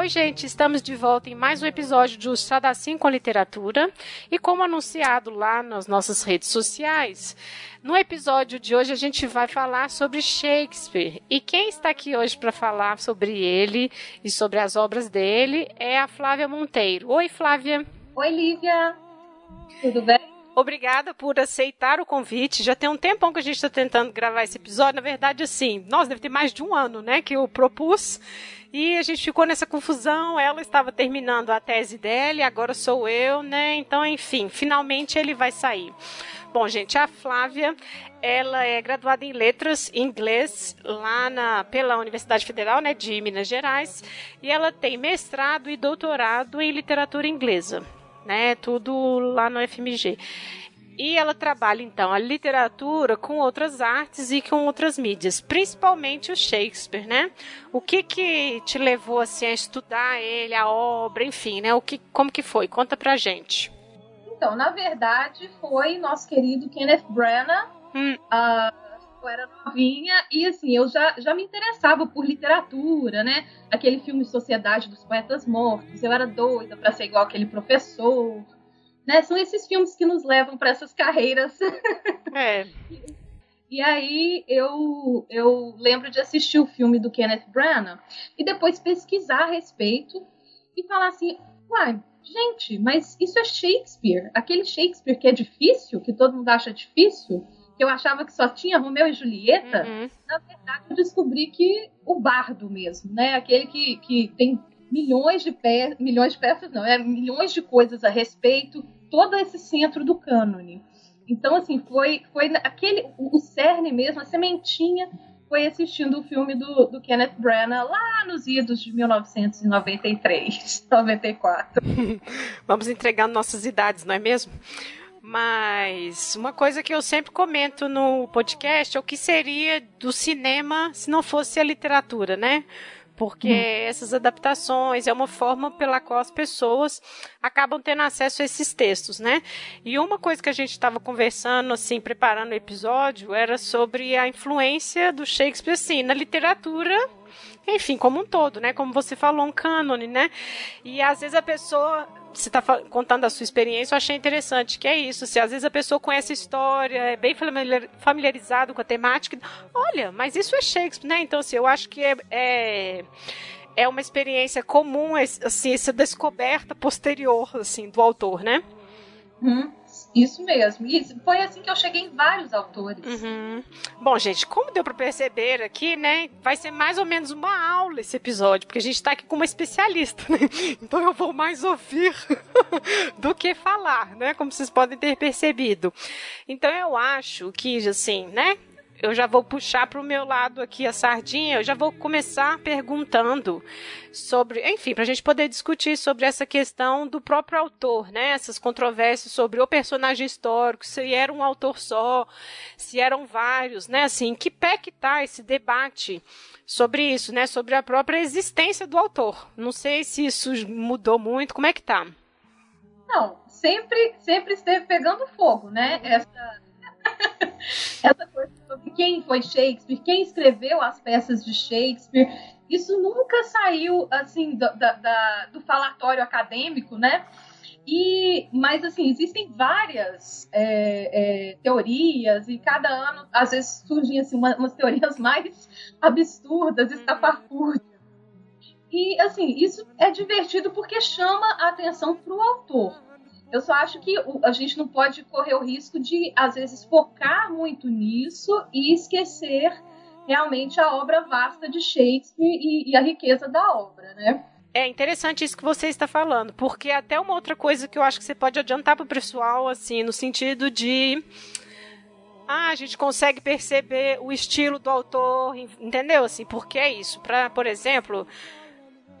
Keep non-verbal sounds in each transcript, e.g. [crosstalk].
Oi, gente, estamos de volta em mais um episódio do Estrada Assim com Literatura. E como anunciado lá nas nossas redes sociais, no episódio de hoje a gente vai falar sobre Shakespeare. E quem está aqui hoje para falar sobre ele e sobre as obras dele é a Flávia Monteiro. Oi, Flávia. Oi, Lívia. Tudo bem? Obrigada por aceitar o convite. Já tem um tempão que a gente está tentando gravar esse episódio. Na verdade, assim, nós deve ter mais de um ano, né, que eu propus. E a gente ficou nessa confusão. Ela estava terminando a tese dela e agora sou eu, né? Então, enfim, finalmente ele vai sair. Bom, gente, a Flávia, ela é graduada em letras em inglês lá na, pela Universidade Federal, né, de Minas Gerais, e ela tem mestrado e doutorado em literatura inglesa, né? Tudo lá no FMG. E ela trabalha então a literatura com outras artes e com outras mídias, principalmente o Shakespeare, né? O que que te levou assim a estudar ele, a obra, enfim, né? O que, como que foi? Conta pra gente. Então, na verdade, foi nosso querido Kenneth Branagh. Hum. Ah, eu era novinha e, assim, eu já, já me interessava por literatura, né? Aquele filme Sociedade dos Poetas Mortos. Eu era doida para ser igual aquele professor. Né? São esses filmes que nos levam para essas carreiras. É. E aí eu, eu lembro de assistir o filme do Kenneth Branagh e depois pesquisar a respeito e falar assim, uai, gente, mas isso é Shakespeare. Aquele Shakespeare que é difícil, que todo mundo acha difícil, que eu achava que só tinha Romeu e Julieta, Uhum. na verdade eu descobri que o bardo mesmo, né? Aquele que, que tem milhões de peças, milhões de peças não, é milhões de coisas a respeito, todo esse centro do cânone. Então, assim, foi, foi aquele, o cerne mesmo, a sementinha, foi assistindo o filme do, do Kenneth Branagh lá nos idos de 1993, 94. [laughs] [laughs] Vamos entregando nossas idades, não é mesmo? Mas uma coisa que eu sempre comento no podcast é o que seria do cinema se não fosse a literatura, né? Porque essas adaptações é uma forma pela qual as pessoas acabam tendo acesso a esses textos, né? E uma coisa que a gente estava conversando, assim, preparando o episódio, era sobre a influência do Shakespeare, assim, na literatura enfim, como um todo, né? Como você falou, um cânone, né? E às vezes a pessoa, você está contando a sua experiência, eu achei interessante, que é isso, se às vezes a pessoa conhece a história, é bem familiar- familiarizado com a temática, olha, mas isso é Shakespeare, né? Então, assim, eu acho que é, é, é uma experiência comum, assim, essa descoberta posterior, assim, do autor, né? Uhum, isso mesmo. E foi assim que eu cheguei em vários autores. Uhum. Bom, gente, como deu para perceber aqui, né? Vai ser mais ou menos uma aula esse episódio, porque a gente tá aqui com uma especialista, né? [laughs] Então eu vou mais ouvir [laughs] do que falar, né? Como vocês podem ter percebido. Então eu acho que, assim, né? Eu já vou puxar para o meu lado aqui a sardinha, eu já vou começar perguntando sobre, enfim, para a gente poder discutir sobre essa questão do próprio autor, né? Essas controvérsias sobre o personagem histórico, se era um autor só, se eram vários, né? Assim, que pé que tá esse debate sobre isso, né? Sobre a própria existência do autor. Não sei se isso mudou muito, como é que tá? Não, sempre, sempre esteve pegando fogo, né? Essa, [laughs] essa coisa sobre quem foi Shakespeare, quem escreveu as peças de Shakespeare. Isso nunca saiu assim do, da- da- do falatório acadêmico, né? E, mas assim, existem várias é, é, teorias, e cada ano, às vezes, surgem assim, uma- umas teorias [laughs] mais absurdas, estapafúrdias. E assim, isso é divertido porque chama a atenção para o autor. Eu só acho que a gente não pode correr o risco de, às vezes, focar muito nisso e esquecer realmente a obra vasta de Shakespeare e, e a riqueza da obra, né? É interessante isso que você está falando, porque até uma outra coisa que eu acho que você pode adiantar para o pessoal, assim, no sentido de. Ah, a gente consegue perceber o estilo do autor, entendeu? Assim, porque é isso. Para, por exemplo,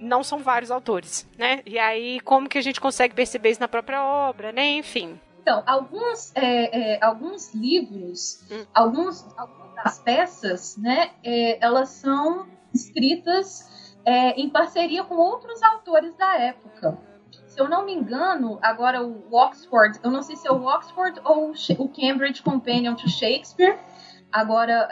não são vários autores, né? E aí, como que a gente consegue perceber isso na própria obra, né? Enfim. Então, alguns, é, é, alguns livros, hum. alguns, algumas peças, né, é, elas são escritas é, em parceria com outros autores da época. Se eu não me engano, agora o Oxford, eu não sei se é o Oxford ou o Cambridge Companion to Shakespeare, agora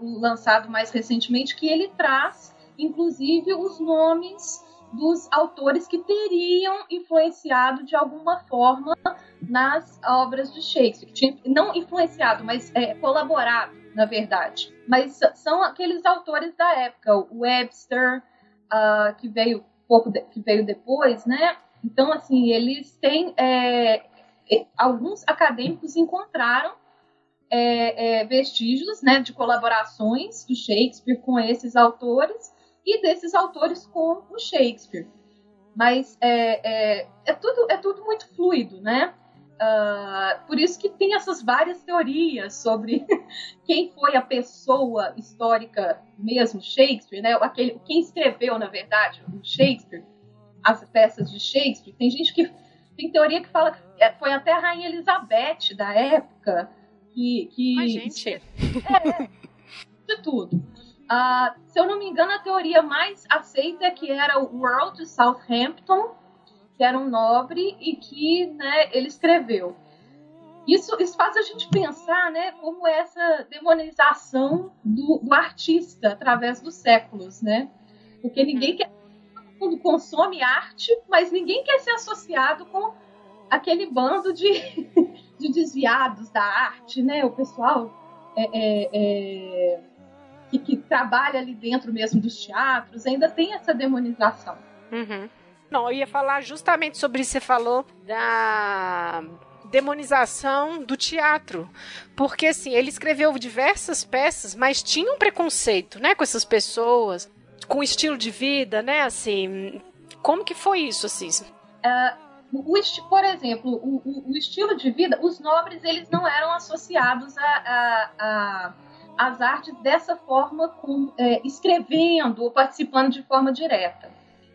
uh, lançado mais recentemente, que ele traz, inclusive, os nomes dos autores que teriam influenciado de alguma forma nas obras de Shakespeare. Não influenciado, mas é, colaborado, na verdade. Mas são aqueles autores da época, o Webster, uh, que veio pouco de, que veio depois, né? Então, assim, eles têm é, alguns acadêmicos encontraram é, é, vestígios né, de colaborações do Shakespeare com esses autores e desses autores com o Shakespeare. Mas é, é, é tudo, é tudo muito fluido, né? Uh, por isso que tem essas várias teorias sobre [laughs] quem foi a pessoa histórica mesmo, Shakespeare, né? Aquele, quem escreveu, na verdade, o Shakespeare, as peças de Shakespeare. Tem gente que tem teoria que fala que é, foi até a Rainha Elizabeth da época que. que Mas, gente. [laughs] É, de tudo. Uh, se eu não me engano, a teoria mais aceita é que era o Earl de Southampton, que era um nobre e que né, ele escreveu. Isso, isso faz a gente pensar né, como essa demonização do, do artista através dos séculos, né? Porque ninguém uhum. quer. Todo mundo consome arte, mas ninguém quer ser associado com aquele bando de, [laughs] de desviados da arte, né? O pessoal é, é, é, que, que, trabalha ali dentro mesmo dos teatros ainda tem essa demonização. Uhum. Não, eu ia falar justamente sobre isso que você falou da demonização do teatro. Porque, assim, ele escreveu diversas peças, mas tinha um preconceito, né, com essas pessoas, com o estilo de vida, né, assim... Como que foi isso, assim? Uh, o, por exemplo, o, o, o, estilo de vida, os nobres eles não eram associados a, a, a as artes dessa forma, com, é, escrevendo ou participando de forma direta.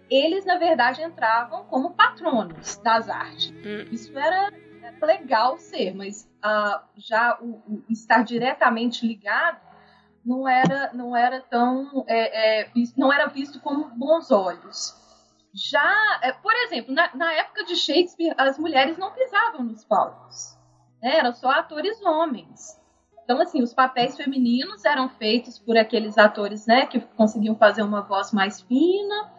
Eles, na verdade, entravam como patronos das artes. Hum. Isso era, era, legal ser, mas uh, já o, o, estar diretamente ligado não era, não era tão, é, é, não era visto com bons olhos. Já, é, por exemplo, na, na, época de Shakespeare, as mulheres não pisavam nos palcos. Né? Eram só atores homens. Então, assim, os papéis femininos eram feitos por aqueles atores né, que conseguiam fazer uma voz mais fina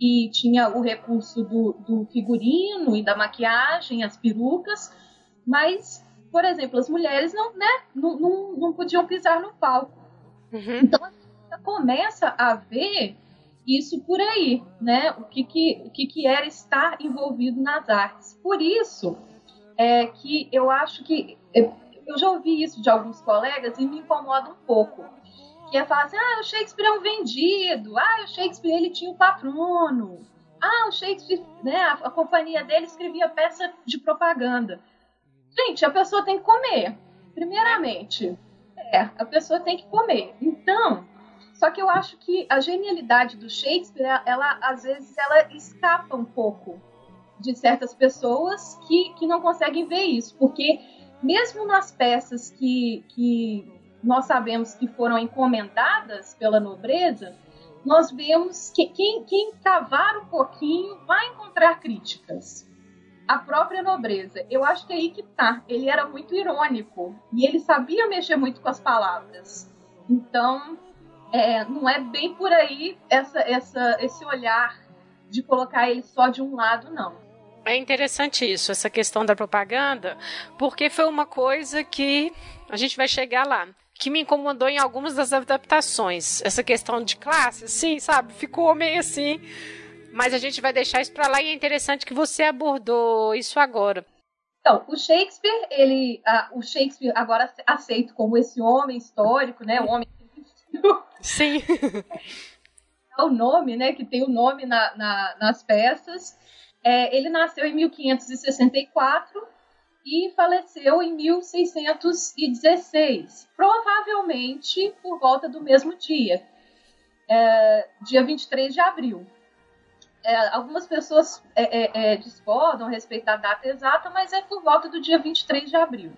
e tinha o recurso do, do figurino e da maquiagem, as perucas, mas, por exemplo, as mulheres não, né, não, não, não podiam pisar no palco. Uhum. Então, começa a ver isso por aí, né? O que, que, o que, que era estar envolvido nas artes. Por isso é que eu acho que eu já ouvi isso de alguns colegas e me incomoda um pouco. Que é falar assim, ah, o Shakespeare é um vendido, ah, o Shakespeare ele tinha um patrono, ah, o Shakespeare, né, a, a companhia dele escrevia peça de propaganda. Gente, a pessoa tem que comer, primeiramente. É, a pessoa tem que comer. Então, só que eu acho que a genialidade do Shakespeare, ela às vezes ela escapa um pouco de certas pessoas que, que não conseguem ver isso, porque mesmo nas peças que, que nós sabemos que foram encomendadas pela nobreza, nós vemos que quem, quem cavar um pouquinho vai encontrar críticas. A própria nobreza. Eu acho que é aí que tá. Ele era muito irônico e ele sabia mexer muito com as palavras. Então, é, não é bem por aí essa, essa, esse olhar de colocar ele só de um lado, não. É interessante isso, essa questão da propaganda, porque foi uma coisa que a gente vai chegar lá. Que me incomodou em algumas das adaptações. Essa questão de classe, assim, sabe? Ficou meio assim. Mas a gente vai deixar isso para lá e é interessante que você abordou isso agora. Então, o Shakespeare, ele, o Shakespeare agora aceito como esse homem histórico, né? O homem Sim. [laughs] É o nome, né? Que tem o nome na, na, nas peças. É, ele nasceu em 1564 e faleceu em 1616, provavelmente por volta do mesmo dia, é, dia 23 de abril. é, algumas pessoas é, é, discordam a respeito da data exata, mas é por volta do dia 23 de abril.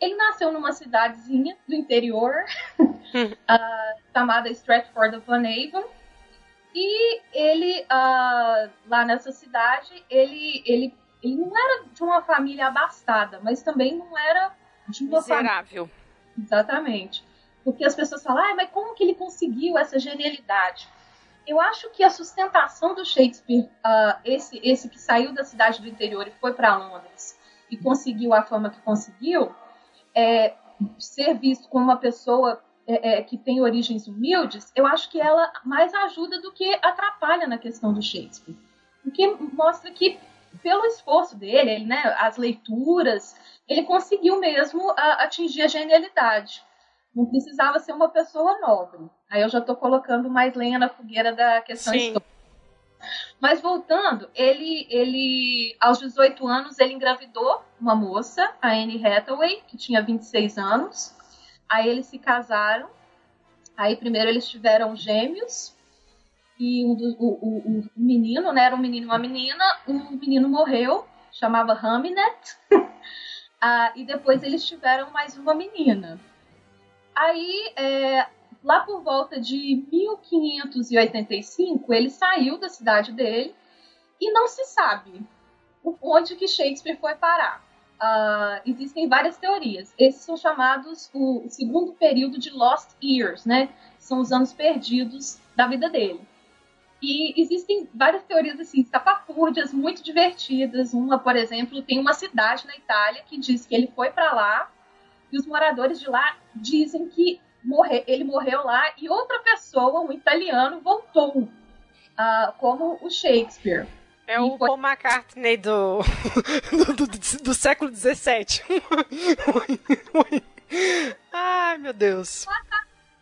Ele nasceu numa cidadezinha do interior [laughs] uh, chamada Stratford upon Avon. E ele, uh, lá nessa cidade, ele, ele, ele não era de uma família abastada, mas também não era de uma Miserável. família. Exatamente. Porque as pessoas falam, ah, mas como que ele conseguiu essa genialidade? Eu acho que a sustentação do Shakespeare, uh, esse, esse que saiu da cidade do interior e foi para Londres e conseguiu a fama que conseguiu, é, ser visto como uma pessoa é, é, que tem origens humildes, eu acho que ela mais ajuda do que atrapalha na questão do Shakespeare. Porque mostra que, pelo esforço dele, né, as leituras, ele conseguiu mesmo a, atingir a genialidade. Não precisava ser uma pessoa nobre. Aí eu já estou colocando mais lenha na fogueira da questão Sim. histórica. Mas voltando, ele, ele, aos 18 anos, ele engravidou uma moça, a Anne Hathaway, que tinha 26 anos. Aí eles se casaram. Aí primeiro eles tiveram gêmeos. E um do, o, o, o, menino, né, era um menino e uma menina. Um menino morreu, chamava Haminet. [laughs] ah, e depois eles tiveram mais uma menina. Aí, é, lá por volta de 1585, ele saiu da cidade dele e não se sabe onde que Shakespeare foi parar. Uh, existem várias teorias. Esses são chamados o segundo período de Lost Years, né? São os anos perdidos da vida dele. E existem várias teorias assim, estapafúrdias, muito divertidas. Uma, por exemplo, tem uma cidade na Itália que diz que ele foi para lá e os moradores de lá dizem que morre, ele morreu lá e outra pessoa, um italiano, voltou uh, como o Shakespeare. É o. Paul McCartney [laughs] do, do, do, do século XVII. [laughs] Ai, meu Deus.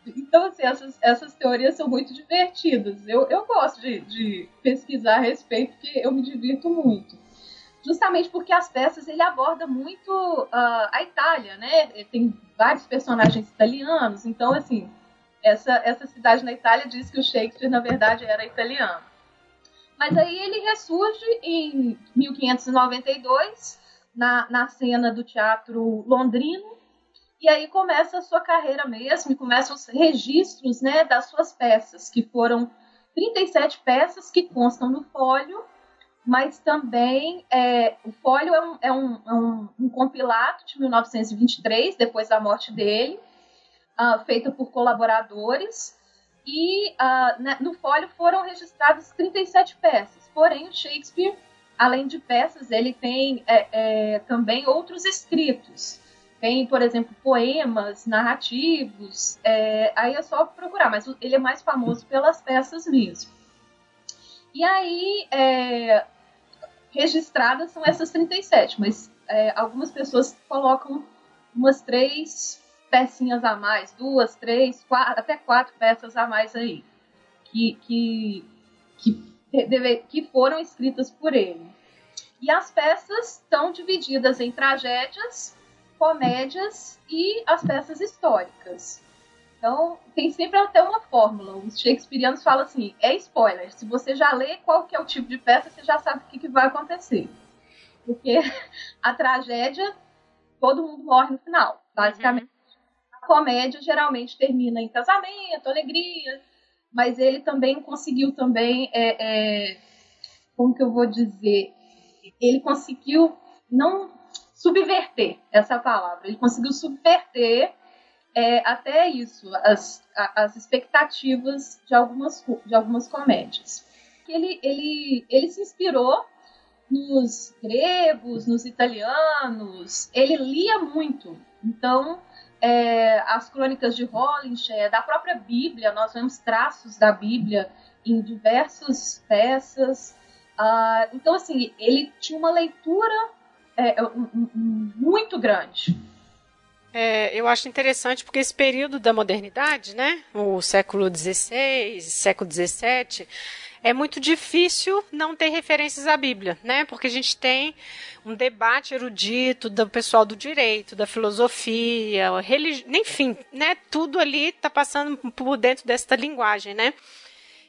Então, assim, essas, essas teorias são muito divertidas. Eu, eu gosto de, de pesquisar a respeito, porque eu me divirto muito justamente porque as peças ele aborda muito uh, a Itália, né? Tem vários personagens italianos, então assim essa essa cidade na Itália diz que o Shakespeare na verdade era italiano. Mas aí ele ressurge em 1592 na, na cena do teatro londrino e aí começa a sua carreira mesmo e começam os registros, né, das suas peças que foram 37 peças que constam no fólio mas também é, o Fólio é, um, é, um, é um, um, compilado de 1923, depois da morte dele, uh, feito por colaboradores, e uh, no Fólio foram registradas 37 peças, porém o Shakespeare, além de peças, ele tem é, é, também outros escritos, tem, por exemplo, poemas, narrativos, é, aí é só procurar, mas ele é mais famoso pelas peças mesmo. E aí, é, registradas são essas 37, mas é, algumas pessoas colocam umas três pecinhas a mais, duas, três, quatro, até quatro peças a mais aí, que, que, que, deve, que foram escritas por ele. E as peças estão divididas em tragédias, comédias e as peças históricas. Então, tem sempre até uma fórmula. Os shakespearianos falam assim, é spoiler. Se você já lê qual que é o tipo de peça, você já sabe o que, que vai acontecer. Porque [laughs] a tragédia, todo mundo morre no final, basicamente. Uhum. Comédia geralmente termina em casamento, alegria, mas ele também conseguiu também, é, é, como que eu vou dizer, ele conseguiu não subverter essa palavra, ele conseguiu subverter é, até isso, as, as expectativas de algumas, de algumas comédias. Ele, ele, ele se inspirou nos gregos, nos italianos, ele lia muito. Então, é, as crônicas de Holinshedh, da própria Bíblia, nós vemos traços da Bíblia em diversas peças. Uh, então, assim, ele tinha uma leitura é, muito grande. É, eu acho interessante porque esse período da modernidade, né, o século XVI, século XVII, é muito difícil não ter referências à Bíblia, né? Porque a gente tem um debate erudito do pessoal do direito, da filosofia, religi... enfim, né? Tudo ali está passando por dentro desta linguagem, né?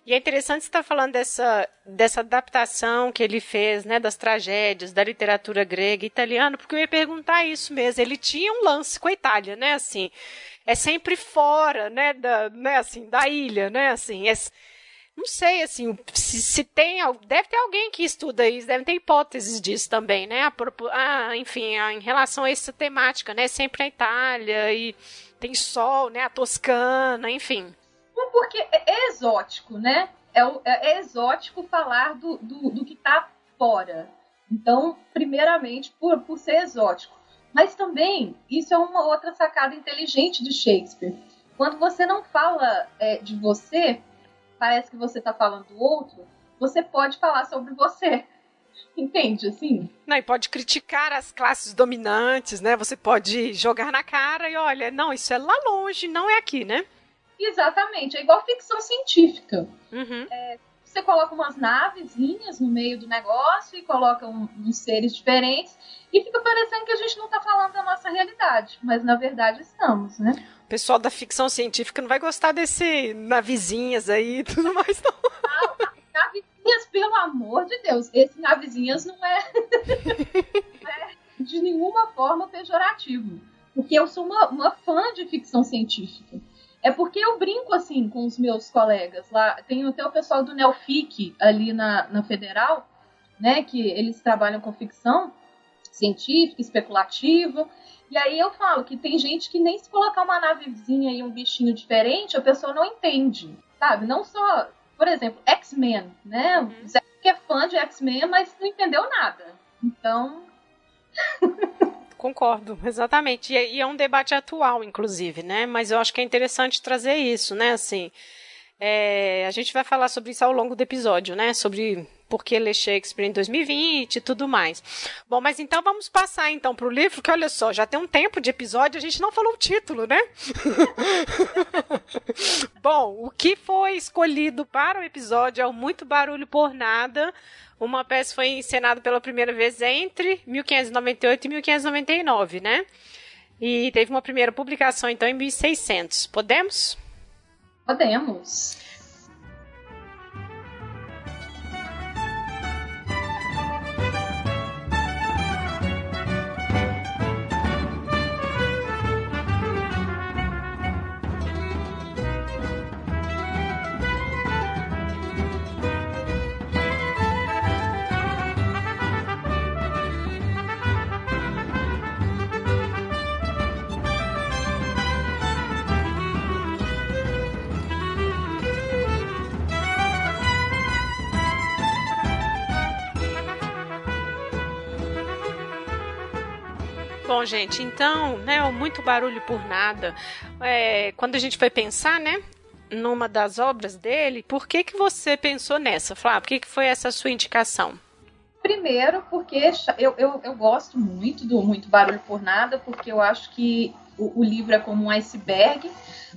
E é interessante você estar falando dessa, dessa adaptação que ele fez, né, das tragédias, da literatura grega e italiana, porque eu ia perguntar isso mesmo. Ele tinha um lance com a Itália, né, assim, é sempre fora, né, da, né, assim, da ilha, né, assim, é, não sei, assim, se, se, tem, deve ter alguém que estuda isso, deve ter hipóteses disso também, né, enfim, em relação a essa temática, né, sempre a Itália e tem sol, né, a Toscana, enfim porque é, é exótico, né? É, é, é, exótico falar do, do, do que está fora. Então, primeiramente, por, por ser exótico. Mas também, isso é uma outra sacada inteligente de Shakespeare. Quando você não fala é, de você, parece que você está falando do outro, você pode falar sobre você. [laughs] Entende, assim? Não, e pode criticar as classes dominantes, né? Você pode jogar na cara e olha, não, isso é lá longe, não é aqui, né? Exatamente, é igual ficção científica. Uhum. É, você coloca umas navezinhas no meio do negócio e coloca um, uns seres diferentes e fica parecendo que a gente não está falando da nossa realidade, mas na verdade estamos, né? O pessoal da ficção científica não vai gostar desse navezinhas aí e tudo mais, não. não navezinhas, pelo amor de Deus, esse navezinhas não é, [laughs] não é de nenhuma forma pejorativo. Porque eu sou uma, uma fã de ficção científica. É porque eu brinco assim com os meus colegas lá. Tem até o pessoal do Neofic ali na, na Federal, né? Que eles trabalham com ficção científica, especulativa. E aí eu falo que tem gente que nem se colocar uma navezinha e um bichinho diferente, a pessoa não entende, sabe? Não só, por exemplo, X-Men, né? Uhum. Zé que é fã de X-Men, mas não entendeu nada. Então. [laughs] Concordo, [laughs] exatamente. E, e, é um debate atual, inclusive, né? Mas eu acho que é interessante trazer isso, né? Assim, é, a gente vai falar sobre isso ao longo do episódio, né? Sobre por que ler Shakespeare em 2020 e tudo mais. Bom, mas então vamos passar então para o livro, que olha só, já tem um tempo de episódio, a gente não falou o título, né? [laughs] Bom, o que foi escolhido para o episódio é o Muito Barulho por Nada, uma peça foi encenada pela primeira vez entre 1598 e 1599, né? E teve uma primeira publicação, então, em 1600. Podemos? Podemos. Bom, gente, então, né, muito barulho por nada. É, quando a gente foi pensar, né, numa das obras dele, por que que você pensou nessa, Flávio? Por que que foi essa sua indicação? Primeiro, porque eu, eu, eu gosto muito do Muito Barulho por Nada, porque eu acho que o, o livro é como um iceberg.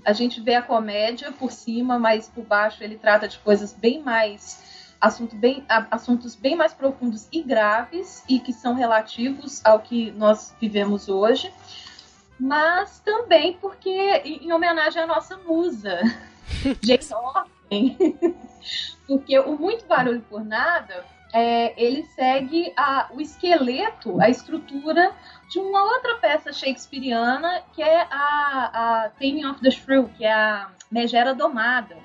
A gente vê a comédia por cima, mas por baixo ele trata de coisas bem mais assunto bem, assuntos bem mais profundos e graves e que são relativos ao que nós vivemos hoje, mas também porque em homenagem à nossa musa, [laughs] Jane Austen, [laughs] porque o Muito Barulho por Nada é, ele segue a, o esqueleto, a estrutura de uma outra peça shakespeariana que é a, a Taming of the Shrew, que é a Megera Domada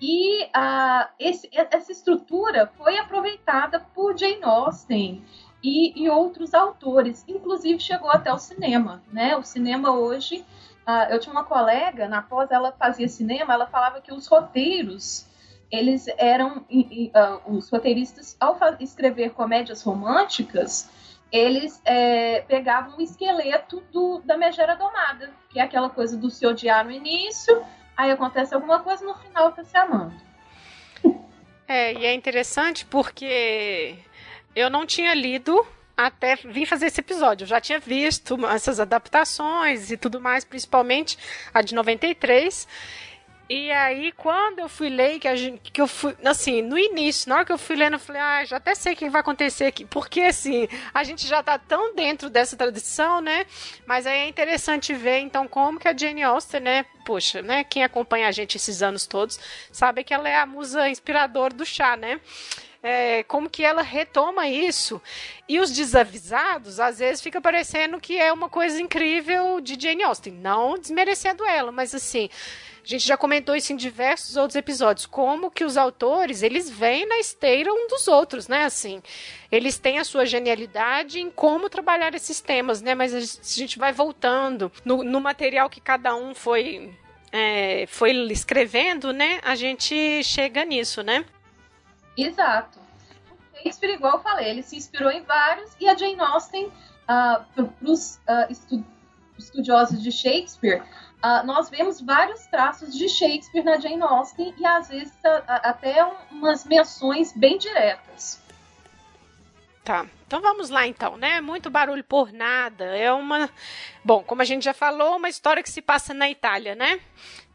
e uh, esse, essa estrutura foi aproveitada por Jane Austen e, e, outros autores, inclusive chegou até o cinema. Né? O cinema hoje, uh, eu tinha uma colega, na pós ela fazia cinema, ela falava que os roteiros, eles eram, uh, os roteiristas, ao escrever comédias românticas, eles é, pegavam o esqueleto do, da megera domada, que é aquela coisa do se odiar no início, aí acontece alguma coisa no final tá se amando. É, e é interessante porque eu não tinha lido até vir fazer esse episódio. Eu já tinha visto essas adaptações e tudo mais, principalmente a de 93. E aí, quando eu fui ler, que, gente, que eu fui, assim, no início, na hora que eu fui lendo, eu falei, ah, já até sei o que vai acontecer aqui. Porque, assim, a gente já tá tão dentro dessa tradição, né? Mas aí é interessante ver, então, como que a Jane Austen, né? Poxa, né? Quem acompanha a gente esses anos todos sabe que ela é a musa inspiradora do chá, né? É, como que ela retoma isso. E os desavisados, às vezes, fica parecendo que é uma coisa incrível de Jane Austen. Não desmerecendo ela, mas assim, a gente já comentou isso em diversos outros episódios, como que os autores, eles vêm na esteira um dos outros, né, assim. Eles têm a sua genialidade em como trabalhar esses temas, né, mas a gente vai voltando no, no material que cada um foi é, foi escrevendo, né, a gente chega nisso, né? Exato. Shakespeare, igual eu falei, ele se inspirou em vários e a Jane Austen, uh, para os uh, estu estudiosos de Shakespeare, Uh, nós vemos vários traços de Shakespeare na Jane Austen e às vezes até umas menções bem diretas. Tá. Então vamos lá então, né? Muito barulho por nada. É uma, bom, como a gente já falou, uma história que se passa na Itália, né?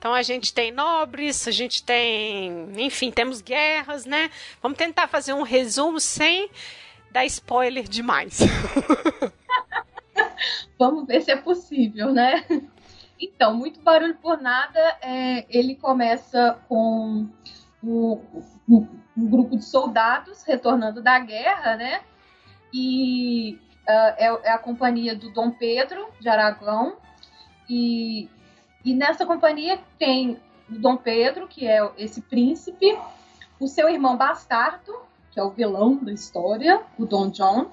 Então a gente tem nobres, a gente tem, enfim, temos guerras, né? Vamos tentar fazer um resumo sem dar spoiler demais. [laughs] Vamos ver se é possível, né? Então, muito barulho por nada. É, ele começa com um, um, grupo de soldados retornando da guerra, né? E uh, é, é, a companhia do Dom Pedro de Aragão. E, e nessa companhia tem o Dom Pedro, que é esse príncipe, o seu irmão bastardo, que é o vilão da história, o Dom John.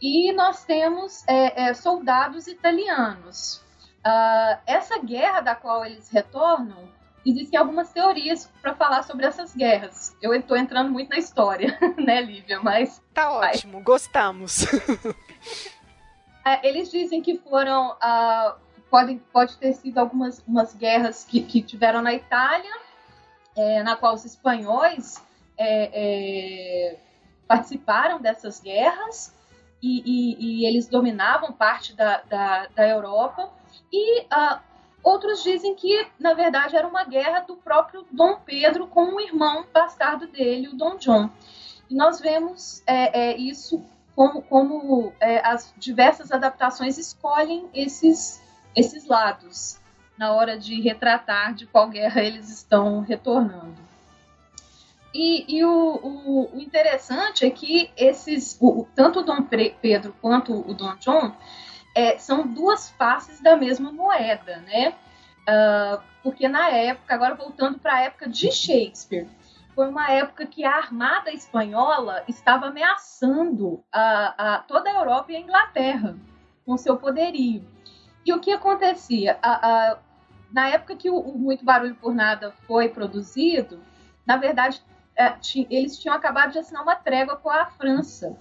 E nós temos é, é, soldados italianos. Uh, essa guerra da qual eles retornam, existem algumas teorias para falar sobre essas guerras. Eu estou entrando muito na história, [laughs] né, Lívia? Mas. Tá ótimo, vai. gostamos. [laughs] é, eles dizem que foram. Uh, podem, pode ter sido algumas umas guerras que, que tiveram na Itália, é, na qual os espanhóis é, é participaram dessas guerras. E, e, e, eles dominavam parte da, da, da Europa. E uh, outros dizem que, na verdade, era uma guerra do próprio Dom Pedro com o irmão bastardo dele, o Dom John. E nós vemos é, é, isso como, como é, as diversas adaptações escolhem esses, esses lados na hora de retratar de qual guerra eles estão retornando. E, e o, o, o, interessante é que esses, o, tanto o Dom Pedro quanto o Dom John, é, são duas faces da mesma moeda, né? Uh, porque na época, agora voltando para a época de Shakespeare, foi uma época que a armada espanhola estava ameaçando a, a toda a Europa e a Inglaterra com seu poderio. E o que acontecia? A, a, na época que o, o, Muito Barulho por Nada foi produzido, na verdade, é, eles tinham acabado de assinar uma trégua com a França.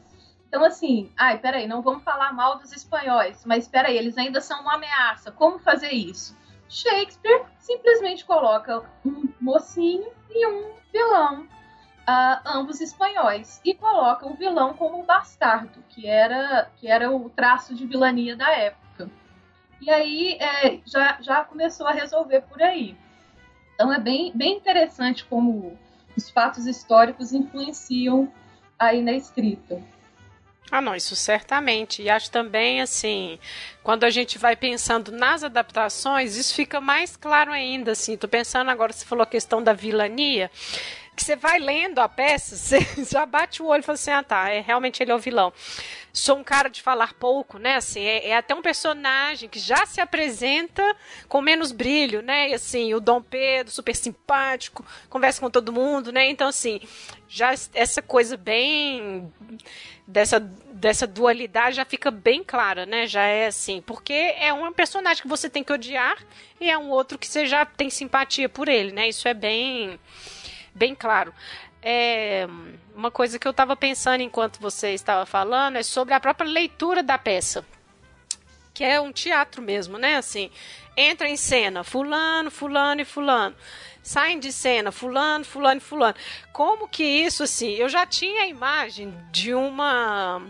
Então, assim, ai, peraí, não vamos falar mal dos espanhóis, mas peraí, eles ainda são uma ameaça. Como fazer isso? Shakespeare simplesmente coloca um mocinho e um vilão, uh, ambos espanhóis, e coloca o vilão como um bastardo, que era, que era o traço de vilania da época. E aí é, já, já começou a resolver por aí. Então é bem, bem interessante como os fatos históricos influenciam aí na escrita. Ah, não, isso certamente. E acho também, assim, quando a gente vai pensando nas adaptações, isso fica mais claro ainda, assim. Tô pensando agora, você falou a questão da vilania, que você vai lendo a peça, você [laughs] já bate o olho e fala assim, ah, tá, é, realmente ele é o vilão. Sou um cara de falar pouco, né, assim, é, é até um personagem que já se apresenta com menos brilho, né, e assim, o Dom Pedro, super simpático, conversa com todo mundo, né, então, assim, já essa coisa bem dessa, dessa dualidade já fica bem clara, né? Já é assim, porque é um personagem que você tem que odiar e é um outro que você já tem simpatia por ele, né? Isso é bem, bem claro. É, uma coisa que eu estava pensando enquanto você estava falando é sobre a própria leitura da peça, que é um teatro mesmo, né? Assim, entra em cena fulano, fulano e fulano saem de cena, fulano, fulano e fulano. Como que isso, assim, eu já tinha a imagem de uma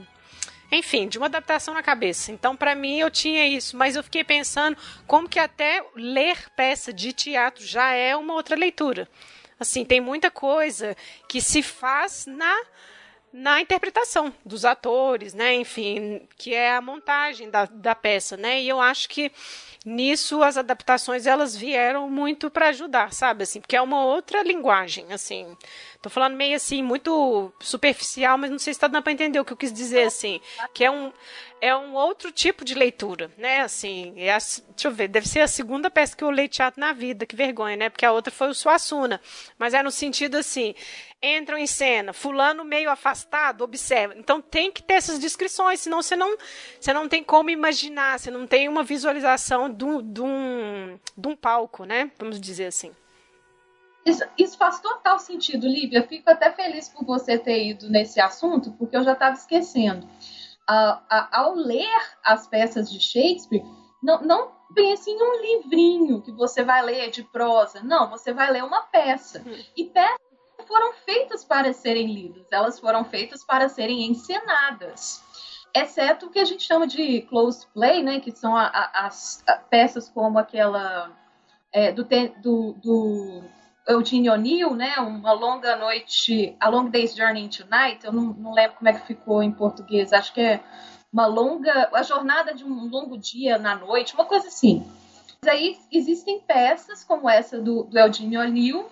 enfim, de uma adaptação na cabeça. Então, para mim, eu tinha isso, mas eu fiquei pensando como que até ler peça de teatro já é uma outra leitura. Assim, tem muita coisa que se faz na na interpretação dos atores, né? Enfim, que é a montagem da, da peça, né? E eu acho que nisso as adaptações elas vieram muito para ajudar, sabe? Assim, porque é uma outra linguagem, assim. Tô falando meio assim, muito superficial, mas não sei se tá dando para entender o que eu quis dizer, assim. Que é um, é um outro tipo de leitura, né? Assim, é a, deixa eu ver, deve ser a segunda peça que eu leio teatro na vida, que vergonha, né? Porque a outra foi o Suassuna. Mas é no sentido assim, entram em cena, fulano meio afastado, observa. Então tem que ter essas descrições, senão você não, você não tem como imaginar, você não tem uma visualização de um, de um, de um palco, né? Vamos dizer assim. Isso, isso, faz total sentido, Lívia. Fico até feliz por você ter ido nesse assunto, porque eu já estava esquecendo. Ao ler as peças de Shakespeare, não, não pense em um livrinho que você vai ler de prosa. Não, você vai ler uma peça. Hum. E peças foram feitas para serem lidas, elas foram feitas para serem encenadas. Exceto o que a gente chama de close play, né, que são a, a, as peças como aquela é, do, do, do Eugene O'Neill, né? Uma longa noite, A Long Day's Journey into Night. Eu não, não, lembro como é que ficou em português. Acho que é uma longa, a jornada de um longo dia na noite, uma coisa assim. Mas aí existem peças como essa do, do Eugene O'Neill,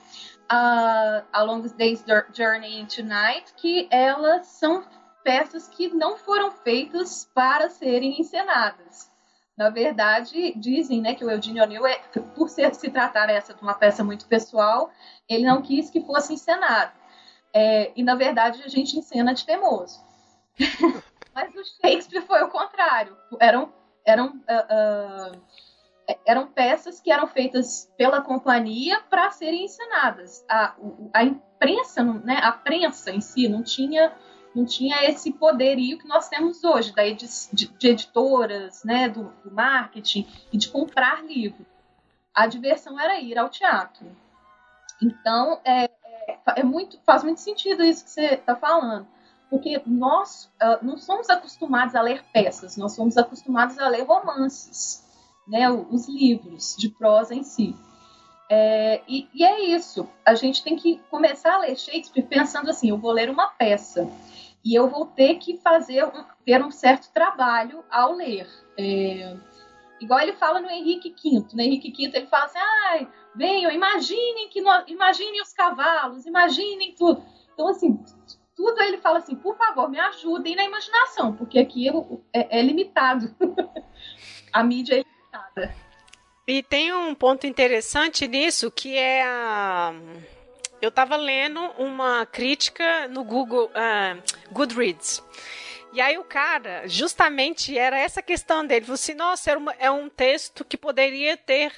a, A Long Day's Journey into Night, que elas são peças que não foram feitas para serem encenadas. Na verdade, dizem né, que o Eugene O'Neill, é, por ser, se tratar essa de uma peça muito pessoal, ele não quis que fosse encenado. É, e, na verdade, a gente encena de teimoso. [laughs] Mas o Shakespeare foi o contrário. Eram, eram, uh, uh, eram peças que eram feitas pela companhia para serem encenadas. A, a imprensa, né, a prensa em si, não tinha não tinha esse poderio que nós temos hoje, daí de, de, de editoras, né, do, do, marketing e de comprar livro. A diversão era ir ao teatro. Então, é, é, é muito, faz muito sentido isso que você está falando, porque nós uh, não somos acostumados a ler peças, nós somos acostumados a ler romances, né, os livros de prosa em si. É, e, e, é isso. A gente tem que começar a ler Shakespeare pensando assim: eu vou ler uma peça e eu vou ter que fazer um, ter um certo trabalho ao ler. É, igual ele fala no Henrique V. No Henrique V ele fala assim: ai, venham, imaginem que no, imaginem os cavalos, imaginem tudo. Então, assim, tudo ele fala assim: por favor, me ajudem na imaginação, porque aqui é, é limitado. [laughs] a mídia é limitada. E tem um ponto interessante nisso que é a eu estava lendo uma crítica no Google uh, Goodreads. E aí o cara, justamente era essa questão dele. Falou assim, nossa, uma, é um texto que poderia ter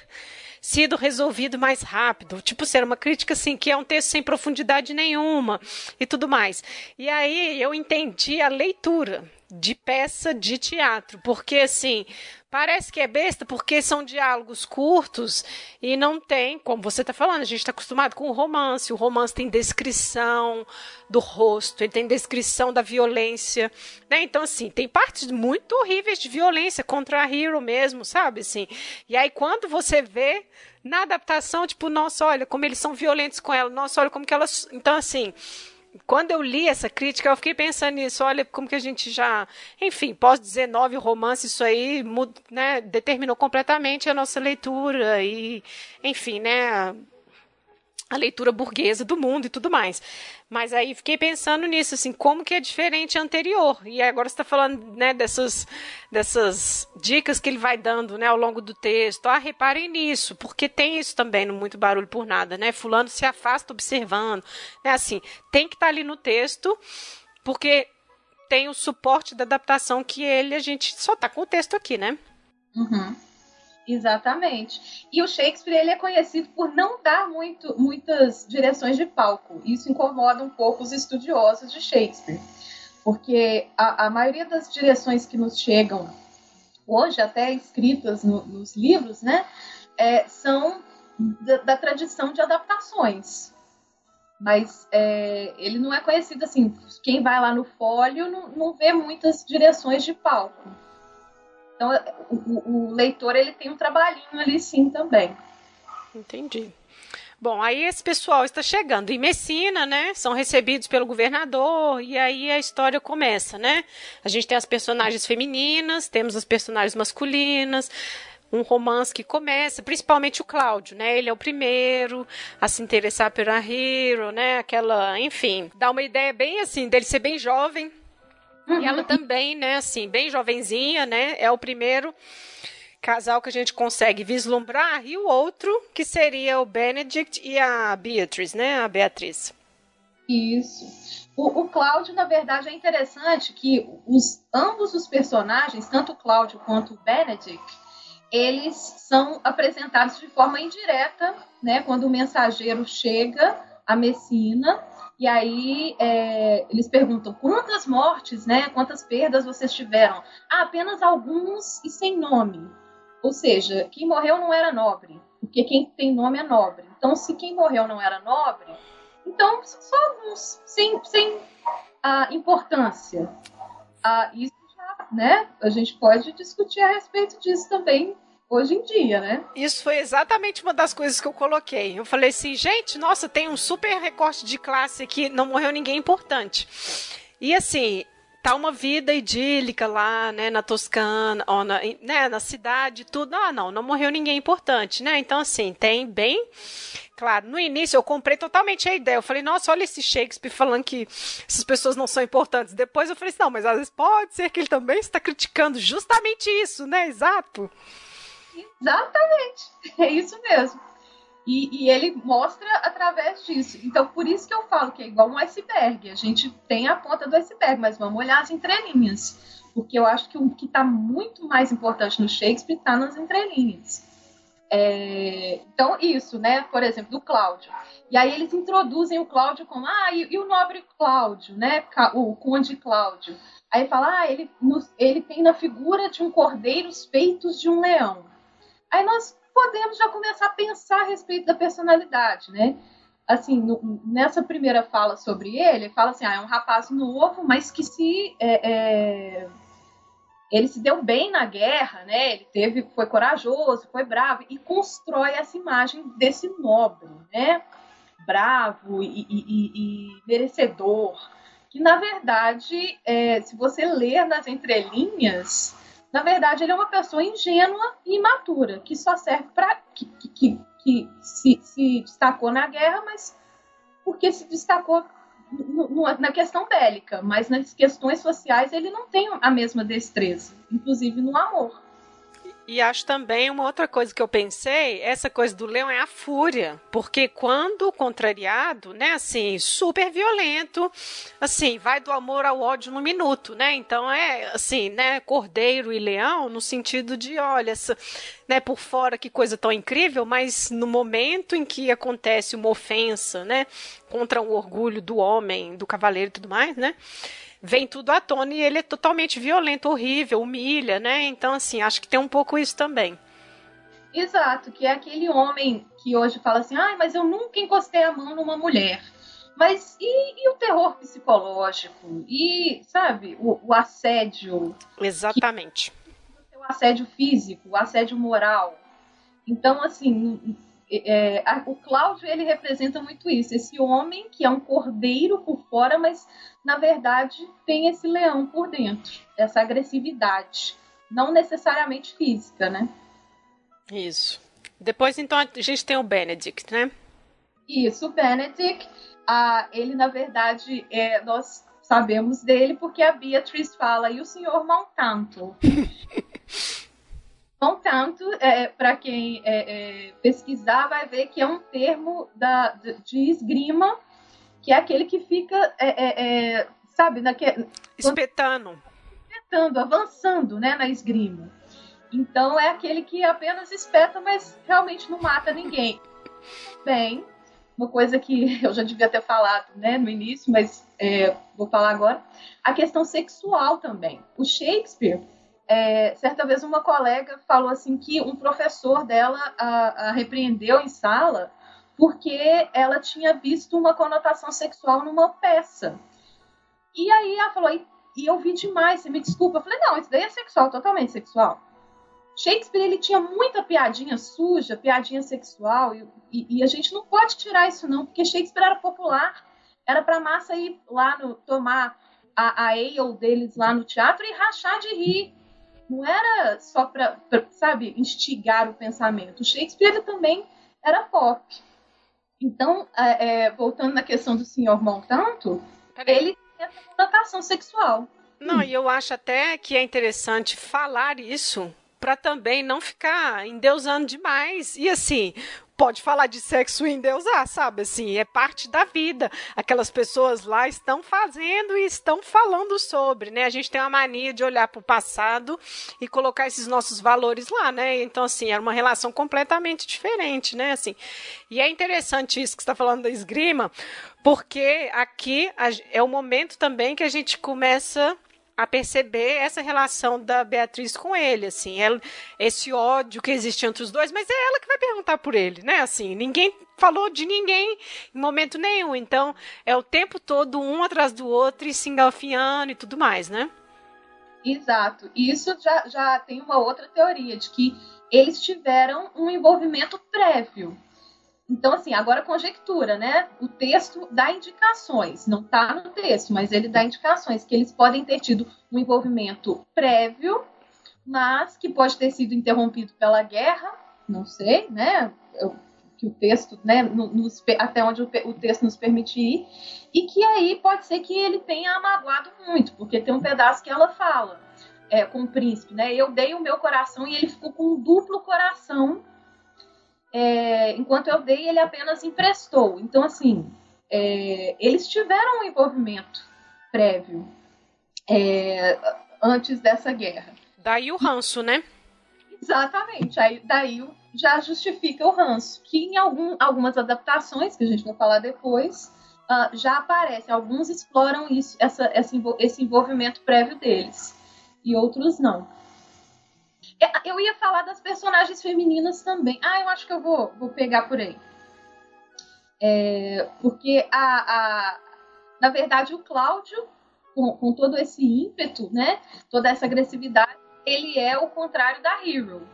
sido resolvido mais rápido. Tipo, ser uma crítica assim, que é um texto sem profundidade nenhuma e tudo mais. E aí eu entendi a leitura de peça de teatro, porque assim, Parece que é besta porque são diálogos curtos e não tem, como você está falando, a gente está acostumado com o romance. O romance tem descrição do rosto, ele tem descrição da violência, né? Então, assim, tem partes muito horríveis de violência contra a Hero mesmo, sabe? Assim, e aí, quando você vê na adaptação, tipo, nossa, olha como eles são violentos com ela, nossa, olha como que elas. Então, assim quando eu li essa crítica, eu fiquei pensando nisso. Olha, como que a gente já. Enfim, pós-19 romance, isso aí né, determinou completamente a nossa leitura e, enfim, né, a leitura burguesa do mundo e tudo mais. Mas aí fiquei pensando nisso, assim, como que é diferente anterior. E agora você está falando, né, dessas, dessas dicas que ele vai dando, né, ao longo do texto. Ah, reparem nisso, porque tem isso também no Muito Barulho por Nada, né? Fulano se afasta observando. Né, assim, tem que estar tá ali no texto, porque tem o suporte da adaptação que ele, a gente só tá com o texto aqui, né? Uhum. Exatamente. E o Shakespeare ele é conhecido por não dar muito, muitas direções de palco. Isso incomoda um pouco os estudiosos de Shakespeare, porque a, a maioria das direções que nos chegam hoje, até escritas no, nos livros, né, é, são da, da, tradição de adaptações. Mas é, ele não é conhecido assim. Quem vai lá no fólio não, não vê muitas direções de palco. Então o, o, leitor ele tem um trabalhinho ali sim também. Entendi. Bom, aí esse pessoal está chegando em Messina, né? São recebidos pelo governador e aí a história começa, né? A gente tem as personagens femininas, temos as personagens masculinas, um romance que começa, principalmente o Cláudio, né? Ele é o primeiro a se interessar pela Hero, né? Aquela, enfim, dá uma ideia bem assim dele ser bem jovem. E ela também, né, assim, bem jovenzinha, né? É o primeiro casal que a gente consegue vislumbrar e o outro que seria o Benedict e a Beatrice, né? A Beatriz. Isso. O, o Cláudio, na verdade, é interessante que os, ambos os personagens, tanto o Cláudio quanto o Benedict, eles são apresentados de forma indireta, né? Quando o mensageiro chega a Messina e aí é, eles perguntam quantas mortes, né? Quantas perdas vocês tiveram? Ah, apenas alguns e sem nome. Ou seja, quem morreu não era nobre, porque quem tem nome é nobre. Então, se quem morreu não era nobre, então só alguns sem, sem a importância. Ah, isso né? A gente pode discutir a respeito disso também hoje em dia, né? Isso foi exatamente uma das coisas que eu coloquei. Eu falei assim, gente, nossa, tem um super recorte de classe aqui, não morreu ninguém importante. E assim, tá uma vida idílica lá, né, na Toscana, na, né, na cidade, tudo. Ah, não, não morreu ninguém importante, né? Então, assim, tem bem. Claro, no início eu comprei totalmente a ideia. Eu falei, nossa, olha esse Shakespeare falando que essas pessoas não são importantes. Depois eu falei assim, não, mas às vezes pode ser que ele também está criticando justamente isso, né? Exato. Exatamente. É isso mesmo. E, e, ele mostra através disso. Então, por isso que eu falo que é igual um iceberg. A gente tem a ponta do iceberg, mas vamos olhar as entrelinhas. Porque eu acho que o que está muito mais importante no Shakespeare está nas entrelinhas. É, então, isso, né? Por exemplo, do Cláudio. E aí eles introduzem o Cláudio como, ah, e, e o nobre Cláudio, né? O conde Cláudio. Aí fala, ah, ele, ele tem na figura de um cordeiro os peitos de um leão. Aí nós podemos já começar a pensar a respeito da personalidade, né? Assim, no, nessa primeira fala sobre ele, ele fala assim, ah, é um rapaz novo, mas que se... É, é, ele se deu bem na guerra, né? Ele teve, foi corajoso, foi bravo e constrói essa imagem desse nobre, né? Bravo e, e, e, merecedor. Que na verdade, é, se você ler nas entrelinhas, na verdade, ele é uma pessoa ingênua e imatura, que só serve para. que, que, que se, se, destacou na guerra, mas porque se destacou na questão bélica, mas nas questões sociais ele não tem a mesma destreza, inclusive no amor. E acho também uma outra coisa que eu pensei, essa coisa do leão é a fúria, porque quando contrariado, né, assim, super violento, assim, vai do amor ao ódio no minuto, né? Então é assim, né, cordeiro e leão no sentido de, olha, essa, né, por fora que coisa tão incrível, mas no momento em que acontece uma ofensa, né, contra o orgulho do homem, do cavaleiro e tudo mais, né? Vem tudo à tona e ele é totalmente violento, horrível, humilha, né? Então, assim, acho que tem um pouco isso também. Exato, que é aquele homem que hoje fala assim, ah, mas eu nunca encostei a mão numa mulher. Mas e, e o terror psicológico? E, sabe, o, o assédio? Exatamente. Que, o assédio físico, o assédio moral. Então, assim, é, a, o Cláudio ele representa muito isso, esse homem que é um cordeiro por fora, mas na verdade tem esse leão por dentro, essa agressividade, não necessariamente física, né? Isso. Depois então a gente tem o Benedict, né? Isso, o Benedict, ah, ele na verdade é, nós sabemos dele porque a Beatriz fala e o senhor Montanto. [laughs] Não tanto, é, para quem é, é, pesquisar, vai ver que é um termo da, de esgrima, que é aquele que fica, é, é, é, sabe, naque, espetando. Espetando, avançando né, na esgrima. Então é aquele que apenas espeta, mas realmente não mata ninguém. Bem, uma coisa que [laughs] eu já devia ter falado né, no início, mas vou falar agora, a questão sexual também. O Shakespeare é, certa vez uma colega falou assim que um professor dela a, a repreendeu em sala porque ela tinha visto uma conotação sexual numa peça. E aí ela falou, e, e eu vi demais, você me desculpa. Eu falei, não, isso daí é sexual, totalmente sexual. Shakespeare ele tinha muita piadinha suja, piadinha sexual, e, e, e, a gente não pode tirar isso não, porque Shakespeare era popular, era para massa ir lá no tomar a, a ale deles lá no teatro e rachar de rir. Não era só para, sabe, instigar o pensamento. Shakespeare também era pop. Então, é, é, voltando na questão do senhor Montanto, ele tem essa conotação sexual. Não, hum. e eu acho até que é interessante falar isso para também não ficar endeusando demais. E assim, pode falar de sexo e endeusar, sabe? Assim, é parte da vida. Aquelas pessoas lá estão fazendo e estão falando sobre, né? A gente tem uma mania de olhar para o passado e colocar esses nossos valores lá, né? Então, assim, era uma relação completamente diferente, né? Assim, e é interessante isso que está falando da esgrima, porque aqui é o momento também que a gente começa a perceber essa relação da Beatriz com ele, assim, ela, esse ódio que existe entre os dois, mas é ela que vai perguntar por ele, né? Assim, ninguém falou de ninguém em momento nenhum, então é o tempo todo um atrás do outro e se engalfiando e tudo mais, né? Exato. E isso já, já tem uma outra teoria de que eles tiveram um envolvimento prévio. Então, assim, agora conjectura, né? O texto dá indicações, não está no texto, mas ele dá indicações que eles podem ter tido um envolvimento prévio, mas que pode ter sido interrompido pela guerra, não sei, né? Eu, que o texto, né, nos, até onde o, o, texto nos permite ir, e que aí pode ser que ele tenha amagoado muito, porque tem um pedaço que ela fala é, com o príncipe, né? Eu dei o meu coração e ele ficou com um duplo coração é, enquanto eu dei, ele apenas emprestou. Então, assim, é, eles tiveram um envolvimento prévio é, antes dessa guerra. Daí o ranço, né? Exatamente. Aí, daí já justifica o ranço, que em algum, algumas adaptações, que a gente vai falar depois, uh, já aparece. Alguns exploram isso, essa, esse envolvimento prévio deles, e outros não. Eu ia falar das personagens femininas também. Ah, eu acho que eu vou, vou pegar por aí. É, porque a, a, na verdade o Cláudio, com, com, todo esse ímpeto, né, toda essa agressividade, ele é o contrário da Hero.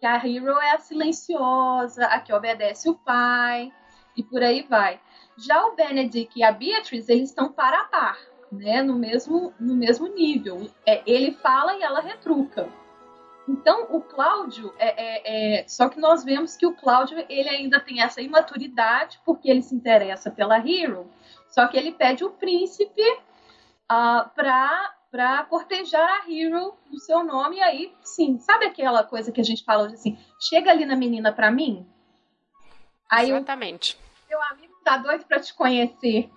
Que a Hero é a silenciosa, a que obedece o pai e por aí vai. Já o Benedict e a Beatrice, eles estão para a par, né, no mesmo no mesmo nível. É, ele fala e ela retruca. Então, o Cláudio, é, é, é, só que nós vemos que o Cláudio ele ainda tem essa imaturidade, porque ele se interessa pela Hero, só que ele pede o príncipe uh, para cortejar a Hero no seu nome, e aí, sim, sabe aquela coisa que a gente fala assim, chega ali na menina para mim? Aí Exatamente. O meu amigo tá doido para te conhecer.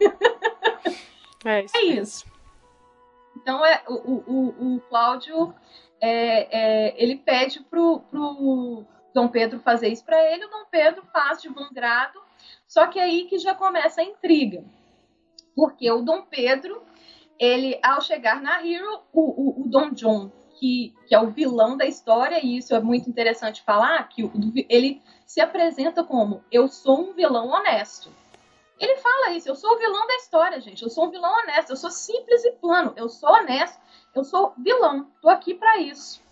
[laughs] É isso. É isso. Então, é, o, o, o Cláudio é, é, ele pede pro, pro Dom Pedro fazer isso para ele, o Dom Pedro faz de bom grado, só que é aí que já começa a intriga. Porque o Dom Pedro, ele, ao chegar na Hero, o, o, o Dom John, que, que, é o vilão da história, e isso é muito interessante falar, que ele se apresenta como eu sou um vilão honesto. Ele fala isso, eu sou o vilão da história, gente. Eu sou um vilão honesto, eu sou simples e plano, eu sou honesto eu sou vilão, tô aqui para isso.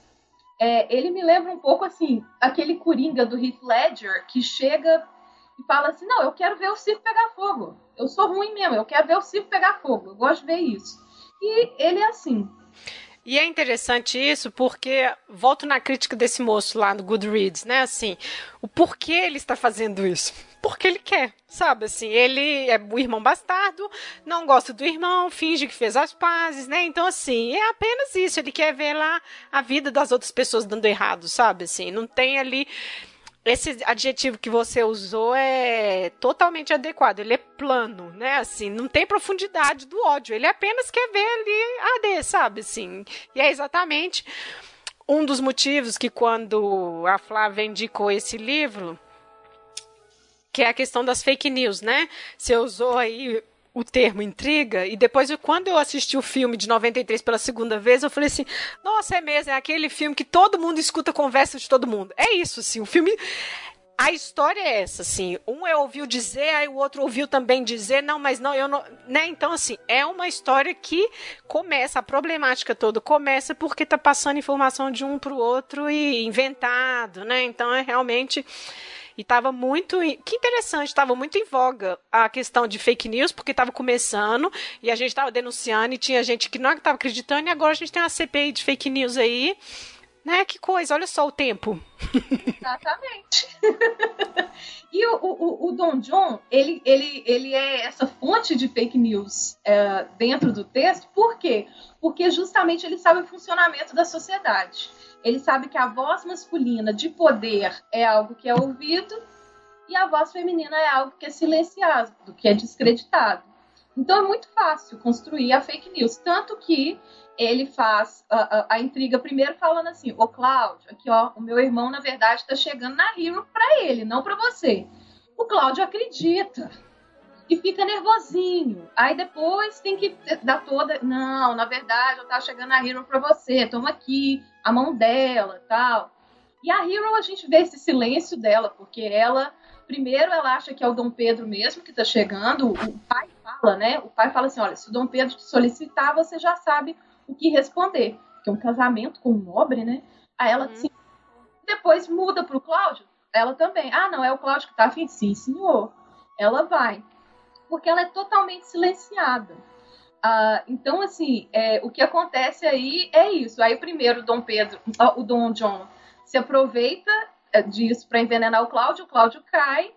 É, ele me lembra um pouco assim, aquele Coringa do Heath Ledger que chega e fala assim: Não, eu quero ver o circo pegar fogo. Eu sou ruim mesmo, eu quero ver o circo pegar fogo. Eu gosto de ver isso. E ele é assim. E é interessante isso porque volto na crítica desse moço lá no Goodreads, né? Assim, o porquê ele está fazendo isso? Porque ele quer, sabe? Assim, ele é o irmão bastardo, não gosta do irmão, finge que fez as pazes, né? Então, assim, é apenas isso. Ele quer ver lá a vida das outras pessoas dando errado, sabe? Assim, não tem ali esse adjetivo que você usou é totalmente adequado. Ele é plano, né? Assim, não tem profundidade do ódio. Ele apenas quer ver ali AD, sabe? Assim, e é exatamente um dos motivos que quando a Flávia indicou esse livro, que é a questão das fake news, né? Você usou aí o termo intriga, e depois, quando eu assisti o filme de 93 pela segunda vez, eu falei assim: nossa, é mesmo, é aquele filme que todo mundo escuta a conversa de todo mundo. É isso, assim, o filme. a história é essa, assim. Um é ouviu dizer, aí o outro ouviu também dizer, não, mas não, eu não. Né? Então, assim, é uma história que começa, a problemática toda começa porque tá passando informação de um pro outro e inventado, né? Então é realmente. E estava muito. Que interessante, estava muito em voga a questão de fake news, porque estava começando e a gente estava denunciando e tinha gente que não estava acreditando, e agora a gente tem uma CPI de fake news aí. Né? Que coisa, olha só o tempo. Exatamente. [laughs] e o, o, o Don John, ele, ele, ele é essa fonte de fake news é, dentro do texto, por quê? Porque justamente ele sabe o funcionamento da sociedade. Ele sabe que a voz masculina de poder é algo que é ouvido e a voz feminina é algo que é silenciado, que é descreditado. Então é muito fácil construir a fake news. Tanto que ele faz a, a, a intriga primeiro falando assim: Ô Cláudio, aqui ó, o meu irmão na verdade está chegando na Hero para ele, não para você. O Cláudio acredita e fica nervosinho. Aí depois tem que dar toda. Não, na verdade eu tava chegando na Hero para você, toma aqui a mão dela tal. E a Hero a gente vê esse silêncio dela, porque ela. Primeiro, ela acha que é o Dom Pedro mesmo que está chegando. O pai fala, né? O pai fala assim: olha, se o Dom Pedro te solicitar, você já sabe o que responder. Que é um casamento com um nobre, né? Aí ela uhum. depois muda pro Cláudio. Ela também. Ah, não, é o Cláudio que tá afim? Sim, senhor. Ela vai. Porque ela é totalmente silenciada. Ah, então, assim, é, o que acontece aí é isso. Aí, primeiro, o Dom Pedro, o Dom John, se aproveita é, disso para envenenar o Cláudio. O Cláudio cai.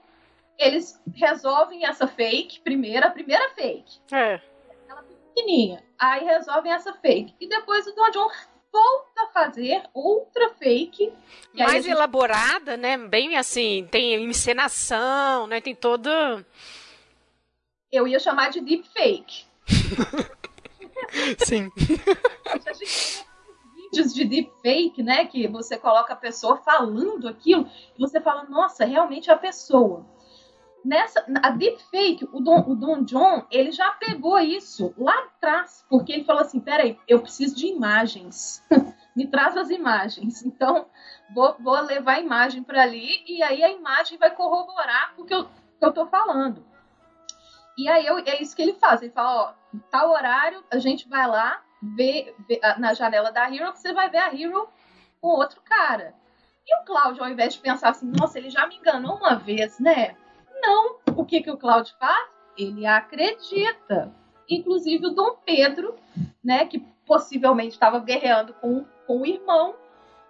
Eles resolvem essa fake, primeira, a primeira fake. É. Ela pequenininha. Aí resolvem essa fake. E depois o Don John volta a fazer outra fake. Mais gente... elaborada, né? Bem assim, tem encenação, né? Tem toda. Eu ia chamar de deep fake. Sim. a gente tem vídeos de deepfake, né? Que você coloca a pessoa falando aquilo e você fala, nossa, realmente é a pessoa nessa a deepfake, o Don, o Don John, ele já pegou isso lá atrás, porque ele falou assim, peraí, eu preciso de imagens, [laughs] me traz as imagens, então vou, vou levar a imagem para ali e aí a imagem vai corroborar o que eu, que eu tô falando. E aí eu, é isso que ele faz, ele fala, ó, tal horário, a gente vai lá, ver, ver na janela da Hero, você vai ver a Hero com outro cara. E o Cláudio, ao invés de pensar assim, nossa, ele já me enganou uma vez, né? Não. O que, que o Cláudio faz? Ele acredita. Inclusive o Dom Pedro, né, que possivelmente estava guerreando com, com o irmão,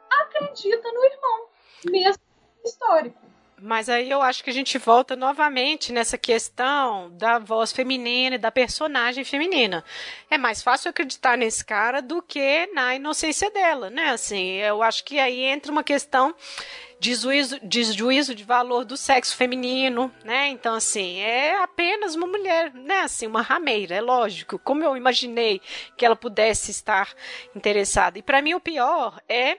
acredita no irmão, mesmo histórico. Mas aí eu acho que a gente volta novamente nessa questão da voz feminina e da personagem feminina. É mais fácil acreditar nesse cara do que na inocência dela, né? Assim, eu acho que aí entra uma questão desjuízo, desjuízo de valor do sexo feminino, né? Então, assim, é apenas uma mulher, né? Assim, uma rameira, é lógico. Como eu imaginei que ela pudesse estar interessada. E para mim o pior é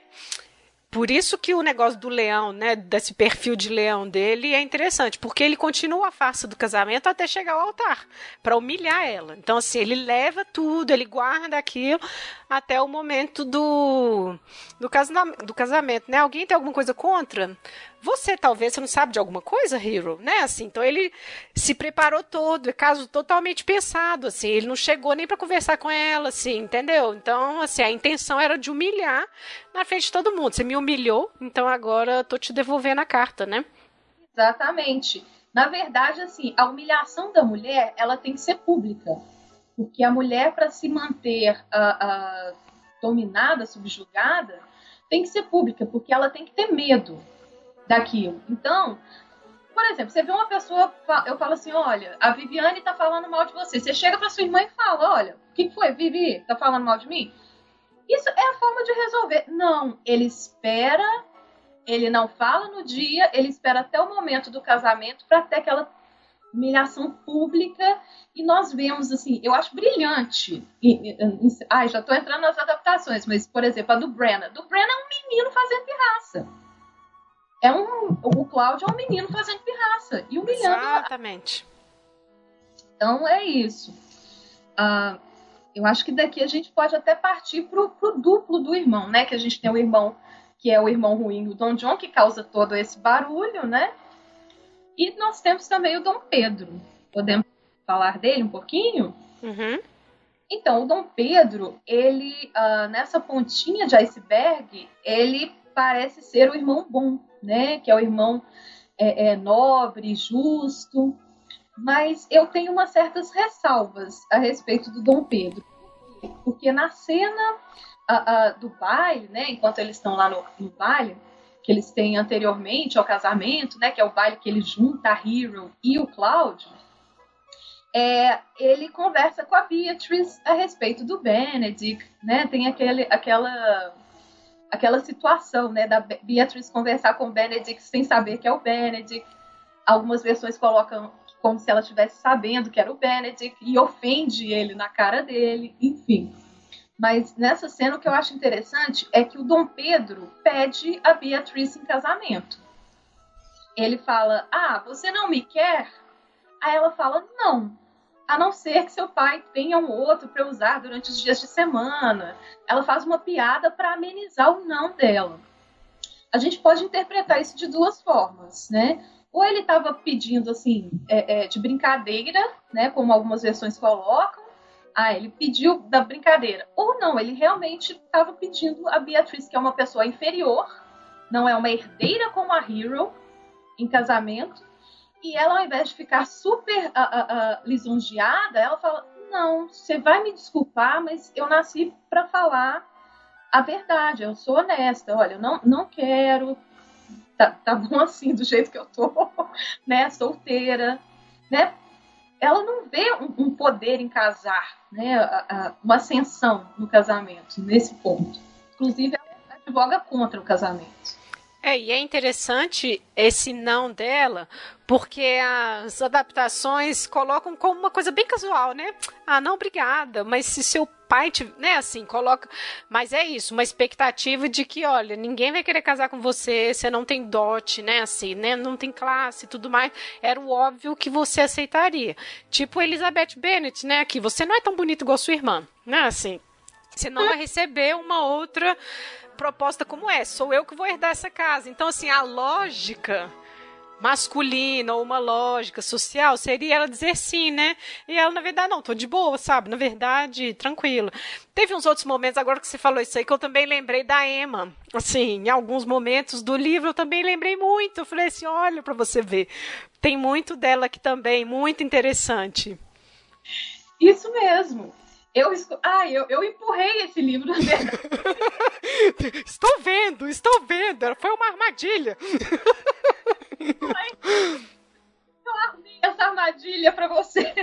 por isso que o negócio do leão, né, desse perfil de leão dele é interessante, porque ele continua a farsa do casamento até chegar ao altar, para humilhar ela. Então, assim, ele leva tudo, ele guarda aquilo até o momento do, do, casamento, do casamento, né? Alguém tem alguma coisa contra? Você talvez você não sabe de alguma coisa, Hero, né? Assim, então ele se preparou todo, é caso totalmente pensado, assim, ele não chegou nem para conversar com ela, assim, entendeu? Então, assim, a intenção era de humilhar na frente de todo mundo. Você me humilhou, então agora tô te devolvendo a carta, né? Exatamente. Na verdade, assim, a humilhação da mulher, ela tem que ser pública. Porque a mulher, para se manter uh, uh, dominada, subjugada, tem que ser pública, porque ela tem que ter medo daquilo. Então, por exemplo, você vê uma pessoa, eu falo assim, olha, a Viviane tá falando mal de você. Você chega para sua irmã e fala, olha, o que foi, Vivi? Tá falando mal de mim? Isso é a forma de resolver. Não, ele espera, ele não fala no dia, ele espera até o momento do casamento para ter aquela humilhação pública e nós vemos assim, eu acho brilhante. E, e, e, ai, já estou entrando nas adaptações, mas por exemplo, a do Brenna. Do Brenna é um menino fazendo pirraça é um. O Cláudio é um menino fazendo pirraça e humilhando. Exatamente. Então é isso. Uh, eu acho que daqui a gente pode até partir pro, pro duplo do irmão, né? Que a gente tem o irmão que é o irmão ruim, o Don John, que causa todo esse barulho, né? E nós temos também o Dom Pedro. Podemos falar dele um pouquinho? Uhum. Então, o Dom Pedro, ele, uh, nessa pontinha de iceberg, ele parece ser o irmão bom, né? Que é o irmão é, é, nobre, justo. Mas eu tenho umas certas ressalvas a respeito do Dom Pedro. Porque na cena uh, uh, do baile, né? Enquanto eles estão lá no, no baile, que eles têm anteriormente ao casamento, né? Que é o baile que ele junta a Hero e o Cláudio é, ele conversa com a Beatrice a respeito do Benedict, né? Tem aquele, aquela, aquela situação, né, da Beatrice conversar com o Benedict sem saber que é o Benedict. Algumas versões colocam como se ela estivesse sabendo que era o Benedict e ofende ele na cara dele, enfim. Mas nessa cena o que eu acho interessante é que o Dom Pedro pede a Beatrice em casamento. Ele fala: "Ah, você não me quer?" Aí ela fala: não, a não ser que seu pai tenha um outro para usar durante os dias de semana. Ela faz uma piada para amenizar o não dela. A gente pode interpretar isso de duas formas, né? Ou ele estava pedindo assim é, é, de brincadeira, né? Como algumas versões colocam. Ah, ele pediu da brincadeira. Ou não, ele realmente estava pedindo a Beatriz, que é uma pessoa inferior, não é uma herdeira como a Hero, em casamento, e ela, ao invés de ficar super uh, uh, uh, lisonjeada, ela fala: Não, você vai me desculpar, mas eu nasci para falar a verdade. Eu sou honesta. Olha, eu não, não quero. Tá, tá bom assim, do jeito que eu tô, [laughs] né? Solteira, né? Ela não vê um, um poder em casar, né? uma ascensão no casamento, nesse ponto. Inclusive, ela advoga contra o casamento. É, e é interessante esse não dela, porque as adaptações colocam como uma coisa bem casual, né? Ah, não, obrigada, mas se seu pai, te, né, assim, coloca, mas é isso, uma expectativa de que, olha, ninguém vai querer casar com você, você não tem dote, né, assim, né, não tem classe e tudo mais, era o óbvio que você aceitaria. Tipo Elizabeth Bennet, né, que você não é tão bonito igual sua irmã, né, assim, você não vai receber uma outra proposta como essa. Sou eu que vou herdar essa casa. Então, assim, a lógica masculina ou uma lógica social seria ela dizer sim, né? E ela, na verdade, não, tô de boa, sabe? Na verdade, tranquilo. Teve uns outros momentos, agora que você falou isso aí, que eu também lembrei da Emma. Assim, em alguns momentos do livro eu também lembrei muito. Eu falei assim: olha para você ver. Tem muito dela aqui também, muito interessante. Isso mesmo. Eu, ah, eu, eu empurrei esse livro. [laughs] [laughs] estou vendo, estou vendo. Foi uma armadilha. [laughs] eu armei essa armadilha para você.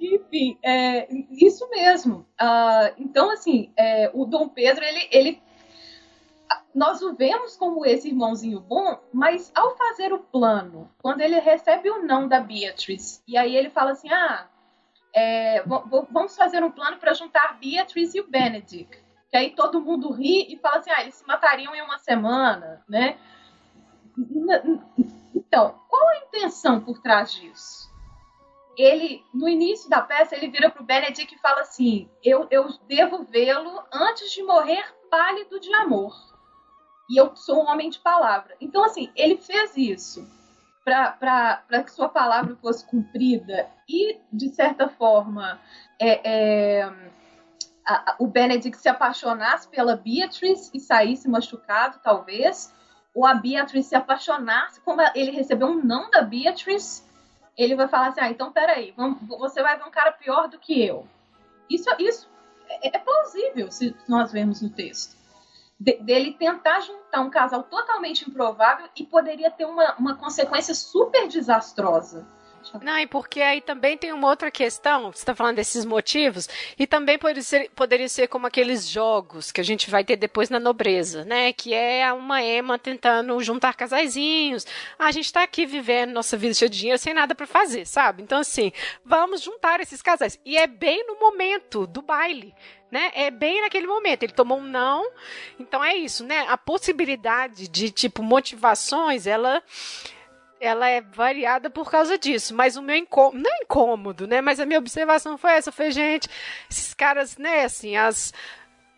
Enfim, é, isso mesmo. Uh, então, assim, é, o Dom Pedro, ele, ele nós o vemos como esse irmãozinho bom, mas ao fazer o plano, quando ele recebe o não da Beatriz, e aí ele fala assim: ah, é, vamos fazer um plano para juntar Beatriz e o Benedict. Que aí todo mundo ri e fala assim: ah, eles se matariam em uma semana, né? Então, qual a intenção por trás disso? Ele, no início da peça, ele vira para o Benedict e fala assim: eu, eu devo vê-lo antes de morrer pálido de amor. E eu sou um homem de palavra. Então, assim, ele fez isso para que sua palavra fosse cumprida. E, de certa forma, é, é, a, a, o Benedict se apaixonasse pela Beatrice e saísse machucado, talvez, ou a Beatrice se apaixonasse, como ele recebeu um não da Beatrice, ele vai falar assim: ah, então peraí, vamos, você vai ver um cara pior do que eu. Isso, isso é, é plausível se nós vemos no texto de, dele tentar juntar um casal totalmente improvável e poderia ter uma, uma consequência super desastrosa. Não, e porque aí também tem uma outra questão, você está falando desses motivos, e também poderia ser, poderia ser como aqueles jogos que a gente vai ter depois na nobreza, né? Que é uma Emma tentando juntar casaizinhos. Ah, a gente está aqui vivendo nossa vida cheia de dinheiro sem nada para fazer, sabe? Então, assim, vamos juntar esses casais. E é bem no momento do baile. Né? É bem naquele momento. Ele tomou um não. Então é isso, né? A possibilidade de, tipo, motivações, ela ela é variada por causa disso. Mas o meu incômodo, não é incômodo, né? Mas a minha observação foi essa: foi, gente, esses caras, né, assim, as.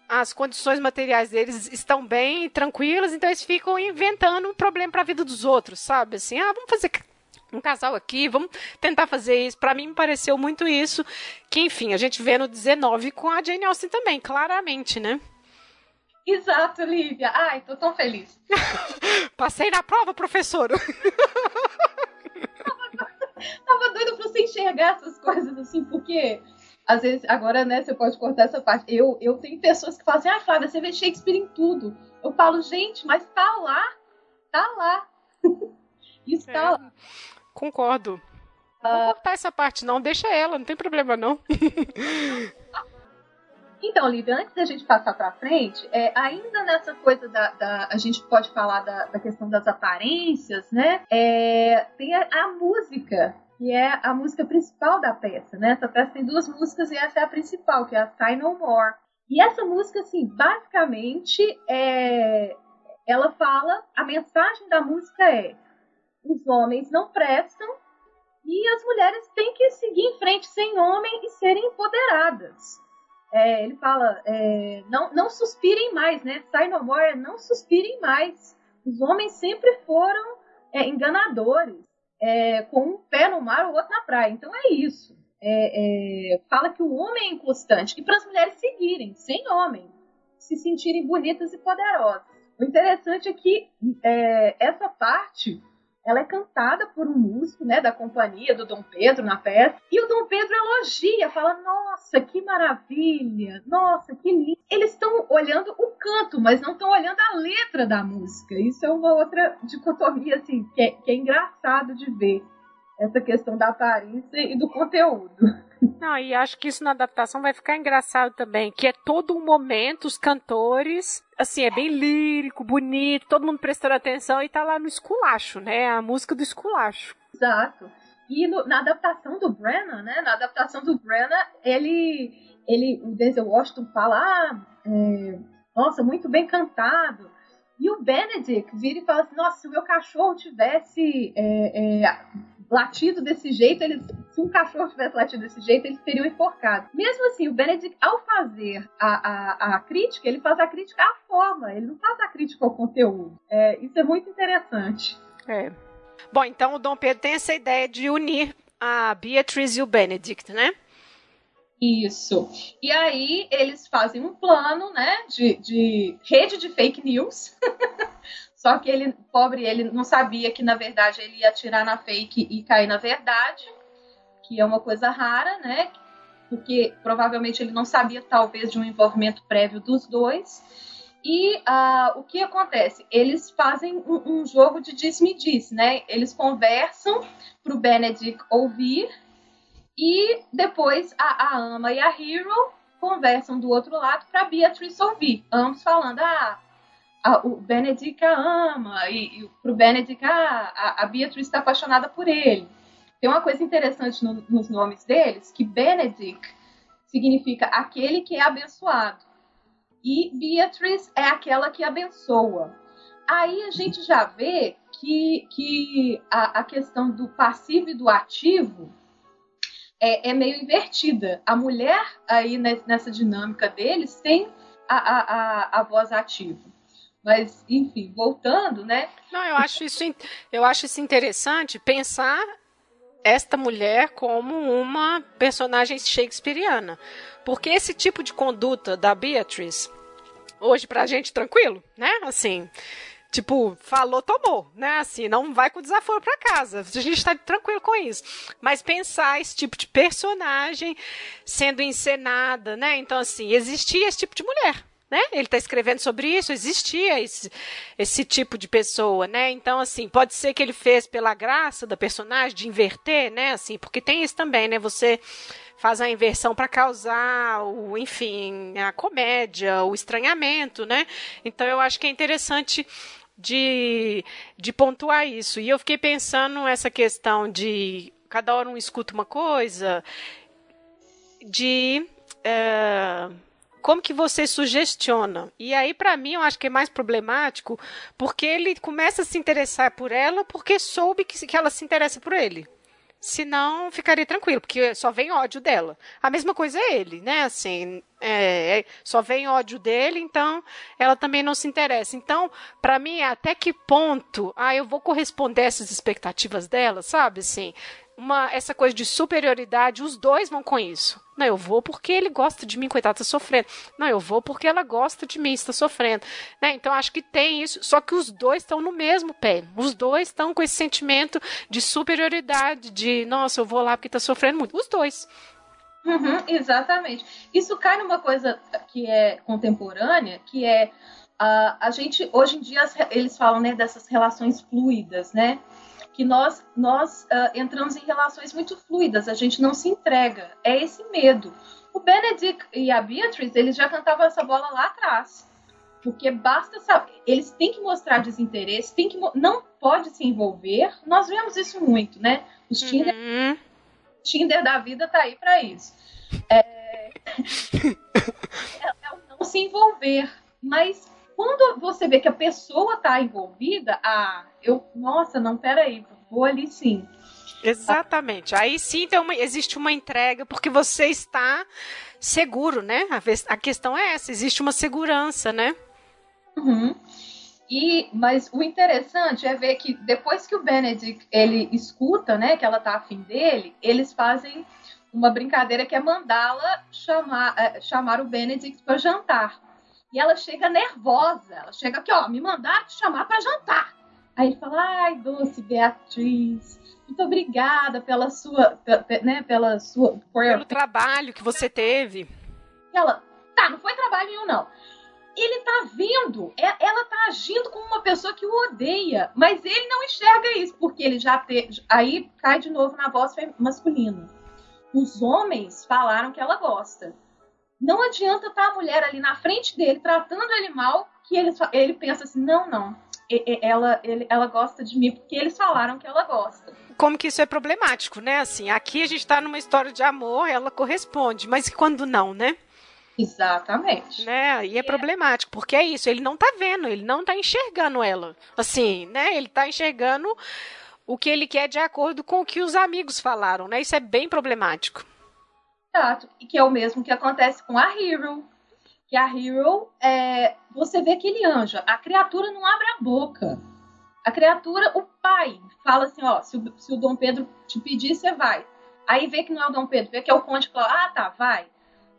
As condições materiais deles estão bem tranquilas, então eles ficam inventando um problema para a vida dos outros, sabe? Assim, ah, vamos fazer um casal aqui, vamos tentar fazer isso. Para mim, me pareceu muito isso, que enfim, a gente vê no 19 com a Jane Austen também, claramente, né? Exato, Lívia. Ai, tô tão feliz. [laughs] Passei na prova, professor. [laughs] Tava doido pra você enxergar essas coisas assim, porque às vezes, agora, né, você pode cortar essa parte. Eu, eu tenho pessoas que falam assim, ah, Flávia, você vê Shakespeare em tudo. Eu falo, gente, mas tá lá, tá lá. [laughs] Isso tá é, lá. Concordo. Não vou cortar essa parte, não, deixa ela, não tem problema, não. Então, Lívia, antes da gente passar para frente, é, ainda nessa coisa da, da, A gente pode falar da, da questão das aparências, né? É, tem a, a, música, que é a música principal da peça, né? Essa peça tem duas músicas e essa é a principal, que é a Sign No More. E essa música, assim, basicamente, é, ela fala. A mensagem da música é: os homens não prestam e as mulheres têm que seguir em frente sem homem e serem empoderadas. É, ele fala, é, não, não suspirem mais, né? Sai no more, não suspirem mais. Os homens sempre foram é, enganadores, é, com um pé no mar, o outro na praia. Então é isso. É, é, fala que o homem é inconstante e para as mulheres seguirem, sem homem, se sentirem bonitas e poderosas. O interessante é que essa parte ela é cantada por um músico, né, da companhia do Dom Pedro na peça, e o Dom Pedro elogia, fala: "Nossa, que maravilha! Nossa, que lindo!" Eles estão olhando o canto, mas não estão olhando a letra da música. Isso é uma outra dicotomia assim, que é, que é engraçado de ver essa questão da aparência e do conteúdo. Não, e acho que isso na adaptação vai ficar engraçado também, que é todo um momento, os cantores, assim, é bem lírico, bonito, todo mundo prestando atenção e tá lá no esculacho, né? A música do esculacho. Exato. E no, na adaptação do Brennan, né? Na adaptação do Brennan, ele, ele o Denzel Washington fala, ah, é, nossa, muito bem cantado. E o Benedict vira e fala assim, nossa, se o meu cachorro tivesse é, é, latido desse jeito, eles, se um cachorro tivesse latido desse jeito, eles teriam enforcado. Mesmo assim, o Benedict, ao fazer a, a, a crítica, ele faz a crítica à forma, ele não faz a crítica ao conteúdo. É, isso é muito interessante. É. Bom, então o Dom Pedro tem essa ideia de unir a Beatriz e o Benedict, né? Isso. E aí eles fazem um plano, né, de, de rede de fake news [laughs] Só que ele, pobre, ele não sabia que na verdade ele ia atirar na fake e cair na verdade, que é uma coisa rara, né? Porque provavelmente ele não sabia, talvez, de um envolvimento prévio dos dois. E uh, o que acontece? Eles fazem um, um jogo de diz-me-diz, né? Eles conversam para o Benedict ouvir e depois a, a Ama e a Hero conversam do outro lado para Beatrice ouvir, ambos falando: ah, a, o Benedict a ama, e, e pro Benedict a, a, a Beatriz está apaixonada por ele. Tem uma coisa interessante no, nos nomes deles, que Benedict significa aquele que é abençoado. E Beatriz é aquela que abençoa. Aí a gente já vê que, que a, a questão do passivo e do ativo é, é, meio invertida. A mulher aí nessa dinâmica deles tem a, a, a, a voz ativa. Mas, enfim, voltando, né? Não, eu acho isso, eu acho isso interessante pensar esta mulher como uma personagem shakespeariana. Porque esse tipo de conduta da Beatriz, hoje pra gente tranquilo, né? Assim, tipo, falou, tomou, né? Assim, não vai com desaforo para casa. A gente está tranquilo com isso. Mas pensar esse tipo de personagem sendo encenada, né? Então, assim, existia esse tipo de mulher né? Ele está escrevendo sobre isso, existia esse, esse tipo de pessoa, né? Então, assim, pode ser que ele fez pela graça da personagem de inverter, né? Assim, porque tem isso também, né? Você faz a inversão para causar o, enfim, a comédia, o estranhamento, né? Então, eu acho que é interessante de, de pontuar isso. E eu fiquei pensando essa questão de cada hora um escuta uma coisa, de uh, como que você sugestiona? E aí, para mim, eu acho que é mais problemático, porque ele começa a se interessar por ela porque soube que, que ela se interessa por ele. Senão, ficaria tranquilo, porque só vem ódio dela. A mesma coisa é ele, né? Assim, é, é só vem ódio dele, então ela também não se interessa. Então, para mim, até que ponto, ah, eu vou corresponder a essas expectativas dela, sabe? Assim, uma, essa coisa de superioridade, os dois vão com isso. Não, eu vou porque ele gosta de mim, coitado, está sofrendo. Não, eu vou porque ela gosta de mim, está sofrendo. Né? Então, acho que tem isso, só que os dois estão no mesmo pé. Os dois estão com esse sentimento de superioridade, de, nossa, eu vou lá porque está sofrendo muito. Os dois. Uhum, exatamente. Isso cai numa coisa que é contemporânea, que é uh, a gente, hoje em dia, eles falam né, dessas relações fluidas, né? Que nós, nós uh, entramos em relações muito fluidas, a gente não se entrega. É esse medo. O Benedict e a Beatrice, eles já cantavam essa bola lá atrás. Porque basta saber, eles têm que mostrar desinteresse, tem que, não pode se envolver. Nós vemos isso muito, né? Os Tinder, uhum. Tinder da vida tá aí para isso. É, [laughs] é, é o não se envolver. Mas quando você vê que a pessoa está envolvida, ah, eu, nossa, não, peraí, vou ali sim. Exatamente. Aí sim então, existe uma entrega, porque você está seguro, né? A, questão é essa, existe uma segurança, né? Uhum. E, mas o interessante é ver que depois que o Benedict ele escuta, né, que ela tá afim dele, eles fazem uma brincadeira que é mandá-la chamar, é, chamar o Benedict para jantar. E ela chega nervosa. Ela chega aqui, ó, me mandaram te chamar para jantar. Aí ele fala, ai, doce Beatriz, muito obrigada pela sua, né, pela sua... Pelo trabalho que você teve. Ela, tá, não foi trabalho nenhum, não. Ele tá vendo, é, ela tá agindo como uma pessoa que o odeia, mas ele não enxerga isso, porque ele já teve... Aí cai de novo na voz masculina. Os homens falaram que ela gosta. Não adianta estar tá a mulher ali na frente dele, tratando ele mal, que ele, ele pensa assim: não, não, ela, ele, ela gosta de mim porque eles falaram que ela gosta. Como que isso é problemático, né? Assim, aqui a gente está numa história de amor, ela corresponde, mas quando não, né? Exatamente. Né? E é, é problemático, porque é isso, ele não tá vendo, ele não tá enxergando ela. Assim, né? Ele tá enxergando o que ele quer de acordo com o que os amigos falaram, né? Isso é bem problemático. E que é o mesmo que acontece com a Hero. Que a Hero, é, você vê aquele anjo, a criatura não abre a boca. A criatura, o pai, fala assim: ó, se o, se o Dom Pedro te pedir, você vai. Aí vê que não é o Dom Pedro, vê que é o Conde fala: ah, tá, vai.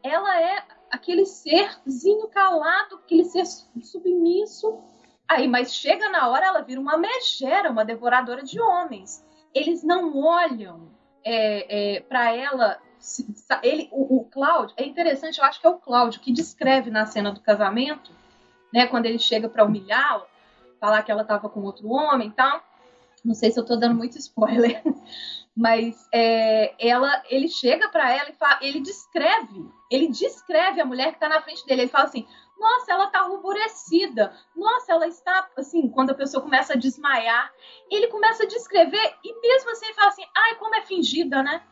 Ela é aquele serzinho calado, aquele ser submisso. Aí, mas chega na hora, ela vira uma megera, uma devoradora de homens. Eles não olham é, é, para ela ele, o, o Cláudio, é interessante, eu acho que é o Cláudio que descreve na cena do casamento, né, quando ele chega para humilhá-la, falar que ela estava com outro homem e tal. Não sei se eu estou dando muito spoiler, [laughs] mas é, ela, ele chega para ela e fala, ele descreve, ele descreve a mulher que está na frente dele. Ele fala assim: Nossa, ela está ruborecida. Nossa, ela está assim. Quando a pessoa começa a desmaiar, ele começa a descrever e mesmo assim ele fala assim: Ai, como é fingida, né?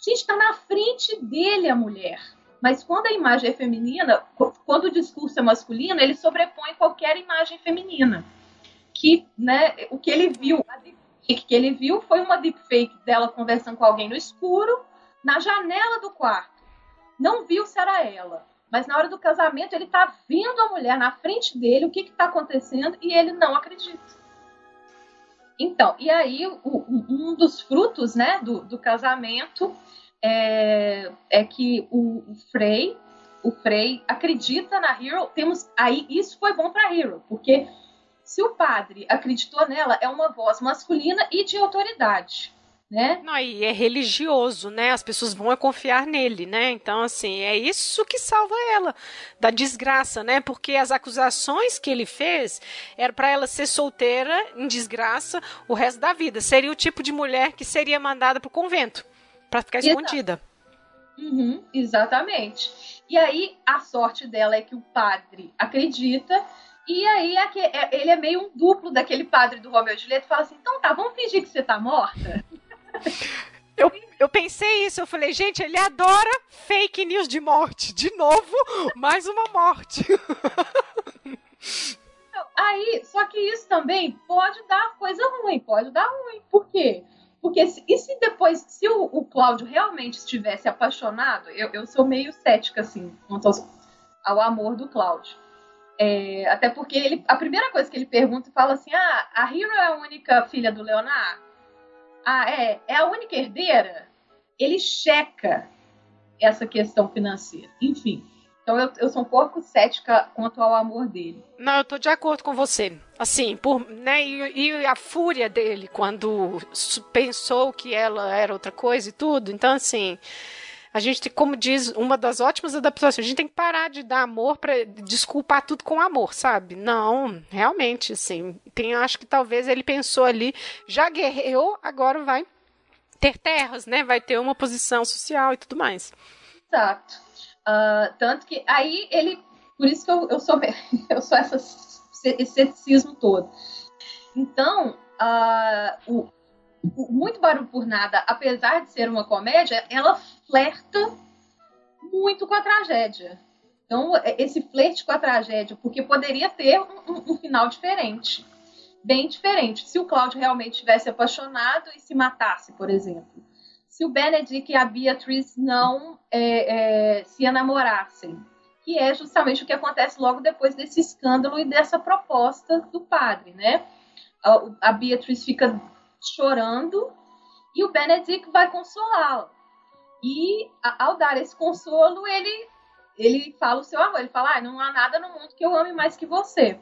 Gente, está na frente dele a mulher. Mas quando a imagem é feminina, quando o discurso é masculino, ele sobrepõe qualquer imagem feminina. Que, né, o que ele viu, a deepfake que ele viu foi uma deepfake dela conversando com alguém no escuro, na janela do quarto. Não viu se era ela. Mas na hora do casamento, ele está vendo a mulher na frente dele, o que está acontecendo, e ele não acredita. Então, e aí o, um dos frutos né, do, do casamento é, é que o, o Frey, o Frey acredita na Hero. Temos aí isso foi bom para Hero, porque se o padre acreditou nela, é uma voz masculina e de autoridade. Né? Não, e é religioso, né? As pessoas vão confiar nele, né? Então, assim, é isso que salva ela da desgraça, né? Porque as acusações que ele fez era para ela ser solteira em desgraça o resto da vida. Seria o tipo de mulher que seria mandada para o convento para ficar escondida. Uhum, exatamente. E aí a sorte dela é que o padre acredita e aí é é, ele é meio um duplo daquele padre do Romeu e Julieta fala assim: então tá, vamos fingir que você tá morta? Eu, eu pensei isso, eu falei, gente, ele adora fake news de morte. De novo, mais uma morte. Aí, só que isso também pode dar coisa ruim, pode dar ruim. Por quê? Porque se, e se depois, se o, o Cláudio realmente estivesse apaixonado, eu, eu sou meio cética, assim, quanto aos, ao amor do Cláudio. É, até porque ele, a primeira coisa que ele pergunta fala assim: ah, a Hero é a única filha do Leonardo? Ah, é? É a única herdeira? Ele checa essa questão financeira. Enfim. Então eu, eu sou um pouco cética quanto ao amor dele. Não, eu tô de acordo com você. Assim, por, né, e, e, a fúria dele quando pensou que ela era outra coisa e tudo. Então, assim, a gente como diz uma das ótimas adaptações, a gente tem que parar de dar amor para desculpar tudo com amor, sabe? Não, realmente, assim, tem, acho que talvez ele pensou ali, já guerreou, agora vai ter terras, né? Vai ter uma posição social e tudo mais. Exato. Uh, tanto que aí ele. Por isso que eu, eu sou [laughs] eu sou essa, esse ceticismo todo. Então, uh, o, o, Muito Barulho por Nada, apesar de ser uma comédia, ela flerta muito com a tragédia. Então, é, esse flerte com a tragédia, porque poderia ter um, um, um final diferente. Bem diferente. Se o Cláudio realmente tivesse apaixonado e se matasse, por exemplo se o Benedict e a Beatrice não é, é, se enamorassem, que é justamente o que acontece logo depois desse escândalo e dessa proposta do padre, né? A, a Beatrice fica chorando e o Benedict vai consolá-la. E ao dar esse consolo, ele ele fala o seu amor, ele fala, ah, não há nada no mundo que eu ame mais que você.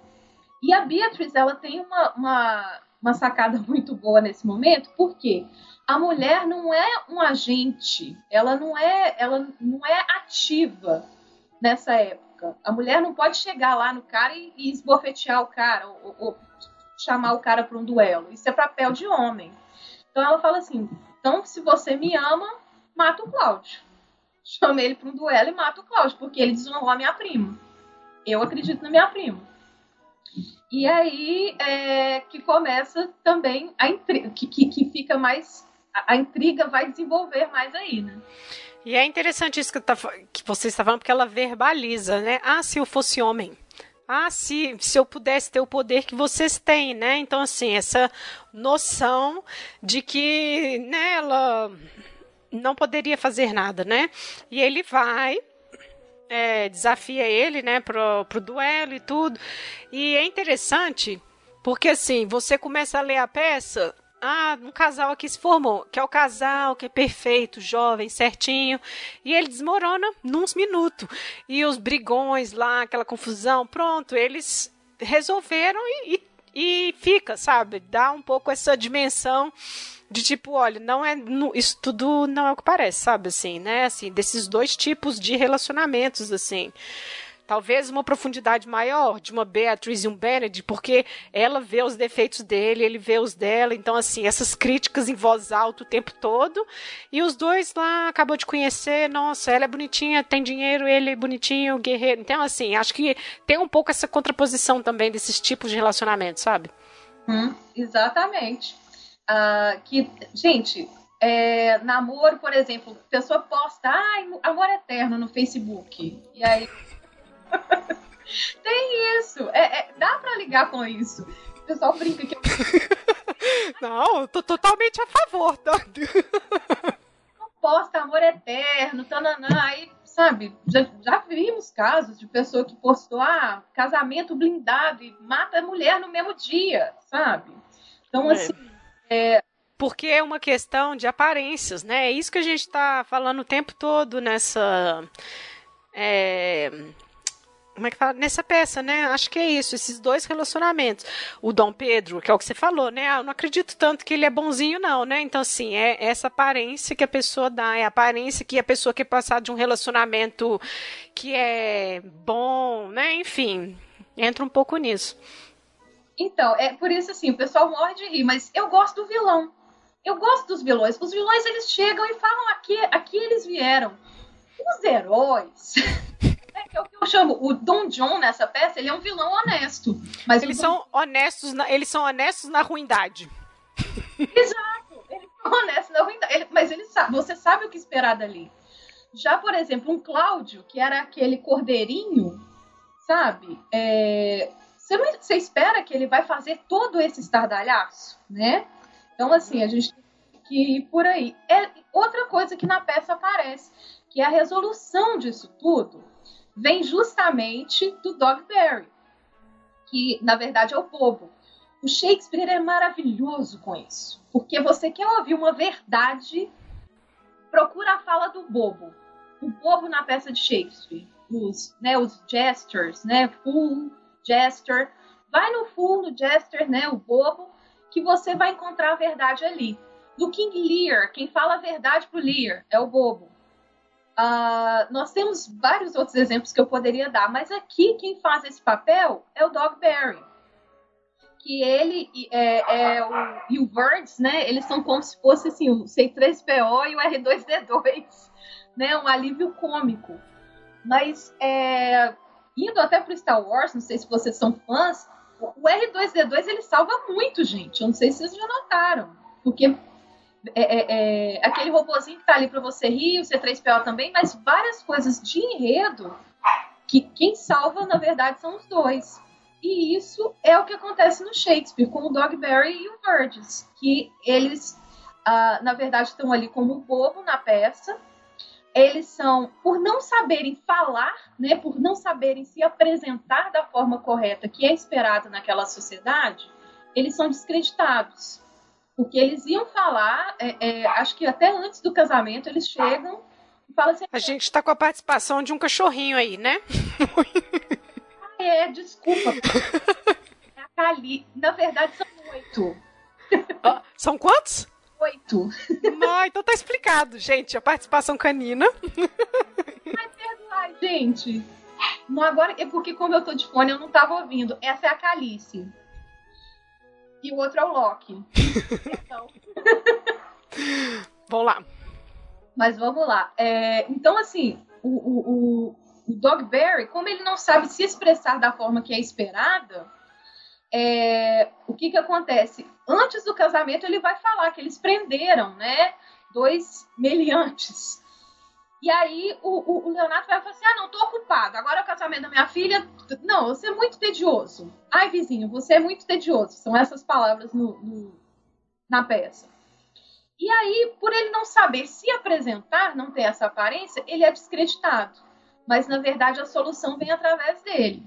E a Beatrice, ela tem uma, uma, uma sacada [laughs] muito boa nesse momento, porque a mulher não é um agente, ela não é, ela não é ativa nessa época. A mulher não pode chegar lá no cara e, e esbofetear o cara ou, ou chamar o cara para um duelo. Isso é papel de homem. Então ela fala assim: então se você me ama, mata o Cláudio. Chama ele para um duelo e mata o Cláudio, porque ele desonrou a minha prima. Eu acredito na minha prima. E aí é, que começa também a intriga, que, que, que fica mais a, intriga vai desenvolver mais aí, né? E é interessante isso que, tá, que você está falando, porque ela verbaliza, né? Ah, se eu fosse homem. Ah, se, se eu pudesse ter o poder que vocês têm, né? Então, assim, essa noção de que né, ela não poderia fazer nada, né? E ele vai, é, desafia ele, né, pro, pro duelo e tudo. E é interessante, porque assim, você começa a ler a peça ah, um casal aqui se formou, que é o casal que é perfeito, jovem, certinho, e ele desmorona nos minutos. E os brigões lá, aquela confusão, pronto, eles resolveram e, e, e fica, sabe? Dá um pouco essa dimensão de tipo, olha, não é isso tudo não é o que parece, sabe assim, né? Assim, desses dois tipos de relacionamentos assim talvez uma profundidade maior de uma Beatriz e um Benedict, porque ela vê os defeitos dele, ele vê os dela, então assim, essas críticas em voz alta o tempo todo, e os dois lá acabou de conhecer, nossa, ela é bonitinha, tem dinheiro, ele é bonitinho, guerreiro. Então assim, acho que tem um pouco essa contraposição também desses tipos de relacionamento, sabe? Hum, exatamente. Uh, que, gente, é, namoro, por exemplo, pessoa posta, ai, amor eterno no Facebook. E aí [laughs] Tem isso. É, é, dá pra ligar com isso. O pessoal brinca que eu... [laughs] Não, tô totalmente a favor. Tá? Não posta amor eterno, tananã. Aí, sabe, já, já vimos casos de pessoa que postou ah, casamento blindado e mata a mulher no mesmo dia, sabe? Então, é. assim. É, porque é uma questão de aparências, né? É isso que a gente está falando o tempo todo nessa é, como é que fala? Nessa peça, né? Acho que é isso, esses dois relacionamentos. O Dom Pedro, que é o que você falou, né? Ah, eu não acredito tanto que ele é bonzinho, não, né? Então, assim, é essa aparência que a pessoa dá, é a aparência que a pessoa quer passar de um relacionamento que é bom, né? Enfim, entra um pouco nisso. Então, é por isso, assim, o pessoal morre de rir, mas eu gosto do vilão. Eu gosto dos vilões. Os vilões, eles chegam e falam aqui, aqui eles vieram. Os heróis. [laughs] É, é o que eu chamo. O Don John nessa peça, ele é um vilão honesto. Mas eles são honestos, na, eles são honestos na ruindade. Exato. Eles são honestos na ruindade. Ele, mas ele sabe, você sabe o que esperar dali. Já, por exemplo, um Cláudio, que era aquele cordeirinho, sabe? É, você, você espera que ele vai fazer todo esse estardalhaço, né? Então, assim, a gente tem que por aí. É outra coisa que na peça aparece, que é a resolução disso tudo, vem justamente do Dogberry, que na verdade é o bobo. O Shakespeare é maravilhoso com isso, porque você quer ouvir uma verdade, procura a fala do bobo. O bobo na peça de Shakespeare, os, né, os gestures, né, fool, jester, vai no fool, no jester, né, o bobo, que você vai encontrar a verdade ali. Do King Lear, quem fala a verdade pro Lear é o bobo. Uh, nós temos vários outros exemplos que eu poderia dar, mas aqui quem faz esse papel é o Dogberry que ele é, é, o, e o Verds, né? Eles são como se fosse assim, o C3PO e o R2D2, [laughs] né? Um alívio cômico. Mas é, indo até pro Star Wars, não sei se vocês são fãs, o R2D2 ele salva muito, gente. Eu não sei se vocês já notaram, porque é, é, é aquele robôzinho que tá ali para você rir, o C3PO também, mas várias coisas de enredo que quem salva na verdade são os dois. E isso é o que acontece no Shakespeare, com o Dogberry e o Burgess, que eles, uh, na verdade, estão ali como bobo na peça. Eles são, por não saberem falar, né, por não saberem se apresentar da forma correta que é esperada naquela sociedade, eles são descreditados. Porque eles iam falar, é, é, acho que até antes do casamento, eles chegam e falam assim. A gente está com a participação de um cachorrinho aí, né? é, desculpa. [laughs] É a Cali. Na verdade, são oito. Oh, são quantos? Oito. Não, então tá explicado, gente. A participação canina. Vai perdoar, gente. Não, agora é porque, como eu tô de fone, eu não tava ouvindo. Essa é a Calice. E o outro é o Loki. Então. Vamos lá. Mas vamos lá. É, então, assim, o, o, o Dogberry, como ele não sabe se expressar da forma que é esperada, é, o que que acontece? Antes do casamento ele vai falar que eles prenderam, né, dois meliantes. E aí o, o, Leonardo vai falar assim, ah, não, tô ocupado, agora é o casamento da minha filha. Não, você é muito tedioso. Ai, vizinho, você é muito tedioso. São essas palavras no, no, na peça. E aí, por ele não saber se apresentar, não ter essa aparência, ele é descreditado mas na verdade a solução vem através dele.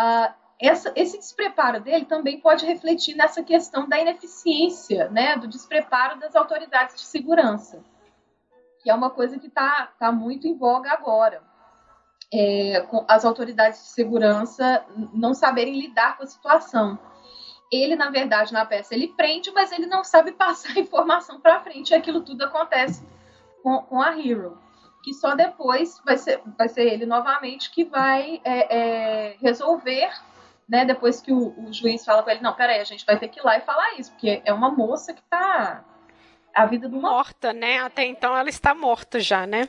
Uh, essa, esse despreparo dele também pode refletir nessa questão da ineficiência, né, do despreparo das autoridades de segurança, que é uma coisa que está tá muito em voga agora. É, as autoridades de segurança não saberem lidar com a situação. Ele, na verdade, na peça, ele prende, mas ele não sabe passar a informação para frente, e aquilo tudo acontece com, com a Hero que só depois vai ser, vai ser ele novamente que vai é, é, resolver, né? Depois que o, o, juiz fala com ele, não, peraí, a gente vai ter que ir lá e falar isso, porque é uma moça que tá a vida do morta, né? Até então ela está morta já, né?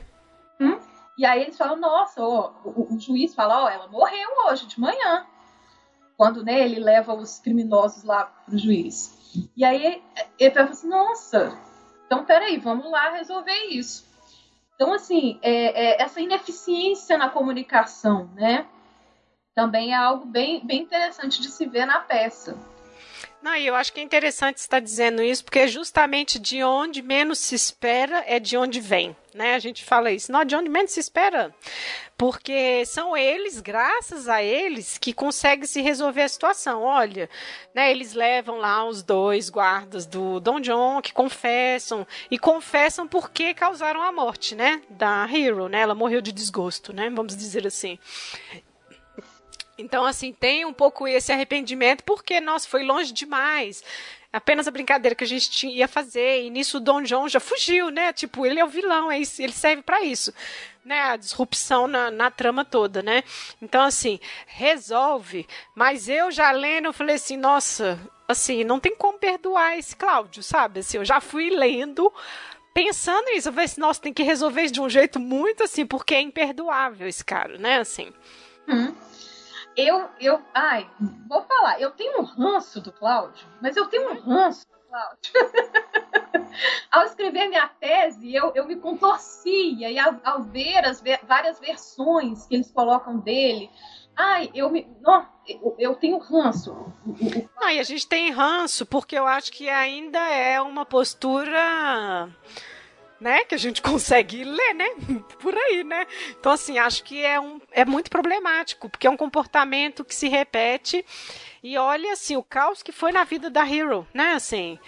Hum? E aí eles falam, nossa, ó, o, o, juiz fala, ó, ela morreu hoje de manhã, quando né, ele leva os criminosos lá pro juiz. E aí ele fala assim, nossa, então peraí, vamos lá resolver isso. Então, assim, é, é, essa ineficiência na comunicação, né? Também é algo bem, bem interessante de se ver na peça. Não, eu acho que é interessante estar dizendo isso, porque é justamente de onde menos se espera é de onde vem, né? A gente fala isso, não, de onde menos se espera, porque são eles, graças a eles, que conseguem se resolver a situação. Olha, né, eles levam lá os dois guardas do Don John que confessam, e confessam porque causaram a morte, né, da Hero, né? Ela morreu de desgosto, né? Vamos dizer assim. Então, assim, tem um pouco esse arrependimento, porque, nossa, foi longe demais. Apenas a brincadeira que a gente ia fazer. E nisso o Don John já fugiu, né? Tipo, ele é o vilão, é isso, ele serve para isso. Né? A disrupção na, na trama toda, né? Então, assim, resolve. Mas eu já lendo, eu falei assim, nossa, assim, não tem como perdoar esse Cláudio, sabe? Assim, eu já fui lendo pensando nisso, eu falei assim, nossa, tem que resolver isso de um jeito muito assim, porque é imperdoável esse cara, né? Assim. Hum eu, eu, ai, vou falar, eu tenho um ranço do Cláudio, mas eu tenho um ranço do Cláudio. [laughs] ao escrever minha tese, eu, eu me contorcia, e ao, ao ver as várias versões que eles colocam dele, ai, eu me. Não, eu, eu tenho ranço. Não, e a gente tem ranço porque eu acho que ainda é uma postura né, que a gente [laughs] consegue ler, né, por aí, né. Então assim, acho que é um é muito problemático, porque é um comportamento que se repete e olha assim o caos que foi na vida da Hero, né, assim,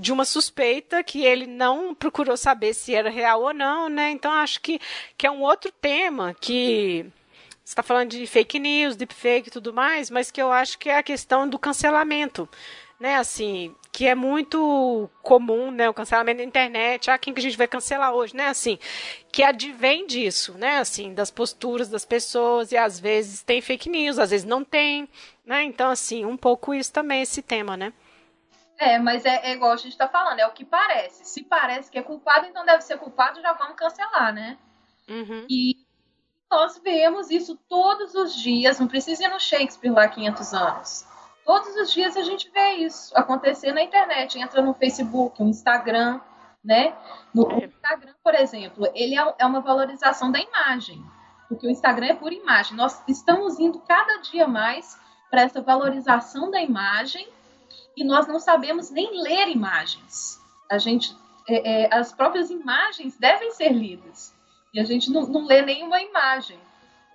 de uma suspeita que ele não procurou saber se era real ou não, né? Então acho que, que é um outro tema que você está falando de fake news, deepfake e tudo mais, mas que eu acho que é a questão do cancelamento, né? Assim, que é muito comum, né? O cancelamento da internet. Ah, quem que a gente vai cancelar hoje, né? Assim, que advém disso, né? Assim, das posturas das pessoas e às vezes tem fake news, às vezes não tem, né? Então, assim, um pouco isso também esse tema, né? É, mas é, é, igual a gente tá falando, é o que parece. Se parece que é culpado, então deve ser culpado, já vamos cancelar, né? Uhum. E nós vemos isso todos os dias, não precisa ir no Shakespeare lá 500 anos. Todos os dias a gente vê isso acontecer na internet. Entra no Facebook, no Instagram, né? No é. Instagram, por exemplo, ele é, é uma valorização da imagem, porque o Instagram é por imagem. Nós estamos indo cada dia mais para essa valorização da imagem e nós não sabemos nem ler imagens. A gente, é, é, as próprias imagens devem ser lidas e a gente não, não lê nenhuma imagem.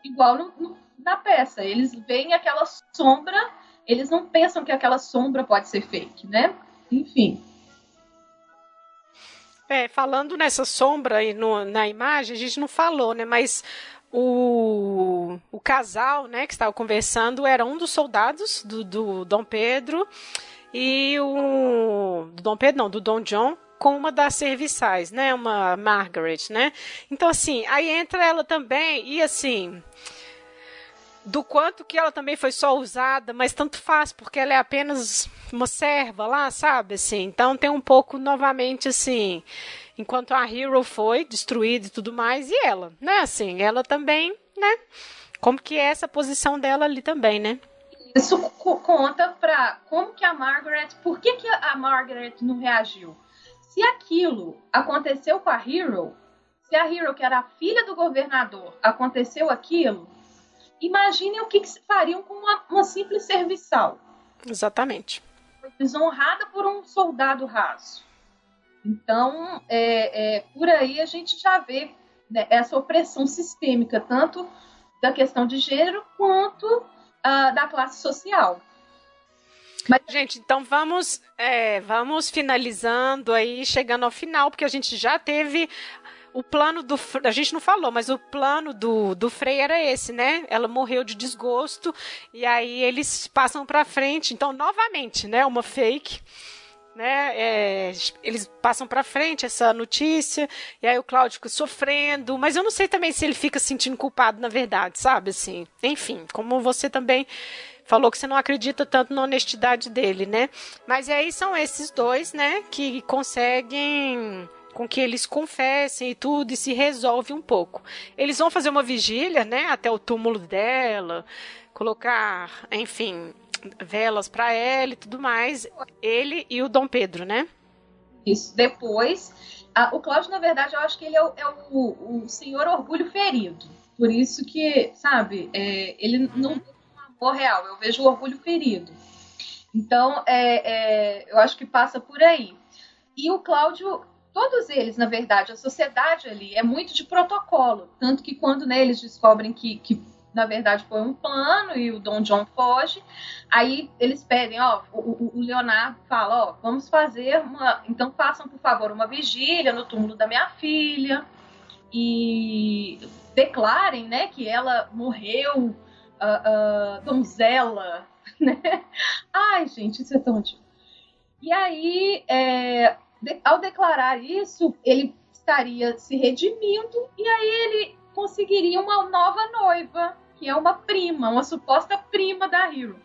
Igual no, no, na peça, eles veem aquela sombra, eles não pensam que aquela sombra pode ser fake, né? Enfim. É, falando nessa sombra aí no, na imagem, a gente não falou, né? Mas o, o casal, né, que estava conversando era um dos soldados do, do Dom Pedro e o do Dom Pedro, não, do Dom John, com uma das serviçais, né? Uma Margaret, né? Então, assim, aí entra ela também, e assim. Do quanto que ela também foi só usada, mas tanto faz, porque ela é apenas uma serva lá, sabe? Assim, então tem um pouco novamente assim. Enquanto a Hero foi destruída e tudo mais, e ela, né? Assim, ela também, né? Como que é essa posição dela ali também, né? Isso conta para como que a Margaret, por que, que a Margaret não reagiu? Se aquilo aconteceu com a Hero, se a Hero, que era a filha do governador, aconteceu aquilo, imagine o que, que fariam com uma, uma simples serviçal. Exatamente. Foi desonrada por um soldado raso. Então, é, é, por aí a gente já vê né, essa opressão sistêmica, tanto da questão de gênero quanto uh, da classe social. Mas... Gente, então vamos, é, vamos finalizando aí, chegando ao final, porque a gente já teve o plano do. A gente não falou, mas o plano do, do Frei era esse, né? Ela morreu de desgosto, e aí eles passam pra frente. Então, novamente, né? Uma fake. Né, é, eles passam para frente essa notícia e aí o Cláudio sofrendo, mas eu não sei também se ele fica se sentindo culpado na verdade, sabe assim. Enfim, como você também falou que você não acredita tanto na honestidade dele, né? Mas aí são esses dois, né, que conseguem com que eles confessem e tudo e se resolve um pouco. Eles vão fazer uma vigília, né, até o túmulo dela, colocar, enfim, velas para ela e tudo mais. Ele e o Dom Pedro, né? Isso. Depois, a, o Cláudio, na verdade, eu acho que ele é o, é o, o senhor orgulho ferido. Por isso que, sabe, é, ele não amor real, eu vejo o orgulho ferido. Então, é, é, eu acho que passa por aí. E o Cláudio, todos eles, na verdade, a sociedade ali é muito de protocolo. Tanto que quando né, eles descobrem que, que, na verdade, foi um plano e o Dom John foge, aí eles pedem, ó, o, o Leonardo fala, ó, vamos fazer uma. Então façam, por favor, uma vigília no túmulo da minha filha. E declarem, né, que ela morreu uh, uh, donzela, [laughs] né? Ai, gente, isso é tão. E aí, é, de, ao declarar isso, ele estaria se redimindo e aí ele conseguiria uma nova noiva, que é uma prima, uma suposta prima da Hero.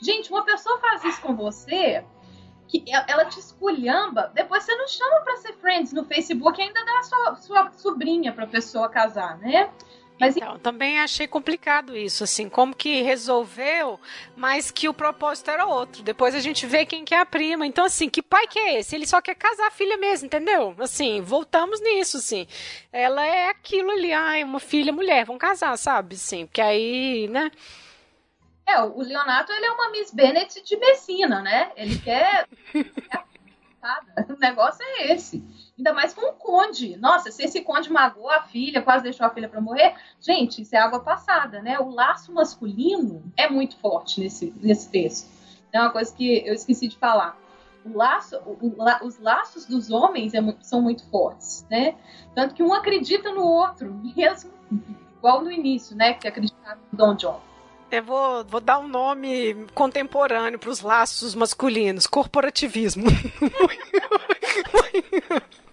Gente, uma pessoa faz isso com você, que ela te esculhamba, depois você não chama para ser friends no Facebook e ainda dá a sua, sua sobrinha pra pessoa casar, né? Mas então, também achei complicado isso, assim, como que resolveu, mas que o propósito era outro. Depois a gente vê quem que é a prima. Então, assim, que pai que é esse? Ele só quer casar a filha mesmo, entendeu? Assim, voltamos nisso, assim. Ela é aquilo ali, ai, uma filha mulher, vão casar, sabe? Sim, porque aí, né? É, o Leonardo, ele é uma Miss Bennett de Messina, né? Ele quer... [laughs] o negócio é esse. Ainda mais com um conde. Nossa, se esse conde magoou a filha, quase deixou a filha para morrer. Gente, isso é água passada, né? O laço masculino é muito forte nesse, nesse texto. É uma coisa que eu esqueci de falar. Laço, o, o, os laços dos homens é são muito fortes, né? Tanto que um acredita no outro, mesmo igual no início, né? Que acreditava no Don John. Eu vou, vou dar um nome contemporâneo para os laços masculinos: corporativismo. [laughs]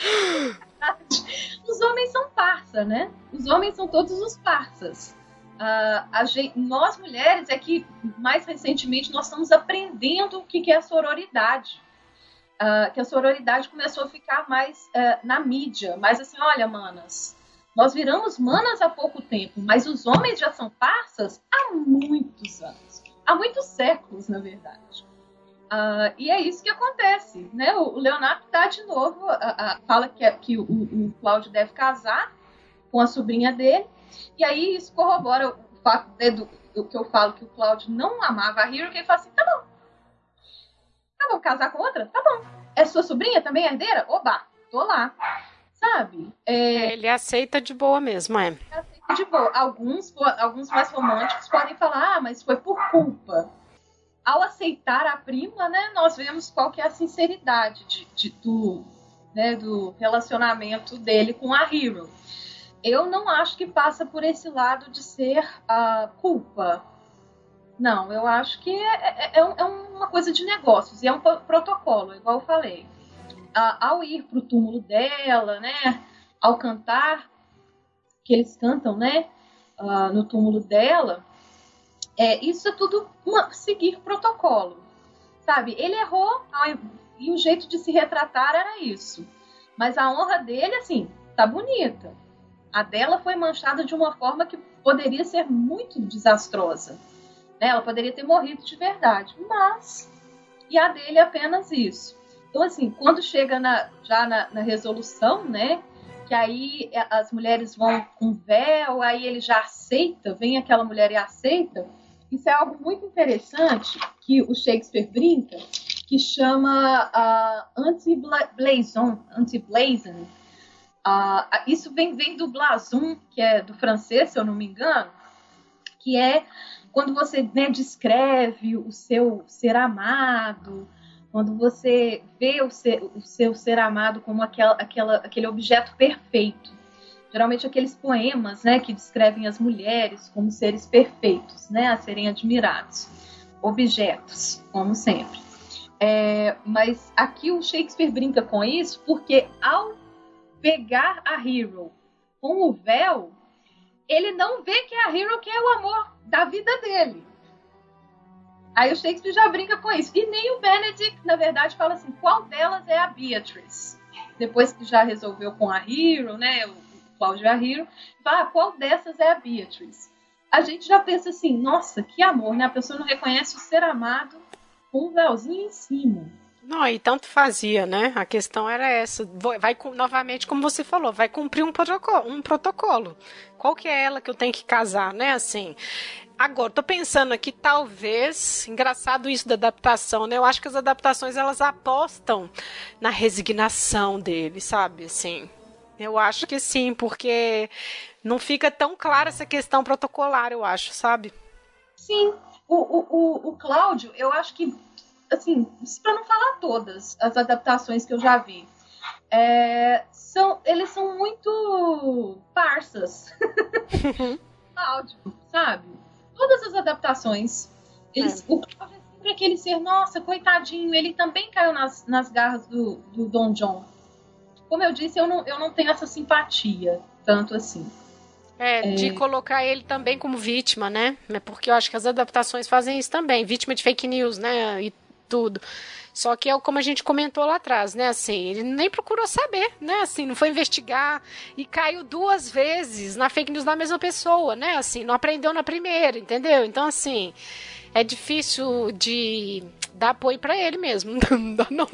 [laughs] Os homens são parça, né? Os homens são todos os parças. Uh, gente, nós mulheres é que mais recentemente nós estamos aprendendo o que, que é a sororidade. Uh, que a sororidade começou a ficar mais uh, na mídia, mas assim, olha, manas, nós viramos manas há pouco tempo, mas os homens já são parças há muitos anos, há muitos séculos, na verdade. Uh, e é isso que acontece, né? O, Leonardo tá de novo, uh, uh, fala que, que o, o Cláudio deve casar com a sobrinha dele, e aí isso corrobora o fato de, do, do, que eu falo que o Cláudio não amava a Hiro, que ele fala assim, tá bom, tá bom, casar com outra? Tá bom. É sua sobrinha também herdeira? Oba, tô lá sabe? É, é, ele aceita de boa mesmo, é. Aceita de boa. Alguns, alguns mais românticos podem falar, ah, mas foi por culpa. Ao aceitar a prima, né, nós vemos qual que é a sinceridade de, de do, né, do relacionamento dele com a Hero. Eu não acho que passa por esse lado de ser a culpa. Não, eu acho que é, é, é, é uma coisa de negócios e é um protocolo, igual eu falei ao ir para o túmulo dela, né, ao cantar, que eles cantam, né, uh, no túmulo dela, é, isso é tudo uma, seguir protocolo, sabe? Ele errou e o jeito de se retratar era isso, mas a honra dele, assim, tá bonita. A dela foi manchada de uma forma que poderia ser muito desastrosa. Né? Ela poderia ter morrido de verdade, mas e a dele é apenas isso. Então, assim, quando chega na, já na, na resolução, né? que aí é, as mulheres vão com véu, aí ele já aceita, vem aquela mulher e aceita. Isso é algo muito interessante que o Shakespeare brinca, que chama uh, anti-blazon, anti-blazon. Uh, isso vem, vem do blason, que é do francês, se eu não me engano, que é quando você né, descreve o seu ser amado, quando você vê o, ser, o seu ser amado como aquela, aquela, aquele objeto perfeito. Geralmente aqueles poemas né, que descrevem as mulheres como seres perfeitos, né, a serem admirados. Objetos, como sempre. É, mas aqui o Shakespeare brinca com isso porque ao pegar a Hero com o véu, ele não vê que é a Hero que é o amor da vida dele. Aí o Shakespeare já brinca com isso. E nem o Benedict, na verdade, fala assim: qual delas é a Beatrice? Depois que já resolveu com a Hero, né? O Cláudio a Hero, fala: ah, qual dessas é a Beatrice? A gente já pensa assim: nossa, que amor, né? A pessoa não reconhece o ser amado com um véuzinho em cima. Não, e tanto fazia, né? A questão era essa. Vai novamente, como você falou, vai cumprir um protocolo, um protocolo. Qual que é ela que eu tenho que casar, né? Assim, Agora, tô pensando aqui, talvez, engraçado isso da adaptação, né? Eu acho que as adaptações elas apostam na resignação dele, sabe? Assim, eu acho que sim, porque não fica tão clara essa questão protocolar, eu acho, sabe? Sim. O, o, o, o Cláudio, eu acho que, assim, para não falar todas as adaptações que eu já vi, é, são, eles são muito parsas. [laughs] Cláudio, sabe? todas as adaptações. Eles, é. O Cláudio é sempre aquele ser, nossa, coitadinho, ele também caiu nas, nas garras do, do Don John. Como eu disse, eu não, eu não tenho essa simpatia, tanto assim. É, é, de colocar ele também como vítima, né? Porque eu acho que as adaptações fazem isso também, vítima de fake news, né? E tudo. Só que é como a gente comentou lá atrás, né? Assim, ele nem procurou saber, né? Assim, não foi investigar e caiu duas vezes na fake news da mesma pessoa, né? Assim, não aprendeu na primeira, entendeu? Então, assim, é difícil de dar apoio para ele mesmo. [laughs] Não dá, não.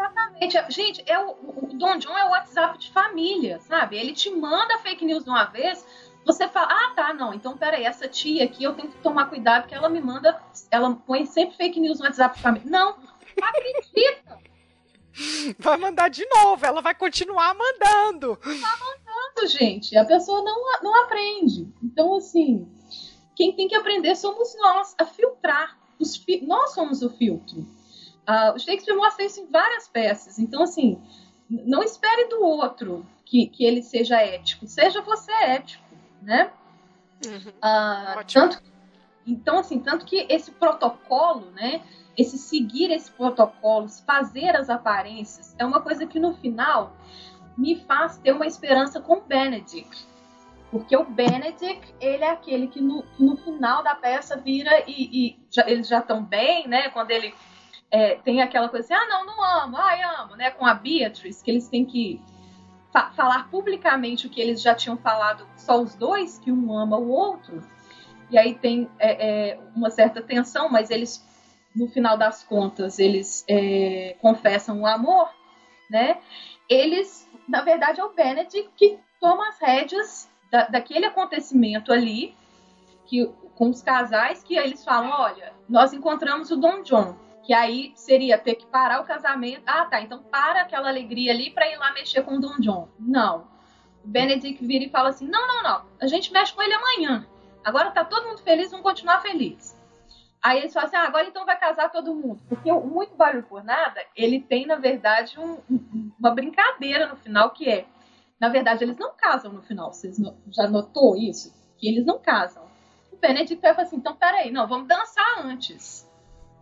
Exatamente. Gente, é o, o Don John é o WhatsApp de família, sabe? Ele te manda fake news de uma vez, você fala, ah, tá, não, então peraí, essa tia aqui eu tenho que tomar cuidado porque ela me manda, ela põe sempre fake news no WhatsApp de família. Não, acredita! [laughs] Vai mandar de novo, ela vai continuar mandando. Tá mandando, gente. A pessoa não, não aprende. Então, assim, quem tem que aprender somos nós a filtrar. Fi nós somos o filtro. Uh, o Shakespeare mostra isso em várias peças. Então, assim, não espere do outro que, que ele seja ético. Seja você ético, né? Uhum. Uh, tanto, então, assim, tanto que esse protocolo, né? Esse seguir esse protocolo, fazer as aparências, é uma coisa que no final me faz ter uma esperança com o Benedict. Porque o Benedict, ele é aquele que no, no final da peça vira e, e já, eles já estão bem, né? Quando ele é, tem aquela coisa assim, ah, não, não amo, ai, amo, né? Com a Beatrice, que eles têm que fa falar publicamente o que eles já tinham falado, só os dois, que um ama o outro. E aí tem é, é, uma certa tensão, mas eles, no final das contas, eles é, confessam o amor, né? Eles, na verdade, é o Benedict que toma as rédeas da, daquele acontecimento ali, que, com os casais, que eles falam, olha, nós encontramos o Dom John, que aí seria ter que parar o casamento. Ah, tá, então para aquela alegria ali para ir lá mexer com o Dom John. Não. O Benedict vira e fala assim: não, não, não, a gente mexe com ele amanhã. Agora tá todo mundo feliz, vamos continuar feliz. Aí eles falam assim: ah, agora então vai casar todo mundo. Porque o Muito Barulho por Nada, ele tem, na verdade, um, uma brincadeira no final que é. Na verdade, eles não casam no final. Vocês já notou isso? Que eles não casam. O Benedict vai falar assim: então peraí, não, vamos dançar antes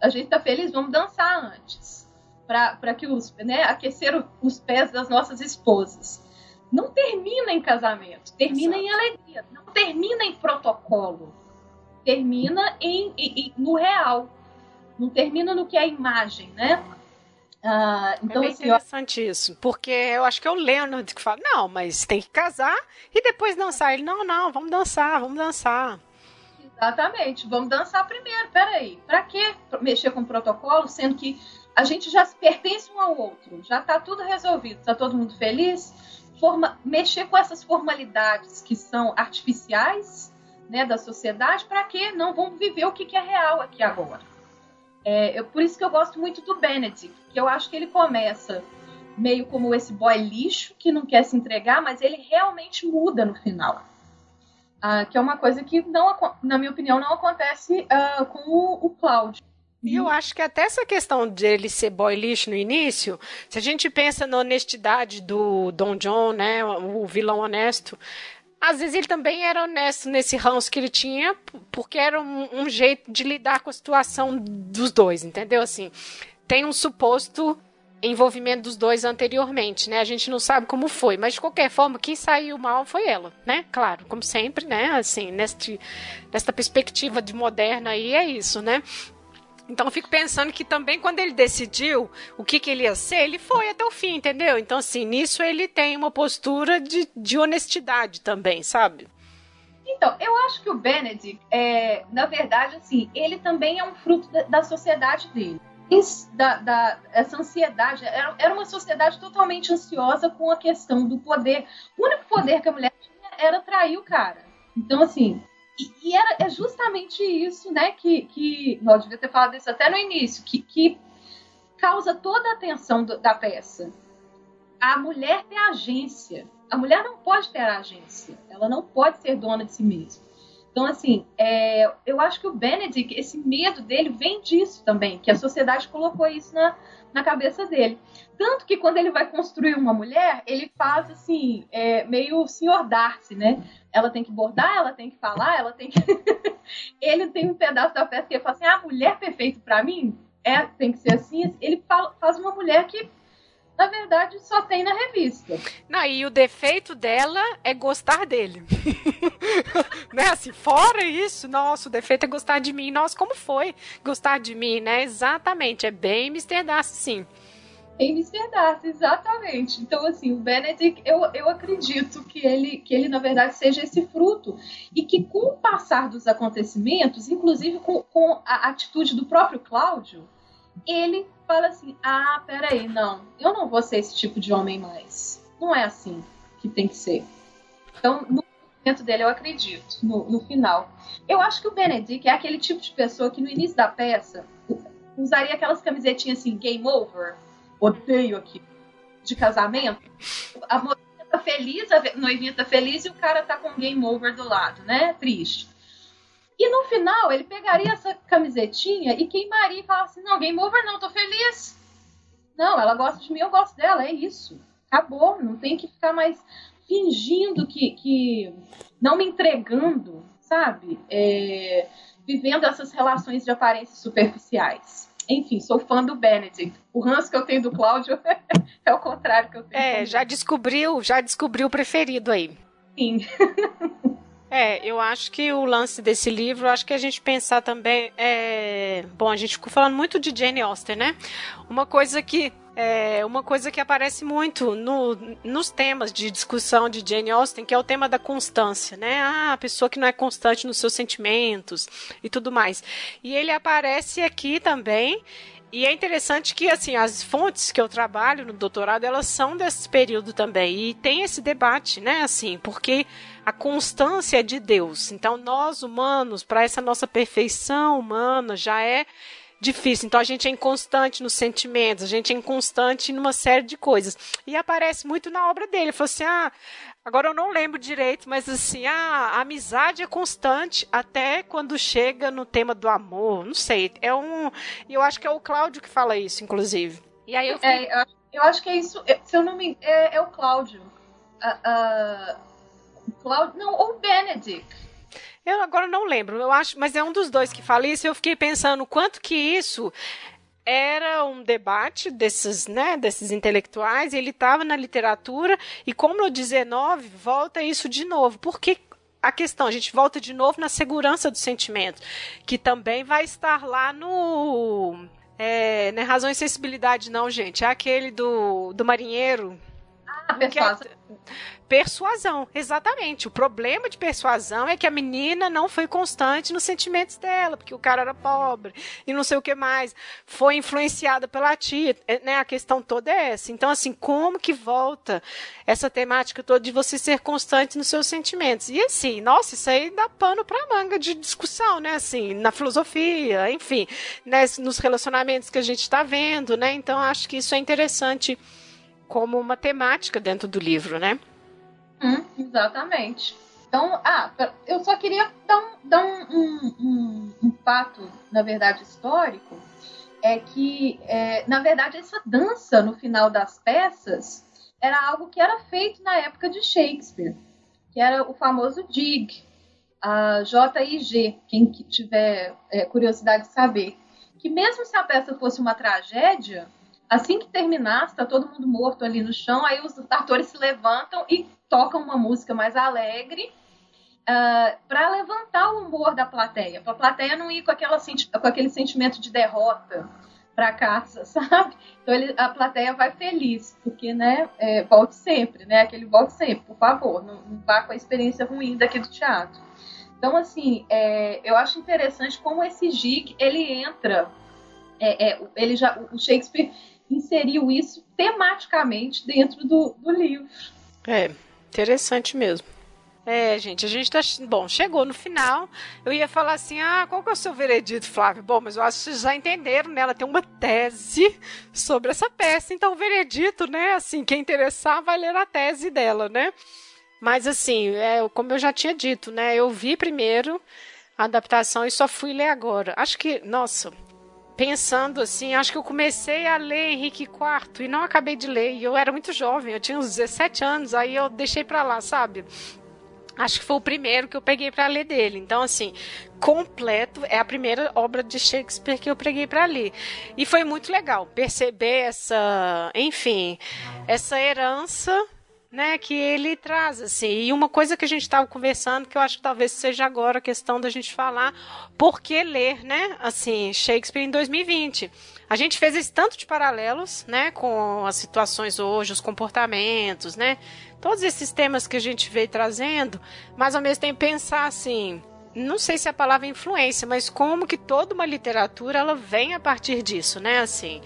a gente tá feliz, vamos dançar antes. para que os, né, aquecer os pés das nossas esposas. Não termina em casamento, termina Exato. em alegria, não termina em protocolo. Termina em, em, em, no real. Não termina no que é imagem, né? Ah, então, é bem assim, interessante ó... isso, porque eu acho que é o Leonard que fala, não, mas tem que casar e depois dançar. Ele, não, não, vamos dançar, vamos dançar. Exatamente. Vamos dançar primeiro. Peraí. Para que mexer com o protocolo, sendo que a gente já pertence um ao outro? Já está tudo resolvido. Está todo mundo feliz? Forma, mexer com essas formalidades que são artificiais né, da sociedade, para que não vamos viver o que, que é real aqui agora. É, eu, por isso que eu gosto muito do Benedict, que eu acho que ele começa meio como esse boy lixo que não quer se entregar, mas ele realmente muda no final. Uh, que é uma coisa que, não, na minha opinião, não acontece uh, com o, o Cláudio. E eu acho que até essa questão de ele ser boy lixo no início, se a gente pensa na honestidade do Don John, né, o vilão honesto, às vezes ele também era honesto nesse ranço que ele tinha, porque era um, um jeito de lidar com a situação dos dois, entendeu? Assim, tem um suposto envolvimento dos dois anteriormente, né? A gente não sabe como foi, mas de qualquer forma, quem saiu mal foi ela, né? Claro, como sempre, né? Assim, neste, nesta perspectiva de moderna aí é isso, né? Então eu fico pensando que também quando ele decidiu o que, que ele ia ser, ele foi até o fim, entendeu? Então, assim, nisso ele tem uma postura de, de honestidade também, sabe? Então, eu acho que o Benedict, é, na verdade, assim, ele também é um fruto da, da sociedade dele da, da, essa ansiedade. Era, era uma sociedade totalmente ansiosa com a questão do poder. O único poder que a mulher tinha era trair o cara. Então, assim, e, e era é justamente isso, né, que, que. Não, devia ter falado isso até no início, que, que causa toda a atenção do, da peça. A mulher tem agência. A mulher não pode ter agência. Ela não pode ser dona de si mesma. Então, assim, é, eu acho que o Benedict, esse medo dele vem disso também, que a sociedade colocou isso na, na cabeça dele. Tanto que quando ele vai construir uma mulher, ele faz assim, é, meio senhor Darcy, né? Ela tem que bordar, ela tem que falar, ela tem que. [laughs] ele tem um pedaço da peça que ele fala assim: ah, a mulher perfeita para mim é, tem que ser assim. Ele fala, faz uma mulher que na verdade, só tem na revista. Não, e o defeito dela é gostar dele. [laughs] né? Assim, fora isso, nossa, o defeito é gostar de mim. Nossa, como foi gostar de mim, né? Exatamente, é bem Mr. Darcy, sim. Em Mr. Darcy, exatamente. Então, assim, o Benedict, eu, eu acredito que ele, que ele, na verdade, seja esse fruto. E que, com o passar dos acontecimentos, inclusive com, com a atitude do próprio Cláudio, ele fala assim: ah, peraí, não, eu não vou ser esse tipo de homem mais. Não é assim que tem que ser. Então, no momento dele, eu acredito, no, no final. Eu acho que o Benedict é aquele tipo de pessoa que no início da peça usaria aquelas camisetinhas assim, game over, odeio aqui, de casamento. A moça tá feliz, a noivinha tá feliz e o cara tá com game over do lado, né? Triste. E no final, ele pegaria essa camisetinha e queimaria e falaria assim: não, game over não, tô feliz. Não, ela gosta de mim, eu gosto dela, é isso. Acabou, não tem que ficar mais fingindo que. que não me entregando, sabe? É, vivendo essas relações de aparências superficiais. Enfim, sou fã do Benedict. O ranço que eu tenho do Cláudio [laughs] é o contrário que eu tenho. É, já descobriu, já descobriu o preferido aí. Sim. [laughs] É, eu acho que o lance desse livro, acho que a gente pensar também. É... Bom, a gente ficou falando muito de Jane Austen, né? Uma coisa que. É uma coisa que aparece muito no, nos temas de discussão de Jane Austen, que é o tema da constância, né? Ah, a pessoa que não é constante nos seus sentimentos e tudo mais. E ele aparece aqui também. E é interessante que, assim, as fontes que eu trabalho no doutorado, elas são desse período também. E tem esse debate, né, assim, porque a constância é de Deus. Então, nós humanos, para essa nossa perfeição humana, já é difícil. Então, a gente é inconstante nos sentimentos, a gente é inconstante numa série de coisas. E aparece muito na obra dele. Ele falou assim: ah, Agora eu não lembro direito, mas assim, a, a, amizade é constante até quando chega no tema do amor. Não sei. É um. Eu acho que é o Cláudio que fala isso, inclusive. E aí eu, fiquei... é, eu, acho que é isso. Se eu não me. É, é o Cláudio. Uh, uh, Cláudio. Não, ou o Benedict. Eu agora não lembro, eu acho, mas é um dos dois que fala isso. Eu fiquei pensando quanto que isso era um debate desses, né, desses intelectuais, ele estava na literatura, e como no 19 volta isso de novo. Porque a questão, a gente volta de novo na segurança do sentimento, que também vai estar lá no. É, não é razão e sensibilidade, não, gente. É aquele do, do marinheiro. Persuasão. Persuasão, exatamente. O problema de persuasão é que a menina não foi constante nos sentimentos dela, porque o cara era pobre e não sei o que mais. Foi influenciada pela tia, é, né? A questão toda é essa. Então, assim, como que volta essa temática toda de você ser constante nos seus sentimentos? E assim, nossa, isso aí dá pano pra manga de discussão, né? Assim, na filosofia, enfim, né? nos relacionamentos que a gente está vendo, né? Então, acho que isso é interessante como uma temática dentro do livro, né? Hum, exatamente. Então, ah, eu só queria dar, um, dar um, um, um, um fato, na verdade, histórico, é que, é, na verdade, essa dança no final das peças era algo que era feito na época de Shakespeare, que era o famoso dig, a J-I-G, quem tiver é, curiosidade de saber. Que mesmo se a peça fosse uma tragédia, assim que terminasse, tá todo mundo morto ali no chão, aí os atores se levantam e tocam uma música mais alegre uh, ah, para levantar o humor da plateia, para a plateia não ir com, aquela, com aquele sentimento de derrota para casa, [laughs] sabe? Então ele, a plateia vai feliz, porque, né, é, volte sempre, né? Aquele volte sempre, por favor, não, não vá com a experiência ruim daqui do teatro. Então, assim, é, eu acho interessante como esse gig, ele entra, é, é, ele já, o Shakespeare inseriu isso tematicamente dentro do, do livro. É, Interessante mesmo. É, gente, a gente tá. Bom, chegou no final. Eu ia falar assim: ah, qual que é o seu veredito, Flávio? Bom, mas eu acho que vocês já entenderam, né? Ela tem uma tese sobre essa peça. Então, o veredito, né? Assim, quem interessar vai ler a tese dela, né? Mas, assim, é, como eu já tinha dito, né? Eu vi primeiro a adaptação e só fui ler agora. Acho que, nossa, pensando assim, acho que eu comecei a ler Henrique IV e não acabei de ler. E eu era muito jovem, eu tinha uns 17 anos, aí eu deixei para lá, sabe? Acho que foi o primeiro que eu peguei para ler dele. Então, assim, completo é a primeira obra de Shakespeare que eu peguei para ler. E foi muito legal perceber essa, enfim, essa herança né, que ele traz, assim. E uma coisa que a gente estava conversando, que eu acho que talvez seja agora a questão da gente falar, por que ler, né, assim, Shakespeare em 2020. A gente fez esse tanto de paralelos, né, com as situações hoje, os comportamentos, né, todos esses temas que a gente veio trazendo, mas ao mesmo tempo pensar assim, não sei se a palavra é influência, mas como que toda uma literatura ela vem a partir disso, né? Assim,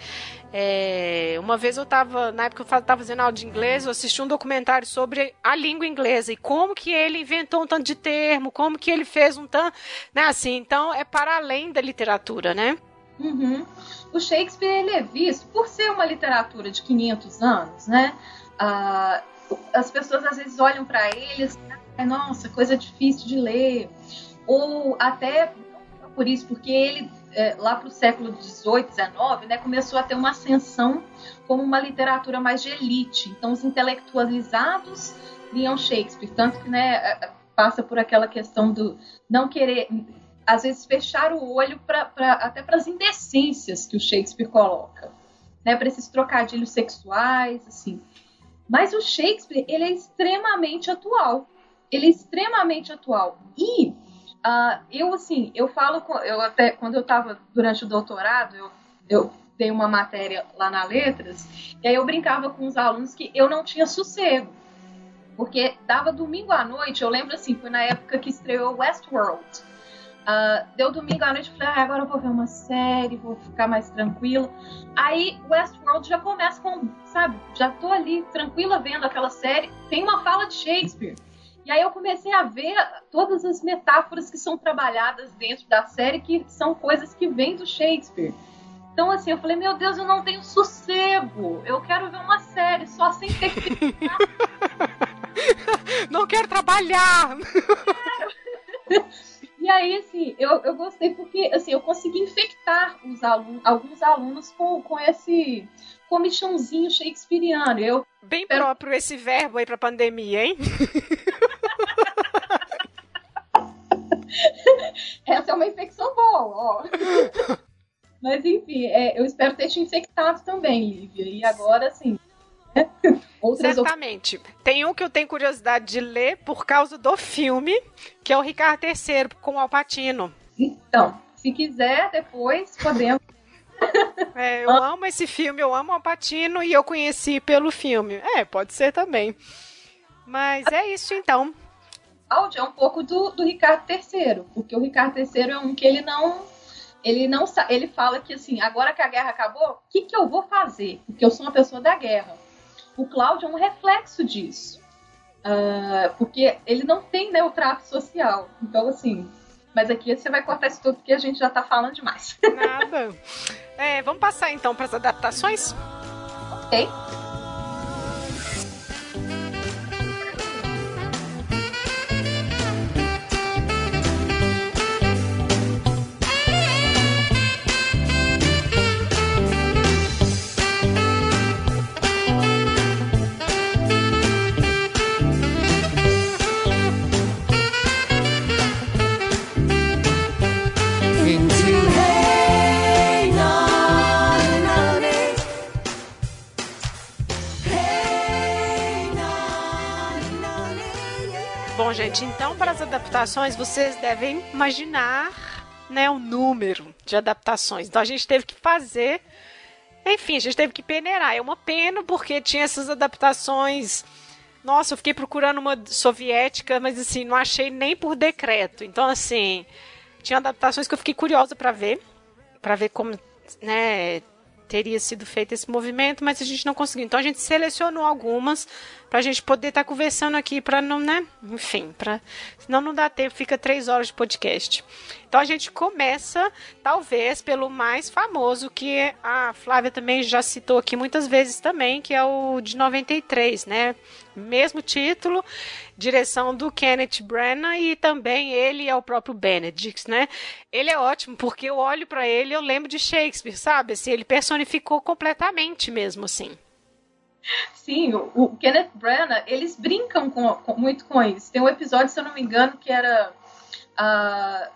é, uma vez eu estava, na época eu estava fazendo aula de inglês, eu assisti um documentário sobre a língua inglesa e como que ele inventou um tanto de termo, como que ele fez um tanto, né? Assim, então é para além da literatura, né? Uhum. O Shakespeare ele é visto por ser uma literatura de 500 anos, né? Uh, as pessoas às vezes olham para ele e nossa, coisa difícil de ler. Ou até por isso, porque ele, é, lá para o século XVIII, XIX, né, começou a ter uma ascensão como uma literatura mais de elite. Então, os intelectualizados liam Shakespeare. Tanto que né, é, é, passa por aquela questão do não querer, às vezes, fechar o olho pra, pra até para as indecências que o Shakespeare coloca. Né, para esses trocadilhos sexuais, assim. Mas o Shakespeare, ele é extremamente atual. Ele é extremamente atual. E uh, eu, assim, eu falo, eu até, quando eu estava durante o doutorado, eu, eu dei uma matéria lá na Letras, e aí eu brincava com os alunos que eu não tinha sossego. Porque dava domingo à noite, eu lembro assim, foi na época que estreou Westworld. Uh, deu domingo à noite, eu falei, ah, agora eu vou ver uma série, vou ficar mais tranquila. Aí Westworld já começa com, sabe, já tô ali tranquila vendo aquela série, tem uma fala de Shakespeare. E aí eu comecei a ver todas as metáforas que são trabalhadas dentro da série, que são coisas que vêm do Shakespeare. Então, assim, eu falei, meu Deus, eu não tenho sossego. Eu quero ver uma série só sem ter que. [laughs] não quero trabalhar! E aí, assim, eu, eu gostei porque, assim, eu consegui infectar os alunos, alguns alunos com, com esse comichãozinho shakespeariano. Eu, Bem próprio esse verbo aí pra pandemia, hein? [laughs] Essa é uma infecção boa, ó. [laughs] Mas enfim, é, eu espero ter te infectado também, Lívia. E agora, assim, [laughs] Outras Certamente. Op... Tem um que eu tenho curiosidade de ler por causa do filme, que é o Ricardo III com o Alpatino. Então, se quiser, depois podemos. É, eu amo esse filme, eu amo o Alpatino e eu conheci pelo filme. É, pode ser também. Mas é isso então. Áudio é um pouco do, do Ricardo III, porque o Ricardo III é um que ele não ele não ele fala que assim, agora que a guerra acabou, o que, que eu vou fazer? Porque eu sou uma pessoa da guerra. O Cláudio é um reflexo disso. Uh, porque ele não tem né, o trato social. Então, assim. Mas aqui você vai cortar isso tudo porque a gente já tá falando demais. Nada. É, vamos passar então para as adaptações? Ok. Gente, então para as adaptações vocês devem imaginar né, o número de adaptações. Então a gente teve que fazer. Enfim, a gente teve que peneirar. É uma pena porque tinha essas adaptações. Nossa, eu fiquei procurando uma soviética, mas assim, não achei nem por decreto. Então, assim, tinha adaptações que eu fiquei curiosa para ver, para ver como, né, teria sido feito esse movimento, mas a gente não conseguiu. Então a gente selecionou algumas para a gente poder estar tá conversando aqui para não, né? Enfim, para senão não dá tempo, fica três horas de podcast. Então a gente começa, talvez, pelo mais famoso que a Flávia também já citou aqui muitas vezes também, que é o de 93, né? Mesmo título, direção do Kenneth Branagh e também ele é o próprio Benedict, né? Ele é ótimo porque eu olho para ele, eu lembro de Shakespeare, sabe? Assim, ele personificou completamente mesmo assim. Sim, o, o Kenneth Branagh, eles brincam com, com, muito com isso. Tem um episódio, se eu não me engano, que era uh,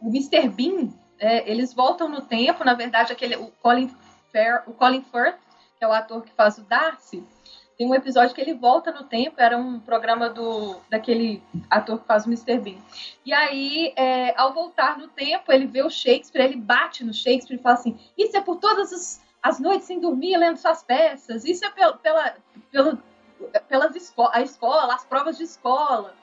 o Mr. Bean. É, eles voltam no tempo, na verdade, aquele, o, Colin Fair, o Colin Firth, que é o ator que faz o Darcy, tem um episódio que ele volta no tempo, era um programa do daquele ator que faz o Mr. Bean. E aí, é, ao voltar no tempo, ele vê o Shakespeare, ele bate no Shakespeare e fala assim: Isso é por todas as, as noites sem dormir lendo suas peças, isso é pela, pela, pela pelas esco a escola, as provas de escola.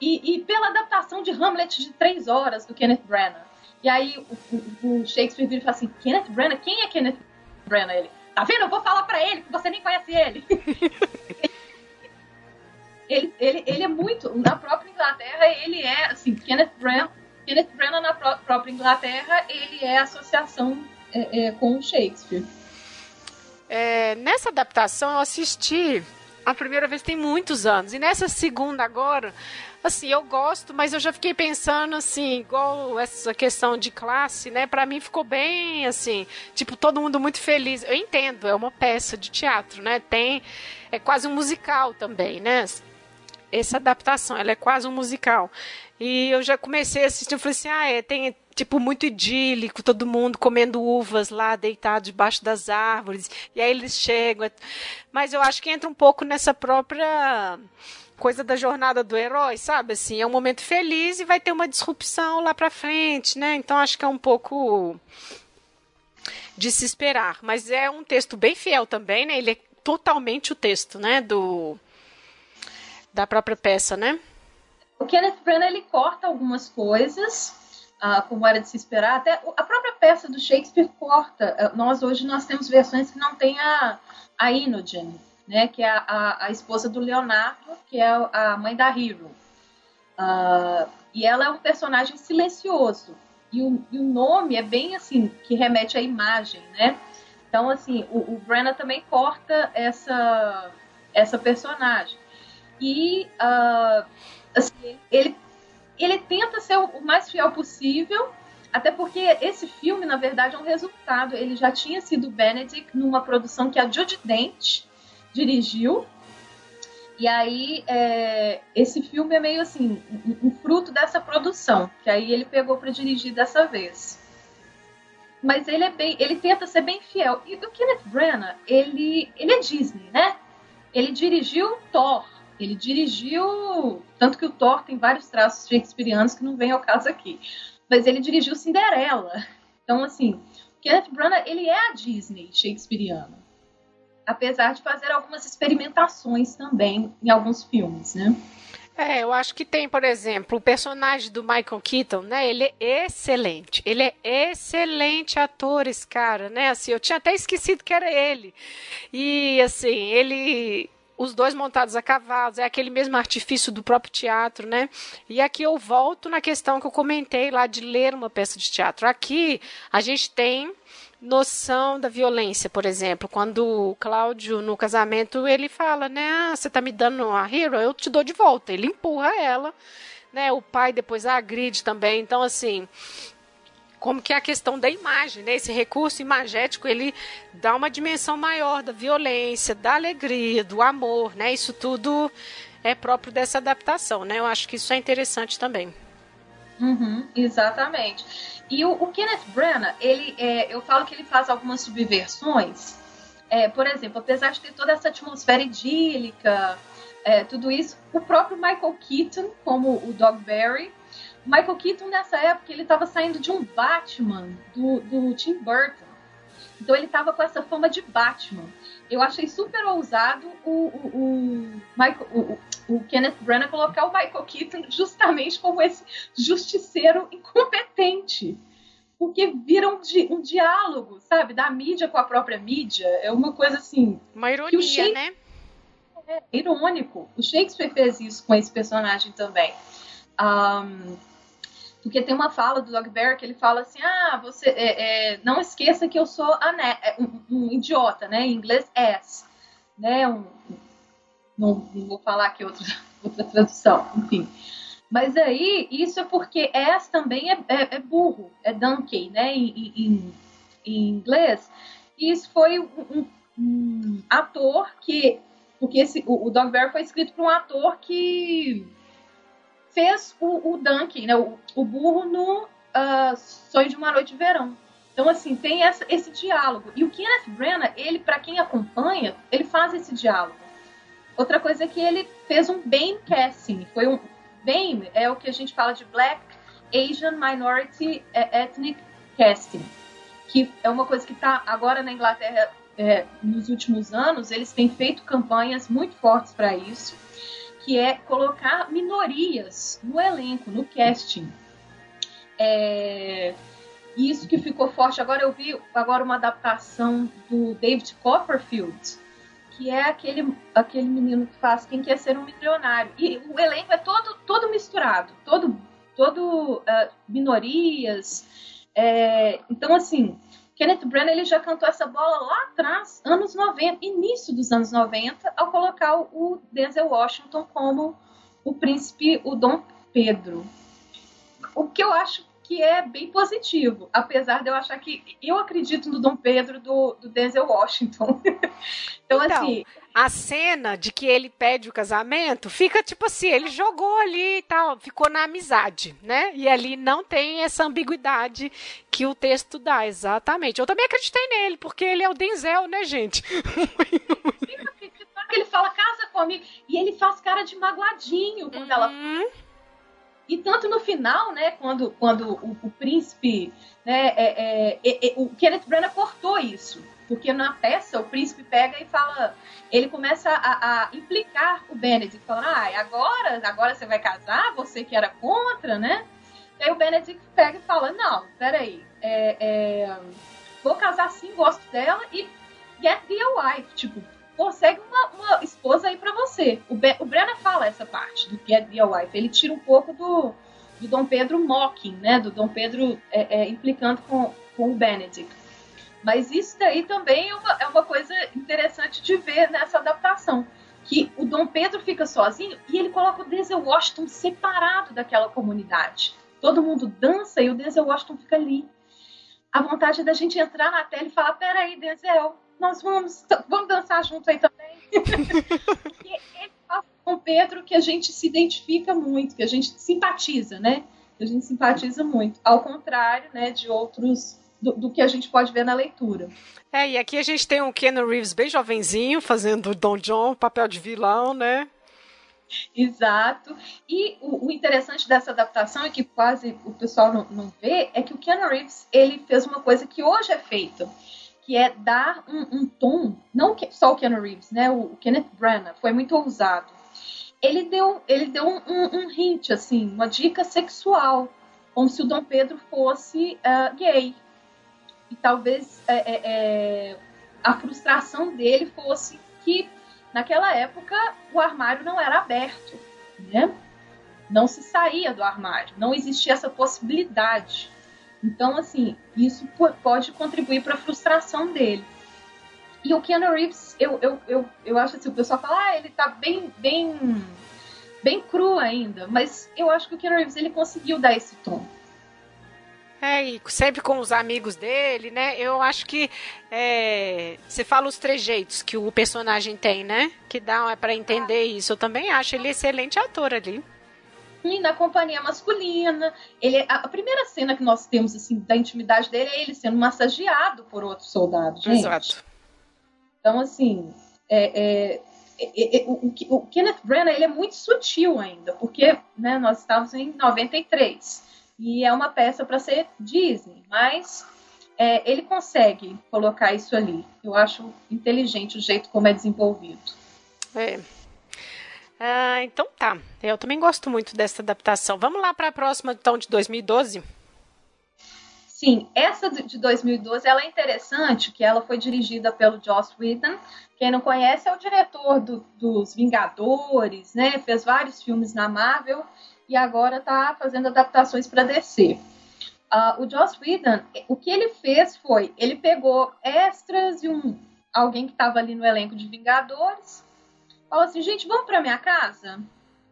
E, e, pela adaptação de Hamlet de três horas do Kenneth Branagh. E aí o, o, Shakespeare vira e fala assim: Kenneth Branagh? Quem é Kenneth Branagh? Ele, Tá vendo? Eu vou falar para ele que você nem conhece ele. [laughs] ele, ele. Ele é muito. Na própria Inglaterra, ele é, assim, Kenneth Branagh. Kenneth Branagh na pró própria Inglaterra, ele é associação é, é, com Shakespeare. É, nessa adaptação eu assisti a primeira vez tem muitos anos. E nessa segunda agora, assim, eu gosto, mas eu já fiquei pensando assim, igual essa questão de classe, né? Para mim ficou bem assim, tipo, todo mundo muito feliz. Eu entendo, é uma peça de teatro, né? Tem é quase um musical também, né? Essa adaptação, ela é quase um musical. E eu já comecei a assistir, eu falei assim, ah, é, tem tipo muito idílico, todo mundo comendo uvas lá, deitado debaixo das árvores. E aí eles chegam. Mas eu acho que entra um pouco nessa própria coisa da jornada do herói, sabe? Assim, é um momento feliz e vai ter uma disrupção lá para frente, né? Então acho que é um pouco de se esperar, mas é um texto bem fiel também, né? Ele é totalmente o texto, né, do da própria peça, né? O Kenneth Branagh ele corta algumas coisas, uh, como era de se esperar. Até a própria peça do Shakespeare corta. Uh, nós hoje nós temos versões que não tem a, a Inogen, né, que é a, a, a, esposa do Leonardo, que é a mãe da Hero. Uh, e ela é um personagem silencioso. E o, e o, nome é bem assim, que remete à imagem, né? Então, assim, o, o Brenna também corta essa, essa personagem. E uh, assim, ele, ele tenta ser o mais fiel possível, até porque esse filme, na verdade, é um resultado. Ele já tinha sido Benedict numa produção que a Judy Dent dirigiu. E aí, é, esse filme é meio assim, um, fruto dessa produção, que aí ele pegou para dirigir dessa vez. Mas ele é bem, ele tenta ser bem fiel. E o Kenneth Branagh, ele, ele é Disney, né? Ele dirigiu Thor, ele dirigiu, tanto que o Thor tem vários traços shakespearianos que não vem ao caso aqui. Mas ele dirigiu Cinderela. Então, assim, Kenneth Branagh, ele é a Disney shakespeariana apesar de fazer algumas experimentações também em alguns filmes, né? É, eu acho que tem, por exemplo, o personagem do Michael Keaton, né? Ele é excelente. Ele é excelente ator, esse cara, né? Assim, eu tinha até esquecido que era ele. E assim, ele os dois montados a cavalos, é aquele mesmo artifício do próprio teatro, né? E aqui eu volto na questão que eu comentei lá de ler uma peça de teatro. Aqui a gente tem noção da violência, por exemplo, quando o Cláudio no casamento ele fala, né, ah, você tá me dando a hero, eu te dou de volta. Ele empurra ela, né? O pai depois agride também. Então assim, como que é a questão da imagem, né? Esse recurso imagético, ele dá uma dimensão maior da violência, da alegria, do amor, né? Isso tudo é próprio dessa adaptação, né? Eu acho que isso é interessante também. Uhum, exatamente. E o, o Kenneth Branagh, ele, é, eu falo que ele faz algumas subversões. É, por exemplo, apesar de ter toda essa atmosfera idílica, é, tudo isso, o próprio Michael Keaton, como o Dogberry, Michael Keaton nessa época ele estava saindo de um Batman do, do Tim Burton. Então ele estava com essa fama de Batman. Eu achei super ousado o, o, o, Michael, o, o Kenneth Branagh colocar o Michael Keaton justamente como esse justiceiro incompetente. Porque vira um, di, um diálogo, sabe? Da mídia com a própria mídia. É uma coisa assim. Uma ironia, né? É irônico. O Shakespeare fez isso com esse personagem também. Um, porque tem uma fala do Dogberry que ele fala assim: ah, você é, é, não esqueça que eu sou é, um, um, idiota, né? Em inglês, ass. Né? Um, não, não, vou falar aqui outra, [laughs] outra tradução, enfim. Mas aí, isso é porque ass também é, é, é burro, é donkey, né? Em, em, em, inglês. E isso foi um, um ator que. Porque esse, o, o Dogberry foi escrito por um ator que fez o, o Duncan, né, o, o burro no uh, Sonho de uma Noite de Verão. Então, assim, tem essa, esse diálogo. E o Kenneth Branagh, ele, para quem acompanha, ele faz esse diálogo. Outra coisa é que ele fez um BAME casting. Foi um BAME é o que a gente fala de Black Asian Minority Ethnic Casting, que é uma coisa que está agora na Inglaterra é, nos últimos anos. Eles têm feito campanhas muito fortes para isso, que é colocar minorias no elenco, no casting. É, isso que ficou forte. Agora eu vi agora uma adaptação do David Copperfield, que é aquele, aquele menino que faz Quem Quer Ser um Milionário. E o elenco é todo, todo misturado, todo, todo uh, minorias. É, então, assim, Kenneth Branagh ele já cantou essa bola lá atrás, anos 90, início dos anos 90, ao colocar o Denzel Washington como o príncipe, o Dom Pedro. O que eu acho que é bem positivo, apesar de eu achar que eu acredito no Dom Pedro do, do Denzel Washington. [laughs] então, então, assim. A cena de que ele pede o casamento fica tipo assim, ele jogou ali e tal, ficou na amizade, né? E ali não tem essa ambiguidade que o texto dá, exatamente. Eu também acreditei nele, porque ele é o Denzel, né, gente? ele fala, casa comigo, e ele faz cara de magoadinho quando uhum. ela e tanto no final, né, quando, quando o, o príncipe, né, é, é, é, é o Kenneth Branagh cortou isso, porque na peça o príncipe pega e fala, ele começa a, a implicar o Benedict, falando, ah, agora, agora você vai casar, você que era contra, né? E aí o Benedict pega e fala, não, peraí, é, é, vou casar sim, gosto dela e get the wife, tipo, consegue uma, uma esposa aí para você. O, Be o Brenner fala essa parte do Get a Wife. Ele tira um pouco do, do Dom Pedro mocking, né? Do Dom Pedro é, é, implicando com, com o Benedict. Mas isso daí também é uma, é uma coisa interessante de ver nessa adaptação. Que o Dom Pedro fica sozinho e ele coloca o Denzel Washington separado daquela comunidade. Todo mundo dança e o Denzel Washington fica ali. A vontade da gente entrar na tela e falar: peraí, Denzel, nós vamos, vamos dançar junto aí também. [laughs] Porque ele faz com Pedro que a gente se identifica muito, que a gente simpatiza, né? Que a gente simpatiza muito. Ao contrário, né, de outros do, do, que a gente pode ver na leitura. É, e aqui a gente tem um Ken Reeves bem jovenzinho, fazendo Don John, papel de vilão, né? Exato. E o, o, interessante dessa adaptação, e que quase o pessoal não, não vê, é que o Keanu Reeves ele fez uma coisa que hoje é feita que é dar um, um tom, não só o Keanu Reeves, né? O Kenneth Branagh foi muito ousado. Ele deu, ele deu um, um, um hint, assim, uma dica sexual, como se o Dom Pedro fosse uh, gay. E talvez é, é, a frustração dele fosse que naquela época o armário não era aberto, né? Não se saía do armário, não existia essa possibilidade. Então, assim, isso pode contribuir para a frustração dele. E o Keanu Reeves, eu, eu, eu, eu acho assim, o pessoal fala, ah, ele tá bem, bem, bem cru ainda, mas eu acho que o Keanu Reeves, ele conseguiu dar esse tom. É, e sempre com os amigos dele, né? Eu acho que é, você fala os trejeitos que o personagem tem, né? Que dá é para entender isso. Eu também acho ele excelente ator ali na companhia masculina. Ele, a, primeira cena que nós temos assim da intimidade dele é ele sendo massageado por outro soldado, gente. Exato. Então, assim, é, é, é, é o, o, Kenneth Branagh ele é muito sutil ainda, porque né, nós estamos em 93 e é uma peça para ser Disney, mas é, ele consegue colocar isso ali. Eu acho inteligente o jeito como é desenvolvido. É, ah, então tá. Eu também gosto muito dessa adaptação. Vamos lá para a próxima, então, de 2012? Sim, essa de 2012 ela é interessante, que ela foi dirigida pelo Joss Whedon. Quem não conhece é o diretor do, dos Vingadores, né? Fez vários filmes na Marvel e agora está fazendo adaptações para DC. Uh, o Joss Whedon, o que ele fez foi, ele pegou extras de um alguém que estava ali no elenco de Vingadores falou assim: gente, vamos para minha casa?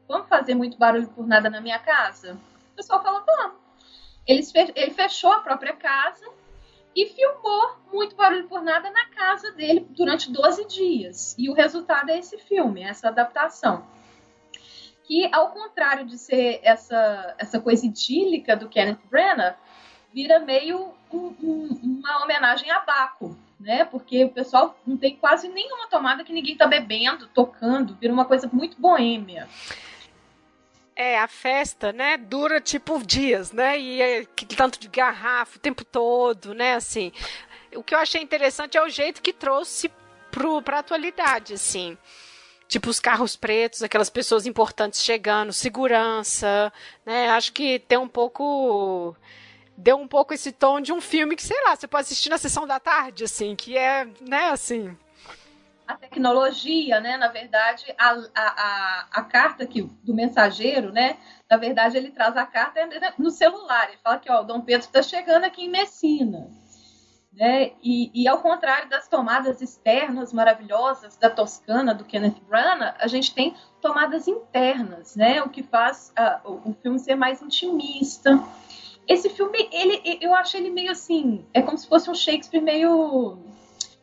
Vamos fazer muito barulho por nada na minha casa? O pessoal falou: vamos. Ele fechou a própria casa e filmou muito barulho por nada na casa dele durante 12 dias. E o resultado é esse filme, essa adaptação. Que, ao contrário de ser essa, essa coisa idílica do Kenneth Branagh, vira meio um, um, uma homenagem a Baco, né? Porque o pessoal não tem quase nenhuma tomada que ninguém tá bebendo, tocando, vira uma coisa muito boêmia. É, a festa, né, dura tipo dias, né? E é tanto de garrafa o tempo todo, né? Assim, o que eu achei interessante é o jeito que trouxe pro, pra atualidade, assim. Tipo, os carros pretos, aquelas pessoas importantes chegando, segurança, né? Acho que tem um pouco deu um pouco esse tom de um filme que, sei lá, você pode assistir na sessão da tarde, assim, que é, né, assim. A tecnologia, né, na verdade, a, a, a, carta que, do mensageiro, né, na verdade, ele traz a carta no celular. Ele fala que, ó, o Dom Pedro está chegando aqui em Messina. Né? E, e, ao contrário das tomadas externas maravilhosas da Toscana, do Kenneth Branagh, a gente tem tomadas internas, né? o que faz uh, o, o filme ser mais intimista, esse filme, ele, eu acho ele meio assim, é como se fosse um Shakespeare meio.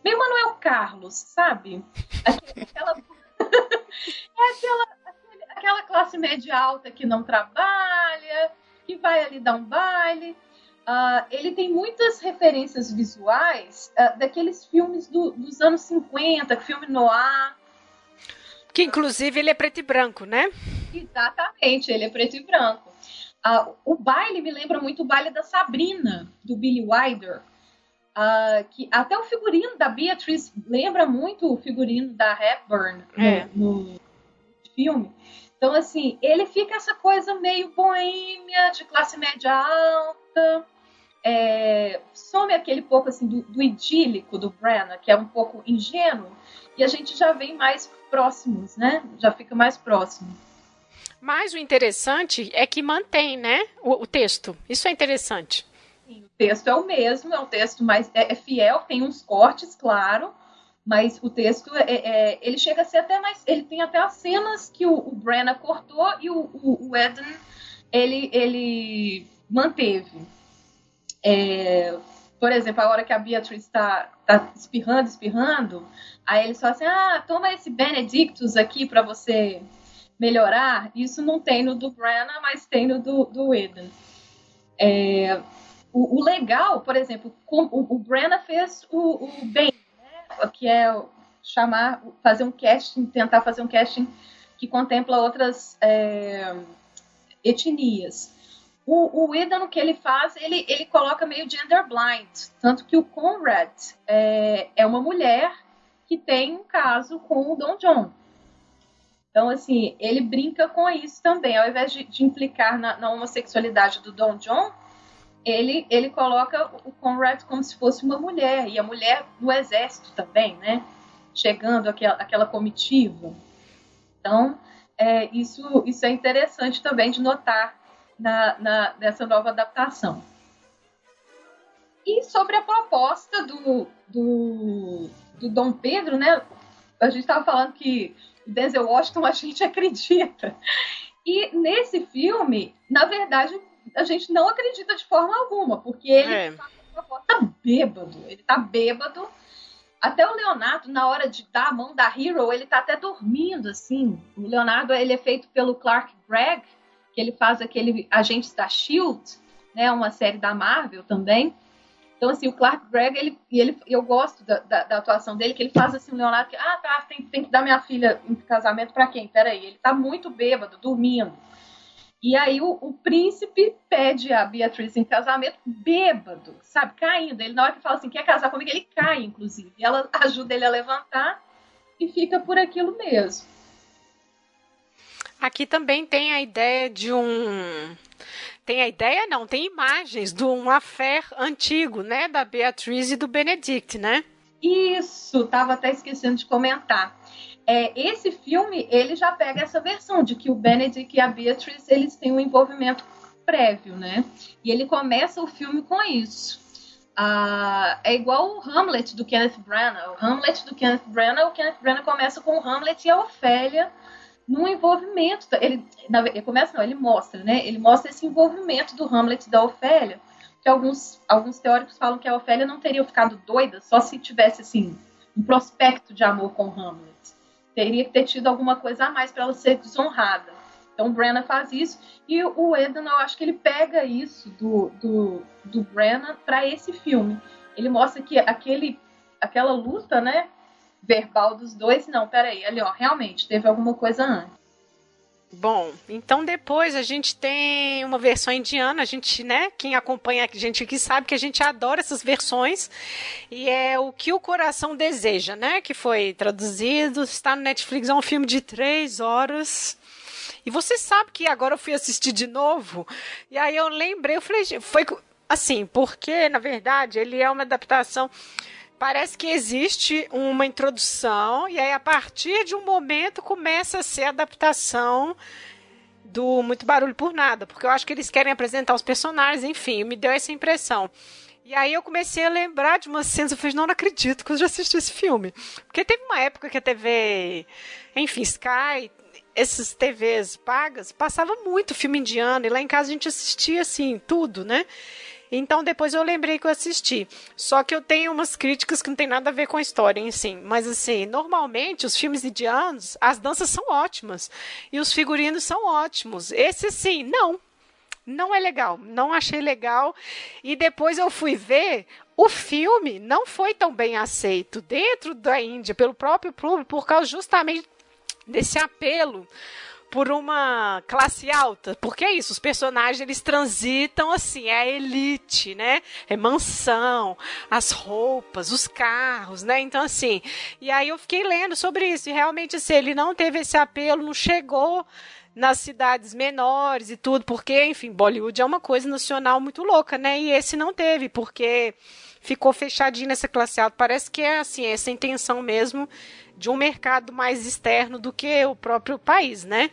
meio Manuel Carlos, sabe? Aquela. [laughs] é aquela, aquela classe média alta que não trabalha, que vai ali dar um baile. Uh, ele tem muitas referências visuais uh, daqueles filmes do, dos anos 50, filme noir. Que inclusive ele é preto e branco, né? Exatamente, ele é preto e branco. Uh, o baile me lembra muito o baile da Sabrina, do Billy Wilder. Uh, que até o figurino da Beatriz lembra muito o figurino da Hepburn é. no, no, filme. Então, assim, ele fica essa coisa meio boêmia, de classe média alta. É, some aquele pouco assim do, do idílico do Brenna, que é um pouco ingênuo, e a gente já vem mais próximos, né? Já fica mais próximo. Mas o interessante é que mantém, né, o, o texto. Isso é interessante. Sim, o texto é o mesmo, é um texto mais é, é fiel, tem uns cortes, claro, mas o texto é, é, ele chega a ser até mais, ele tem até as cenas que o, o Brenna cortou e o, o, o Eden ele ele manteve. É, por exemplo, a hora que a Beatriz está tá espirrando, espirrando, aí ele só assim, ah, toma esse Benedictus aqui para você melhorar, isso não tem no do Brenna, mas tem no do, do Eden. É, o, o, legal, por exemplo, com, o, o Brenna fez o, o bem, né, que é chamar, fazer um casting, tentar fazer um casting que contempla outras é, etnias. O, o que ele faz, ele, ele coloca meio gender blind, tanto que o Conrad é, é uma mulher que tem um caso com o Don John. Então, assim, ele brinca com isso também. Ao invés de, de implicar na, na, homossexualidade do Don John, ele, ele coloca o Conrad como se fosse uma mulher, e a mulher no exército também, né? Chegando aquela, aquela comitiva. Então, é, isso, isso é interessante também de notar na, na, nessa nova adaptação. E sobre a proposta do, do, do Dom Pedro, né? A gente estava falando que Denzel Washington a gente [laughs] acredita. E nesse filme, na verdade, a gente não acredita de forma alguma, porque ele é. tá, tá bêbado. Ele tá bêbado. Até o Leonardo, na hora de dar a mão da Hero, ele tá até dormindo, assim. O Leonardo, ele é feito pelo Clark Gregg, que ele faz aquele Agentes da S.H.I.E.L.D., né, uma série da Marvel também. Então, assim, o Clark Gregg, ele, ele, eu gosto da, da, da, atuação dele, que ele faz assim, o Leonardo, que, ah, tá, tem, tem que dar minha filha em casamento para quem? Peraí, ele tá muito bêbado, dormindo. E aí o, o, príncipe pede a Beatriz em casamento bêbado, sabe, caindo. Ele, na hora que fala assim, quer casar comigo, ele cai, inclusive. E ela [laughs] ajuda ele a levantar e fica por aquilo mesmo. Aqui também tem a ideia de um tem a ideia, não, tem imagens de um affair antigo, né? Da Beatriz e do Benedict, né? Isso, tava até esquecendo de comentar. É, esse filme, ele já pega essa versão de que o Benedict e a Beatriz, eles têm um envolvimento prévio, né? E ele começa o filme com isso. Ah, é igual o Hamlet do Kenneth Branagh. O Hamlet do Kenneth Branagh, o Kenneth Branagh começa com o Hamlet e a Ofélia num envolvimento. Ele, ele começa, não, ele mostra, né? Ele mostra esse envolvimento do Hamlet e da Ofélia que alguns, alguns teóricos falam que a Ofélia não teria ficado doida só se tivesse assim um prospecto de amor com Hamlet. Teria que ter tido alguma coisa a mais para ela ser desonrada. Então o Brennan faz isso e o Eden, eu acho que ele pega isso do, do, do Brennan para esse filme. Ele mostra que aquele, aquela luta, né, verbal dos dois, não, peraí, ali ó, realmente teve alguma coisa antes. Bom, então depois a gente tem uma versão indiana, a gente, né, quem acompanha a gente aqui sabe que a gente adora essas versões, e é o que o coração deseja, né, que foi traduzido, está no Netflix, é um filme de três horas, e você sabe que agora eu fui assistir de novo, e aí eu lembrei, eu falei, foi assim, porque na verdade ele é uma adaptação parece que existe uma introdução e aí a partir de um momento começa a ser a adaptação do muito barulho por nada, porque eu acho que eles querem apresentar os personagens, enfim, me deu essa impressão. E aí eu comecei a lembrar de umas cenas, eu falei, não, não acredito que eu já assisti esse filme. Porque teve uma época que a TV, enfim, Sky, essas TVs pagas, passava muito filme indiano, e lá em casa a gente assistia, assim, tudo, né? Então depois eu lembrei que eu assisti. Só que eu tenho umas críticas que não tem nada a ver com a história em si. Mas assim, normalmente os filmes indianos, as danças são ótimas. E os figurinos são ótimos. Esse sim, não. Não é legal. Não achei legal. E depois eu fui ver. O filme não foi tão bem aceito dentro da Índia pelo próprio público por causa justamente desse apelo por uma classe alta, porque é isso, os personagens eles transitam assim, é a elite, né? É mansão, as roupas, os carros, né? Então assim, e aí eu fiquei lendo sobre isso e realmente assim, ele não teve esse apelo, não chegou nas cidades menores e tudo, porque enfim, Bollywood é uma coisa nacional muito louca, né? E esse não teve, porque ficou fechadinho nessa classe alta. Parece que é assim, essa intenção mesmo de um mercado mais externo do que o próprio país, né?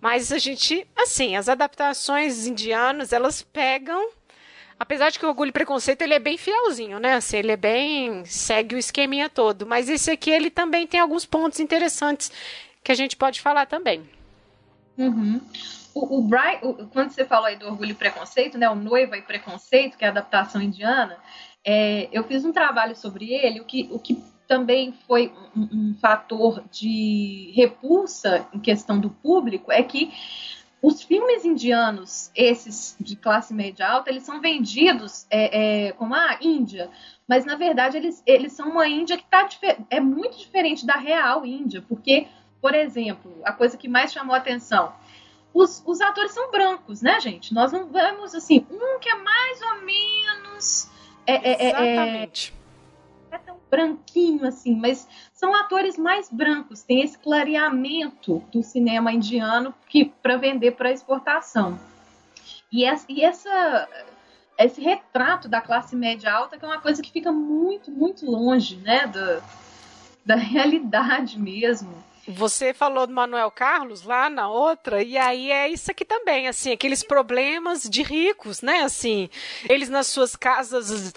Mas a gente, assim, as adaptações indianas, elas pegam apesar de que o Orgulho e Preconceito ele é bem fielzinho, né? Assim, ele é bem segue o esqueminha todo, mas esse aqui ele também tem alguns pontos interessantes que a gente pode falar também. Uhum. O, o Brian, o, quando você falou aí do Orgulho e Preconceito, né? O Noiva e Preconceito, que é a adaptação indiana, é, eu fiz um trabalho sobre ele, o que, o que também foi um, um, fator de repulsa em questão do público é que os filmes indianos, esses de classe média alta, eles são vendidos é, é, como a ah, Índia, mas na verdade eles, eles são uma Índia que tá, é muito diferente da real Índia, porque, por exemplo, a coisa que mais chamou a atenção, os, os atores são brancos, né, gente? Nós não vemos assim, um que é mais ou menos. É, é, é, é Exatamente branquinho assim, mas são atores mais brancos, tem esse clareamento do cinema indiano que para vender para exportação. E essa, e essa esse retrato da classe média alta que é uma coisa que fica muito, muito longe, né, da, da [laughs] realidade mesmo. Você falou do Manuel Carlos lá na outra, e aí é isso aqui também, assim, aqueles problemas de ricos, né? Assim, eles nas suas casas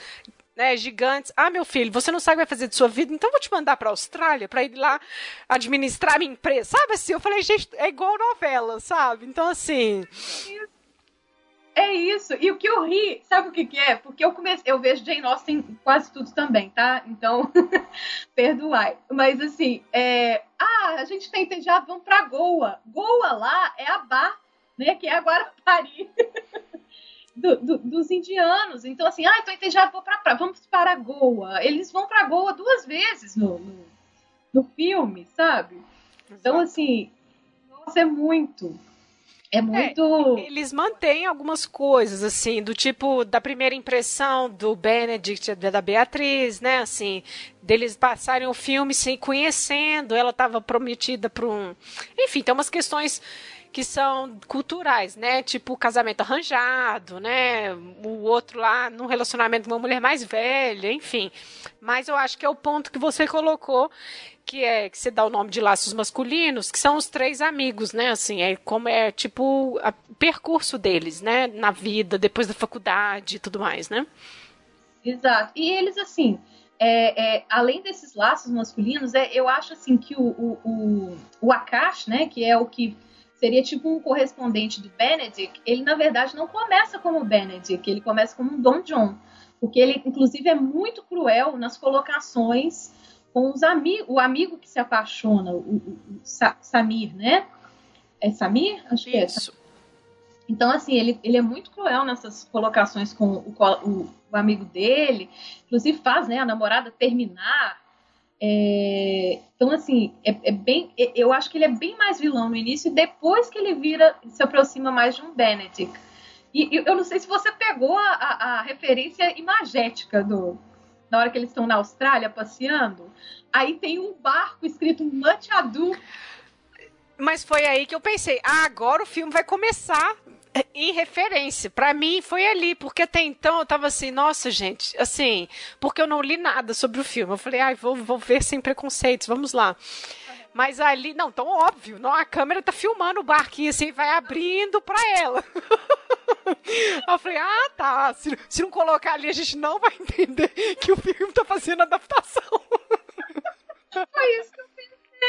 né, gigantes. Ah, meu filho, você não sabe o que vai fazer de sua vida, então vou te mandar para a Austrália para ir lá administrar minha empresa. Sabe assim? Eu falei, gente, é igual novela, sabe? Então, assim. É isso. E o que eu ri, sabe o que, que é? Porque eu comecei, eu vejo Jane Austen quase tudo também, tá? Então, [laughs] perdoai. Mas assim, é... ah, a gente tem entediado, vamos pra Goa. Goa lá é a Bar, né? Que é agora Paris. [laughs] do, do, dos indianos. Então, assim, ah, tô entediado, vou pra vamos para Goa. Eles vão para Goa duas vezes no, no, no filme, sabe? Então, assim, nossa, é muito. É muito. É, eles mantêm algumas coisas, assim, do tipo da primeira impressão do Benedict da Beatriz, né? Assim, deles passarem o filme sem conhecendo, ela estava prometida para um. Enfim, tem umas questões que são culturais, né? Tipo casamento arranjado, né? O outro lá num relacionamento com uma mulher mais velha, enfim. Mas eu acho que é o ponto que você colocou, que é que você dá o nome de laços masculinos, que são os três amigos, né? Assim, é como é tipo o percurso deles, né? Na vida, depois da faculdade e tudo mais, né? Exato. E eles, assim, é, é, além desses laços masculinos, é, eu acho assim que o, o, o, o Akash, né, que é o que seria tipo um correspondente do Benedict, ele na verdade não começa como Benedict, ele começa como um Don John, porque ele inclusive é muito cruel nas colocações com os amigos, o amigo que se apaixona, o, o, o Samir, né? É Samir? Acho que é. Isso. Então, assim, ele, ele é muito cruel nessas colocações com o, o, o amigo dele, inclusive faz né, a namorada terminar. É, então, assim, é, é, bem. É, eu acho que ele é bem mais vilão no início, e depois que ele vira, se aproxima mais de um Benedict. E, eu não sei se você pegou a, a, a referência imagética do, na hora que eles estão na Austrália passeando, aí tem um barco escrito Much Ado. Mas foi aí que eu pensei, ah, agora o filme vai começar em referência. Para mim foi ali, porque até então eu tava assim, nossa, gente, assim, porque eu não li nada sobre o filme. Eu falei, ai, vou, vou ver sem preconceitos, vamos lá. Mas ali, não, tão óbvio, não, a câmera tá filmando o barquinho assim, vai abrindo para ela. [laughs] eu falei, ah, tá. Se, se, não colocar ali, a gente não vai [laughs] entender que o filme tá fazendo adaptação. [laughs] Foi isso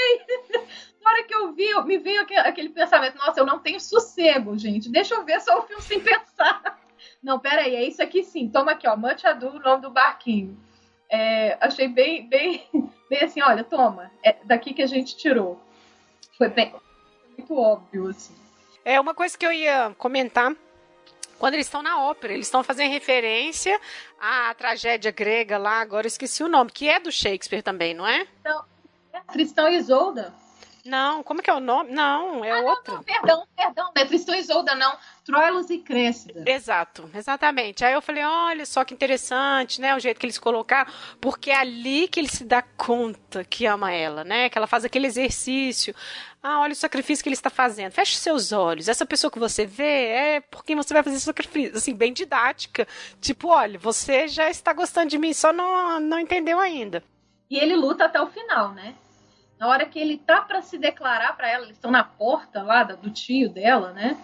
eu. [laughs] Na hora que eu vi, me veio aquele, pensamento, nossa, eu não tenho sossego, gente. Deixa eu ver só o filme sem pensar. [laughs] Não, pera aí, é isso aqui sim. Toma aqui, ó, Manchadu, o nome do barquinho. É, achei bem, bem, [laughs] bem assim, olha, toma, é daqui que a gente tirou. Foi bem, muito óbvio, assim. É uma coisa que eu ia comentar quando eles estão na ópera, eles estão fazendo referência à tragédia grega lá, agora esqueci o nome, que é do Shakespeare também, não é? Não, é Tristão e Isolda. Não, como que é o nome? Não, é ah, outro. Não, não, perdão, perdão, não é Tristão e Isolda, não. Troilos e Cressida. Exato, exatamente. Aí eu falei, olha só que interessante, né, o jeito que eles colocaram, porque é ali que ele se dá conta que ama ela, né, que ela faz aquele exercício. Ah, olha o sacrifício que ele está fazendo. Feche seus olhos. Essa pessoa que você vê é por quem você vai fazer esse sacrifício. Assim, bem didática. Tipo, olha, você já está gostando de mim, só não, não entendeu ainda. E ele luta até o final, né? Na hora que ele tá para se declarar para ela, eles estão na porta lá do tio dela, né?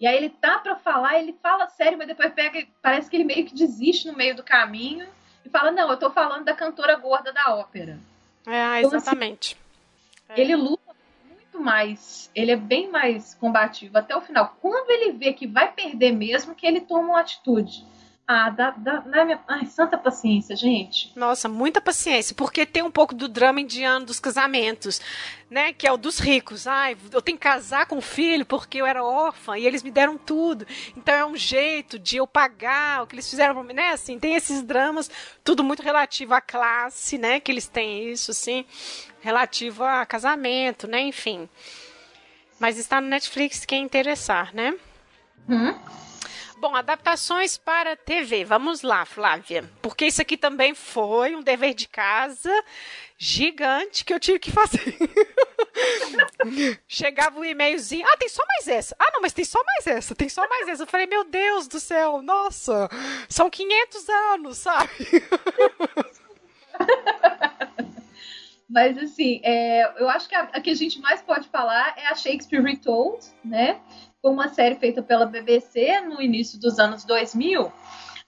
E aí ele tá para falar, ele fala sério, mas depois pega, parece que ele meio que desiste no meio do caminho e fala: "Não, eu tô falando da cantora gorda da ópera". É, exatamente. Então, assim, é. Ele luta muito mais, ele é bem mais combativo até o final. Quando ele vê que vai perder mesmo, que ele toma uma atitude. Ah, dá, dá, dá minha... Ai, santa paciência, gente. Nossa, muita paciência, porque tem um pouco do drama indiano dos casamentos, né? Que é o dos ricos. Ai, eu tenho que casar com o filho porque eu era órfã e eles me deram tudo. Então é um jeito de eu pagar o que eles fizeram pra mim, né? Assim, tem esses dramas, tudo muito relativo à classe, né? Que eles têm isso, assim, relativo a casamento, né? Enfim. Mas está no Netflix quem interessar, né? Hum? Bom, adaptações para TV. Vamos lá, Flávia. Porque isso aqui também foi um dever de casa gigante que eu tive que fazer. [laughs] Chegava um e-mailzinho. Ah, tem só mais essa. Ah, não, mas tem só mais essa. Tem só mais essa. Eu falei, meu Deus do céu, nossa, são 500 anos, sabe? [laughs] Mas, assim, é, eu acho que a, a, que a gente mais pode falar é a Shakespeare Retold, né? Foi uma série feita pela BBC no início dos anos 2000, uh,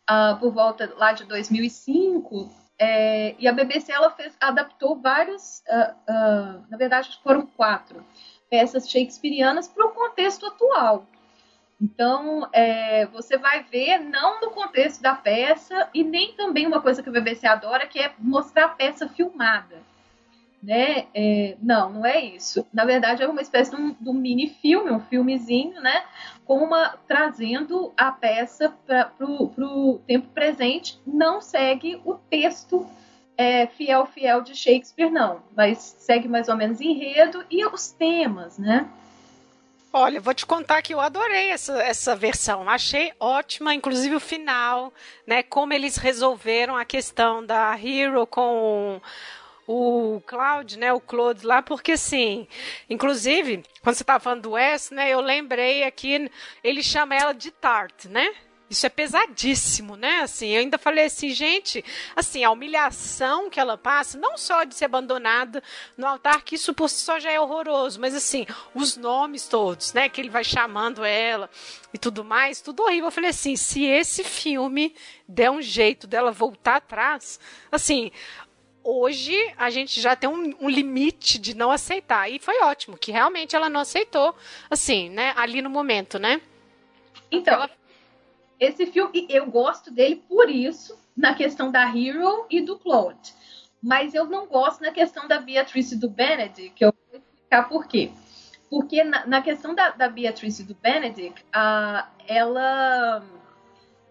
ah, por volta lá de 2005. É, e a BBC ela fez, adaptou vários, uh, uh, na verdade foram quatro peças shakespearianas para o contexto atual. Então, é, você vai ver, não no contexto da peça, e nem também uma coisa que a BBC adora, que é mostrar a peça filmada né? É, não, não é isso. Na verdade, é uma espécie de um, de um mini filme, um filmezinho, né? Com uma trazendo a peça para o tempo presente. Não segue o texto é, fiel, fiel de Shakespeare, não. Mas segue mais ou menos enredo e os temas, né? Olha, vou te contar que eu adorei essa, essa versão. Achei ótima, inclusive o final, né? Como eles resolveram a questão da Hero com o Cloud, né, o Claude lá, porque assim, inclusive, quando você estava falando do S, né, eu lembrei aqui, ele chama ela de Tart, né? Isso é pesadíssimo, né? Assim, eu ainda falei assim, gente, assim, a humilhação que ela passa, não só de ser abandonada no altar, que isso por si só já é horroroso, mas assim, os nomes todos, né, que ele vai chamando ela e tudo mais, tudo horrível. Eu falei assim, se esse filme der um jeito dela voltar atrás, assim, hoje a gente já tem um, um, limite de não aceitar. E foi ótimo, que realmente ela não aceitou, assim, né, ali no momento, né? Então, ela... esse filme, eu gosto dele por isso, na questão da Hero e do Claude. Mas eu não gosto na questão da Beatrice e do Benedict, que eu vou explicar por quê. Porque na, na questão da, da Beatrice e do Benedict, uh, ela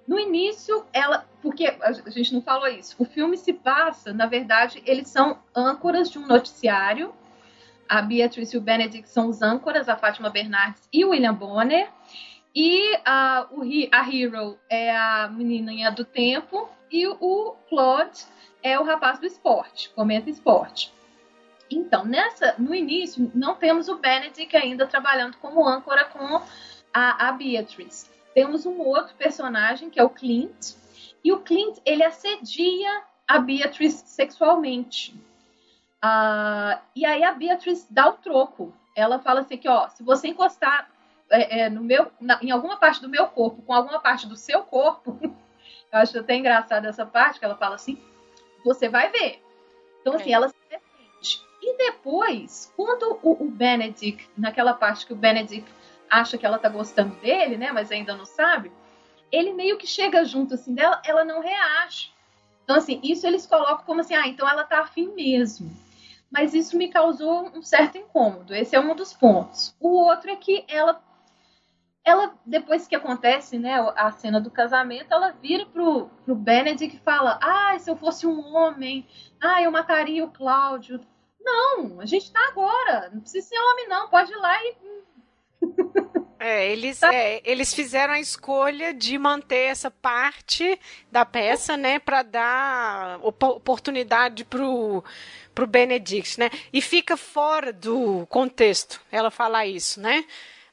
no início, ela. Porque a gente não falou isso. O filme se passa, na verdade, eles são âncoras de um noticiário. A Beatrice e o Benedict são os âncoras, a Fátima Bernardes e o William Bonner. E a, o, a Hero é a menininha do tempo. E o Claude é o rapaz do esporte, comenta esporte. Então, nessa, no início, não temos o Benedict ainda trabalhando como âncora com a, a Beatrice temos um outro personagem que é o Clint. E o Clint, ele assedia a Beatrice sexualmente. Uh, e aí a Beatrice dá o troco. Ela fala assim que, ó, se você encostar é, é, no meu, na, em alguma parte do meu corpo com alguma parte do seu corpo, [laughs] eu acho até engraçado essa parte que ela fala assim, você vai ver. Então, assim, é. ela se defende. E depois, quando o, o Benedict, naquela parte que o Benedict acha que ela tá gostando dele, né? Mas ainda não sabe. Ele meio que chega junto assim dela, ela não reage. Então, assim, isso eles colocam como assim, ah, então ela tá afim mesmo. Mas isso me causou um certo incômodo. Esse é um dos pontos. O outro é que ela, ela depois que acontece, né, a cena do casamento, ela vira pro, pro Benedict e fala: Ah, se eu fosse um homem, ah, eu mataria o Cláudio. Não, a gente tá agora. Não precisa ser homem, não. Pode ir lá e é, eles, tá. é, eles fizeram a escolha de manter essa parte da peça, né, para dar oportunidade pro pro Benedict, né? E fica fora do contexto ela falar isso, né?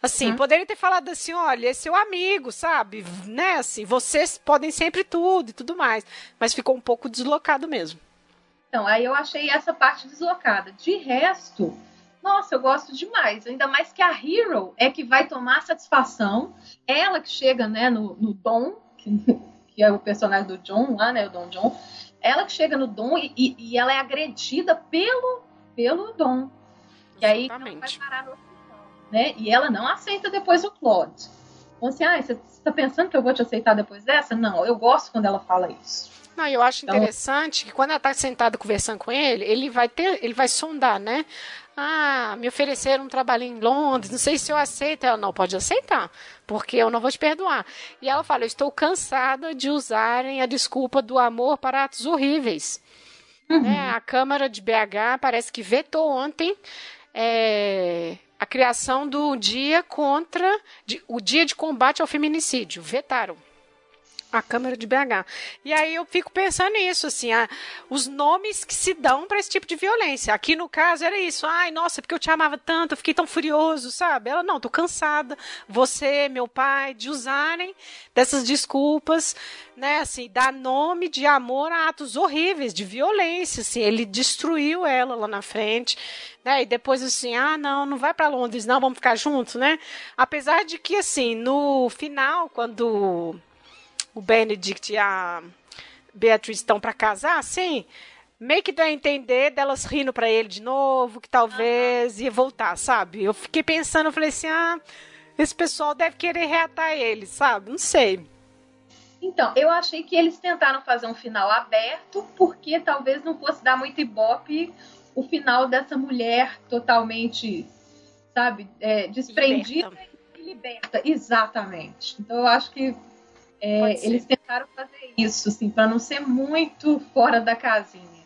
Assim, hum. poderia ter falado assim, olha, é seu amigo, sabe? Né? Assim, vocês podem sempre tudo e tudo mais. Mas ficou um pouco deslocado mesmo. Então, aí eu achei essa parte deslocada. De resto, nossa, eu gosto demais. Ainda mais que a Hero é que vai tomar satisfação. Ela que chega, né, no, no Dom, que, que, é o personagem do John lá, né, o Dom John. Ela que chega no Dom e, e, e ela é agredida pelo, pelo Dom. E aí ela vai parar no hospital, né? E ela não aceita depois o Claude. Então assim, ah, você está pensando que eu vou te aceitar depois dessa? Não, eu gosto quando ela fala isso. Não, eu acho então, interessante que quando ela está sentada conversando com ele, ele vai ter, ele vai sondar, né? Ah, me ofereceram um trabalho em Londres, não sei se eu aceito. Ela não pode aceitar, porque eu não vou te perdoar. E ela fala: eu estou cansada de usarem a desculpa do amor para atos horríveis. Uhum. É, a Câmara de BH parece que vetou ontem é, a criação do dia contra de, o dia de combate ao feminicídio. Vetaram a Câmara de BH. E aí eu fico pensando nisso, assim, os nomes que se dão para esse tipo de violência. Aqui no caso era isso. Ai, nossa, porque eu te amava tanto, eu fiquei tão furioso, sabe? Ela, não, tô cansada, você, meu pai, de usarem dessas desculpas, né, assim, dar nome de amor a atos horríveis, de violência, assim. Ele destruiu ela lá na frente, né? E depois assim, ah, não, não vai para Londres, não, vamos ficar juntos, né? Apesar de que, assim, no final, quando o Benedict e a Beatriz estão para casar, assim, meio que dá a entender delas rindo para ele de novo, que talvez ia voltar, sabe? Eu fiquei pensando, eu falei assim, ah, esse pessoal deve querer reatar ele, sabe? Não sei. Então, eu achei que eles tentaram fazer um final aberto, porque talvez não fosse dar muito ibope o final dessa mulher totalmente, sabe, é, desprendida liberta. e liberta. Exatamente. Então, eu acho que é, eles tentaram fazer isso, assim, para não ser muito fora da casinha.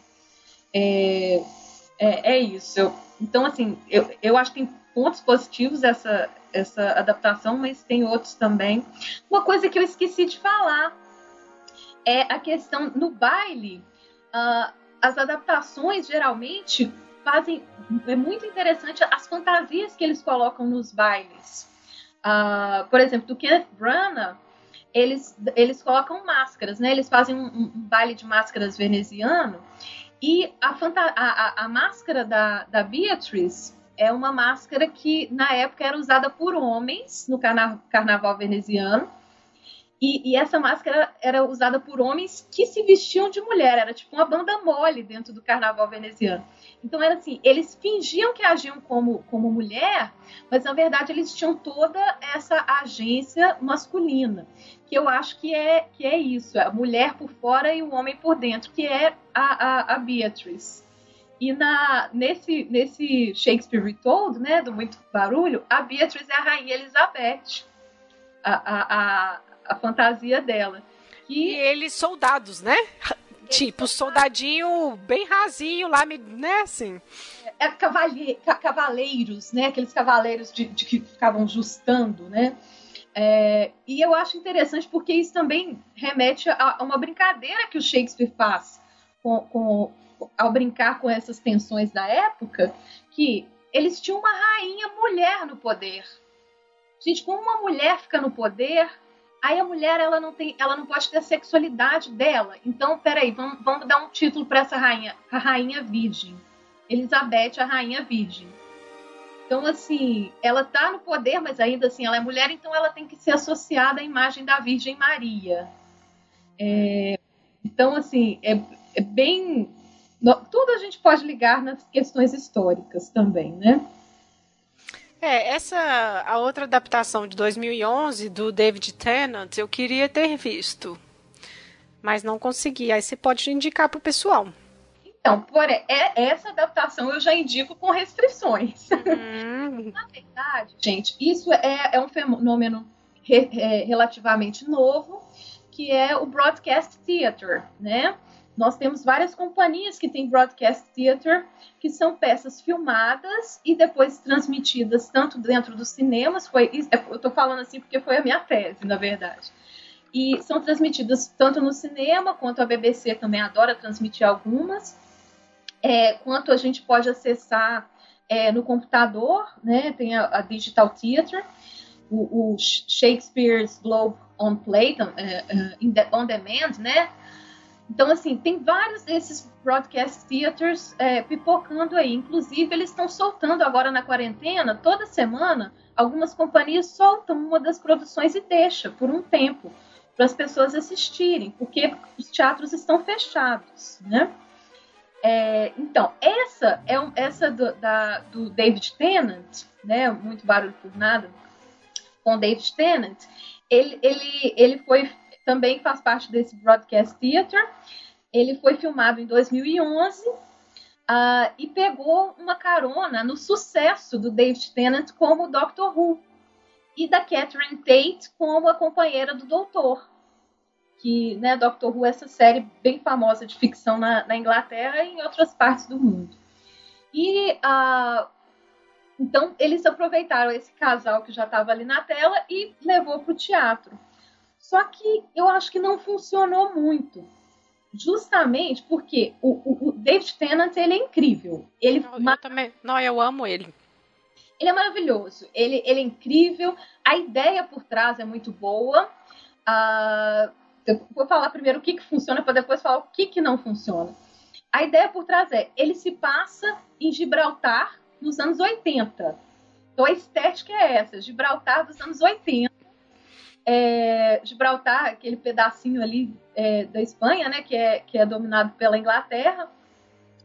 É, é, é isso. Eu, então, assim, eu, eu acho que tem pontos positivos essa, essa adaptação, mas tem outros também. Uma coisa que eu esqueci de falar é a questão no baile. Uh, as adaptações geralmente fazem é muito interessante as fantasias que eles colocam nos bailes. Uh, por exemplo, do Kenneth Branagh, eles, eles colocam máscaras, né? Eles fazem um, um baile de máscaras veneziano e a, a, a, máscara da, da Beatriz é uma máscara que na época era usada por homens no carna, carnaval veneziano E, e, essa máscara era usada por homens que se vestiam de mulher, era tipo uma banda mole dentro do carnaval veneziano. Então era assim, eles fingiam que agiam como, como mulher, mas na verdade eles tinham toda essa agência masculina, que eu acho que é, que é isso, a mulher por fora e o homem por dentro, que é a, a, a. E na, nesse, nesse Shakespeare Retold, né, do Muito Barulho, a Beatrice é a Rainha Elizabeth. A, a, a, fantasia dela. E eles soldados, né? tipo, soldadinho bem rasinho lá, né, assim. É, cavalhe, cavaleiros, né? Aqueles cavaleiros de, de que ficavam justando, né? É, e eu acho interessante porque isso também remete a, a uma brincadeira que o Shakespeare faz com, com, ao brincar com essas tensões da época, que eles tinham uma rainha mulher no poder. Gente, como uma mulher fica no poder, Aí a mulher ela não tem, ela não pode ter a sexualidade dela. Então, peraí, vamos, vamos dar um título para essa rainha, a rainha virgem, Elizabeth, a rainha virgem. Então, assim, ela tá no poder, mas ainda assim ela é mulher, então ela tem que ser associada à imagem da Virgem Maria. É, então, assim, é, é bem, tudo a gente pode ligar nas questões históricas também, né? É, essa a outra adaptação de 2011 do David Tennant, eu queria ter visto, mas não consegui. Aí você pode indicar para o pessoal. Então, por, é, essa adaptação eu já indico com restrições. Uhum. [laughs] Na verdade, gente, isso é, é um fenômeno re, é, relativamente novo, que é o broadcast theater, né? Nós temos várias companhias que têm broadcast theater, que são peças filmadas e depois transmitidas tanto dentro dos cinemas, foi, é, eu estou falando assim porque foi a minha tese, na verdade. E são transmitidas tanto no cinema, quanto a BBC também adora transmitir algumas, é, quanto a gente pode acessar é, no computador, né? Tem a, a Digital Theater, o, o, Shakespeare's Globe on Play, é, é on demand, né? Então, assim, tem vários desses broadcast theaters é, pipocando aí. Inclusive, eles estão soltando agora na quarentena, toda semana, algumas companhias soltam uma das produções e deixa por um tempo para as pessoas assistirem, porque os teatros estão fechados, né? É, então, essa é essa do, da, do David Tennant, né? Muito barulho por nada, com David Tennant, ele, ele, ele foi também faz parte desse Broadcast Theater. Ele foi filmado em 2011 uh, ah, e pegou uma carona no sucesso do David Tennant como Doctor Who e da Catherine Tate como a companheira do Doutor. Que, né, Doctor Who é essa série bem famosa de ficção na, na Inglaterra e em outras partes do mundo. E uh, então eles aproveitaram esse casal que já estava ali na tela e levou para o teatro. Só que eu acho que não funcionou muito. Justamente porque o, o, o David Tennant ele é incrível. Ele não, eu também. Não, eu amo ele. Ele é maravilhoso. Ele, ele é incrível. A ideia por trás é muito boa. Uh, eu vou falar primeiro o que, que funciona para depois falar o que, que não funciona. A ideia por trás é ele se passa em Gibraltar nos anos 80. Então a estética é essa, Gibraltar dos anos 80 é, Gibraltar, aquele pedacinho ali é, da Espanha, né, que é, que é dominado pela Inglaterra.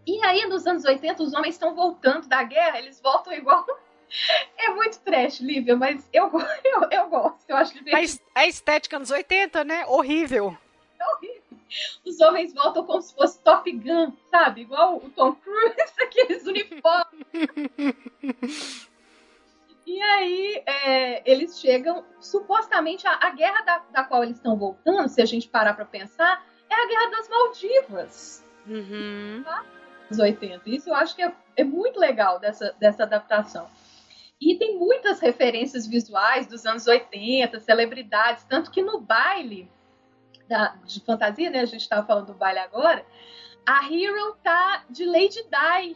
E aí, nos anos 80, os homens estão voltando da guerra, eles voltam igual. [laughs] É muito trash, Lívia, mas eu, [laughs] eu, eu gosto, eu acho divertido. A estética nos 80, né? Horrível. É horrível. Os homens voltam como se fosse Top Gun, sabe? Igual o Tom Cruise, [laughs] aqueles uniformes. E aí é, eles chegam, supostamente a, a guerra da, da, qual eles estão voltando, se a gente parar para pensar, é a guerra das Maldivas. Uhum. Tá? Dos 80. Isso eu acho que é, é muito legal dessa, dessa adaptação. E tem muitas referências visuais dos anos 80, celebridades, tanto que no baile da, de fantasia, né? A gente estava falando do baile agora. A Hero tá de Lady Di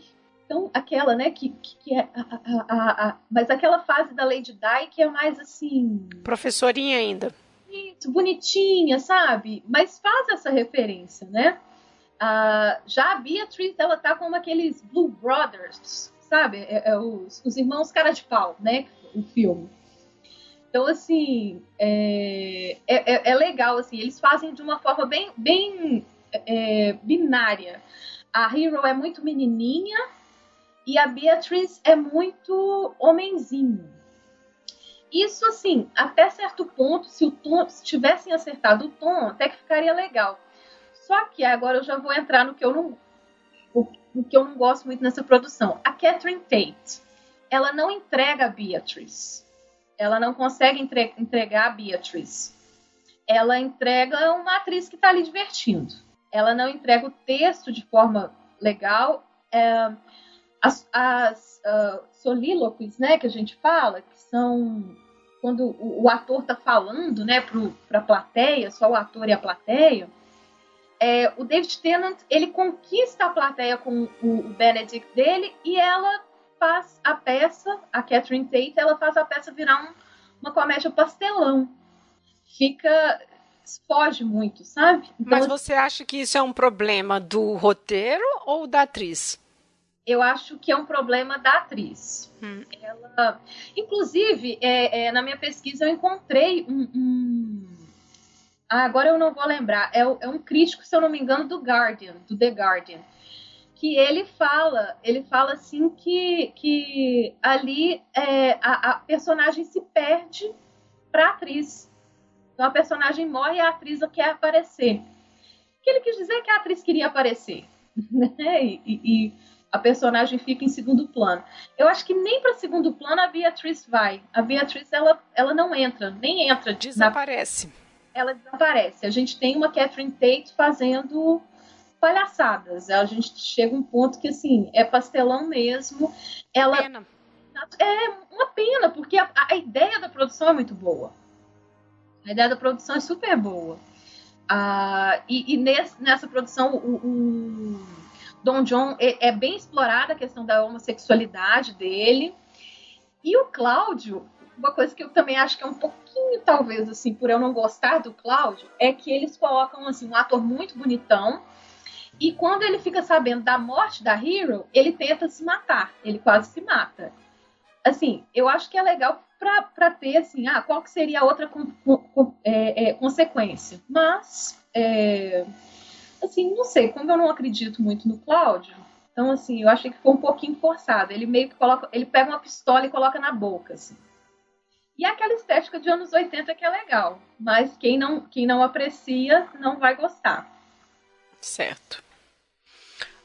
então, aquela, né, que, que é. A, a, a, mas aquela fase da Lady Di que é mais assim. Professorinha ainda. Isso, bonitinha, sabe? Mas faz essa referência, né? Uh, já a Beatriz, ela tá como aqueles Blue Brothers, sabe? É, é os, os, irmãos cara de pau, né? O filme. Então, assim, é, é, é, legal, assim, eles fazem de uma forma bem, bem é, binária. A Hero é muito menininha e a Beatriz é muito homenzinho. Isso, assim, até certo ponto, se o tom, se tivessem acertado o tom, até que ficaria legal. Só que agora eu já vou entrar no que eu não, o, que eu não gosto muito nessa produção. A Catherine Tate, ela não entrega a Beatriz. Ela não consegue entre, entregar a Beatriz. Ela entrega uma atriz que está ali divertindo. Ela não entrega o texto de forma legal. É, as, as uh, solíloquies, né, que a gente fala, que são quando o, o ator está falando, né, para a plateia, só o ator e a plateia, é, o David Tennant ele conquista a plateia com o, o, Benedict dele e ela faz a peça, a Catherine Tate, ela faz a peça virar um, uma comédia pastelão. Fica foge muito, sabe? Então, Mas você acha que isso é um problema do roteiro ou da atriz? Eu acho que é um problema da atriz. Hum. Ela, inclusive, é, é, na minha pesquisa eu encontrei um, um... Ah, agora eu não vou lembrar. É, é, um crítico, se eu não me engano, do Guardian, do The Guardian, que ele fala, ele fala assim que, que ali é, a, a personagem se perde para a atriz. Então a personagem morre e a atriz quer aparecer. O que ele quis dizer é que a atriz queria aparecer, [laughs] né? e, e a personagem fica em segundo plano. Eu acho que nem para segundo plano a Beatriz vai. A Beatriz ela, ela não entra, nem entra. Desaparece. Na... Ela desaparece. A gente tem uma Catherine Tate fazendo palhaçadas. A gente chega a um ponto que assim é pastelão mesmo. Ela pena. é uma pena porque a, a ideia da produção é muito boa. A ideia da produção é super boa. Ah, e, e nesse, nessa produção o, o Don John é, é bem explorada a questão da homossexualidade dele. E o Cláudio, uma coisa que eu também acho que é um pouquinho, talvez, assim, por eu não gostar do Cláudio, é que eles colocam, assim, um ator muito bonitão. E quando ele fica sabendo da morte da Hero, ele tenta se matar. Ele quase se mata. Assim, eu acho que é legal para ter, assim, ah, qual que seria a outra é, é, consequência. Mas, é, assim, não sei, como eu não acredito muito no Cláudio, então assim, eu achei que foi um pouquinho forçado. Ele meio que coloca, ele pega uma pistola e coloca na boca, assim. E aquela estética de anos 80 que é legal, mas quem não, quem não aprecia não vai gostar. Certo.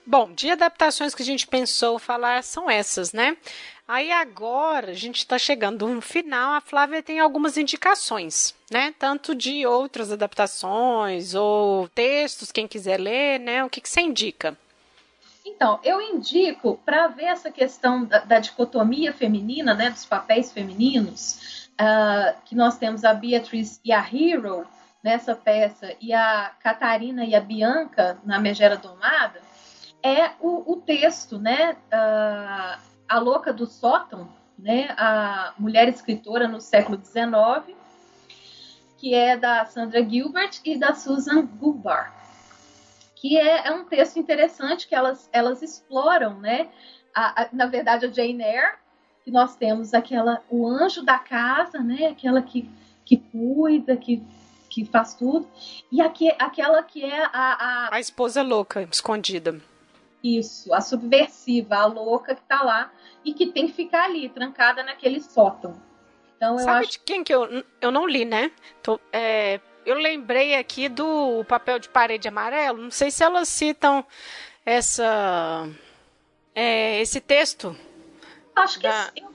Bom, de adaptações que a gente pensou falar são essas, né? Aí agora a gente está chegando no final, a Flávia tem algumas indicações, né? Tanto de outras adaptações ou textos, quem quiser ler, né? O que, que você indica? Então, eu indico para ver essa questão da, da, dicotomia feminina, né, dos papéis femininos, uh, que nós temos a Beatriz e a Hero nessa peça e a Catarina e a Bianca na Megera Domada, é o, o texto, né? Uh, a Louca do Sótão, né, a mulher escritora no século XIX, que é da Sandra Gilbert e da Susan Gulbar, que é, é um texto interessante que elas, elas exploram, né, a, a, na verdade a Jane Eyre, que nós temos aquela o anjo da casa, né, aquela que, que cuida, que que faz tudo, e aqui, aquela que é a, a... A esposa louca, escondida. Isso, a subversiva, a louca que tá lá e que tem que ficar ali, trancada naquele sótão. Então, eu Sabe acho... de quem que eu, eu não li, né? Tô, é, eu lembrei aqui do papel de parede amarelo. Não sei se elas citam essa é, esse texto. Acho que da... sim.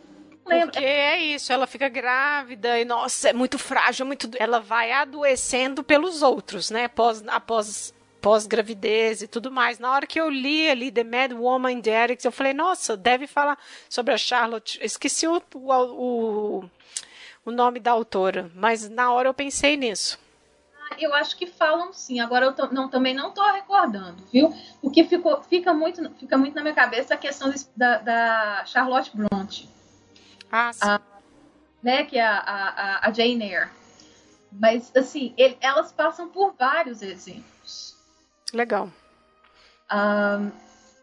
Porque é isso, ela fica grávida e, nossa, é muito frágil, é muito. Ela vai adoecendo pelos outros, né? Após, após pós-gravidez e tudo mais. Na hora que eu li ali The Mad Woman the Attic, eu falei, nossa, deve falar sobre a Charlotte. Esqueci o, o, o nome da autora, mas na hora eu pensei nisso. Ah, eu acho que falam sim. Agora eu tô, não, também não estou recordando, viu? Porque ficou, fica, muito, fica muito na minha cabeça a questão da, da Charlotte Bronte. Ah, sim. A, né, que é a, a, a Jane Eyre. Mas, assim, ele, elas passam por vários exemplos. Legal. Um,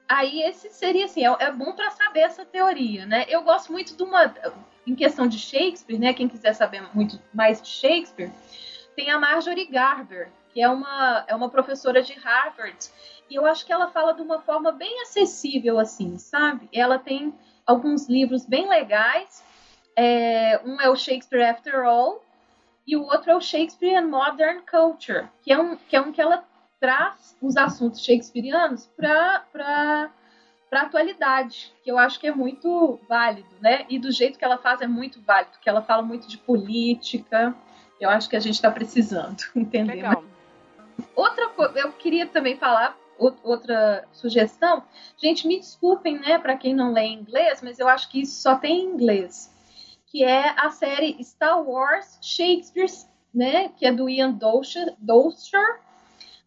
aí esse seria assim, é, é bom para saber essa teoria, né? Eu gosto muito de uma em questão de Shakespeare, né? Quem quiser saber muito mais de Shakespeare, tem a Marjorie Garber, que é uma, é uma professora de Harvard. E eu acho que ela fala de uma forma bem acessível, assim, sabe? Ela tem alguns livros bem legais. É, um é o Shakespeare After All, e o outro é o Shakespeare and Modern Culture, que é um que, é um que ela traz os assuntos shakespearianos para para atualidade, que eu acho que é muito válido, né? E do jeito que ela faz é muito válido, que ela fala muito de política. Eu acho que a gente está precisando, [laughs] entender. Legal. Outra coisa, eu queria também falar outra sugestão. Gente, me desculpem, né, para quem não lê inglês, mas eu acho que isso só tem em inglês, que é a série Star Wars Shakespeare, né, que é do Ian Dolcher, Dolcher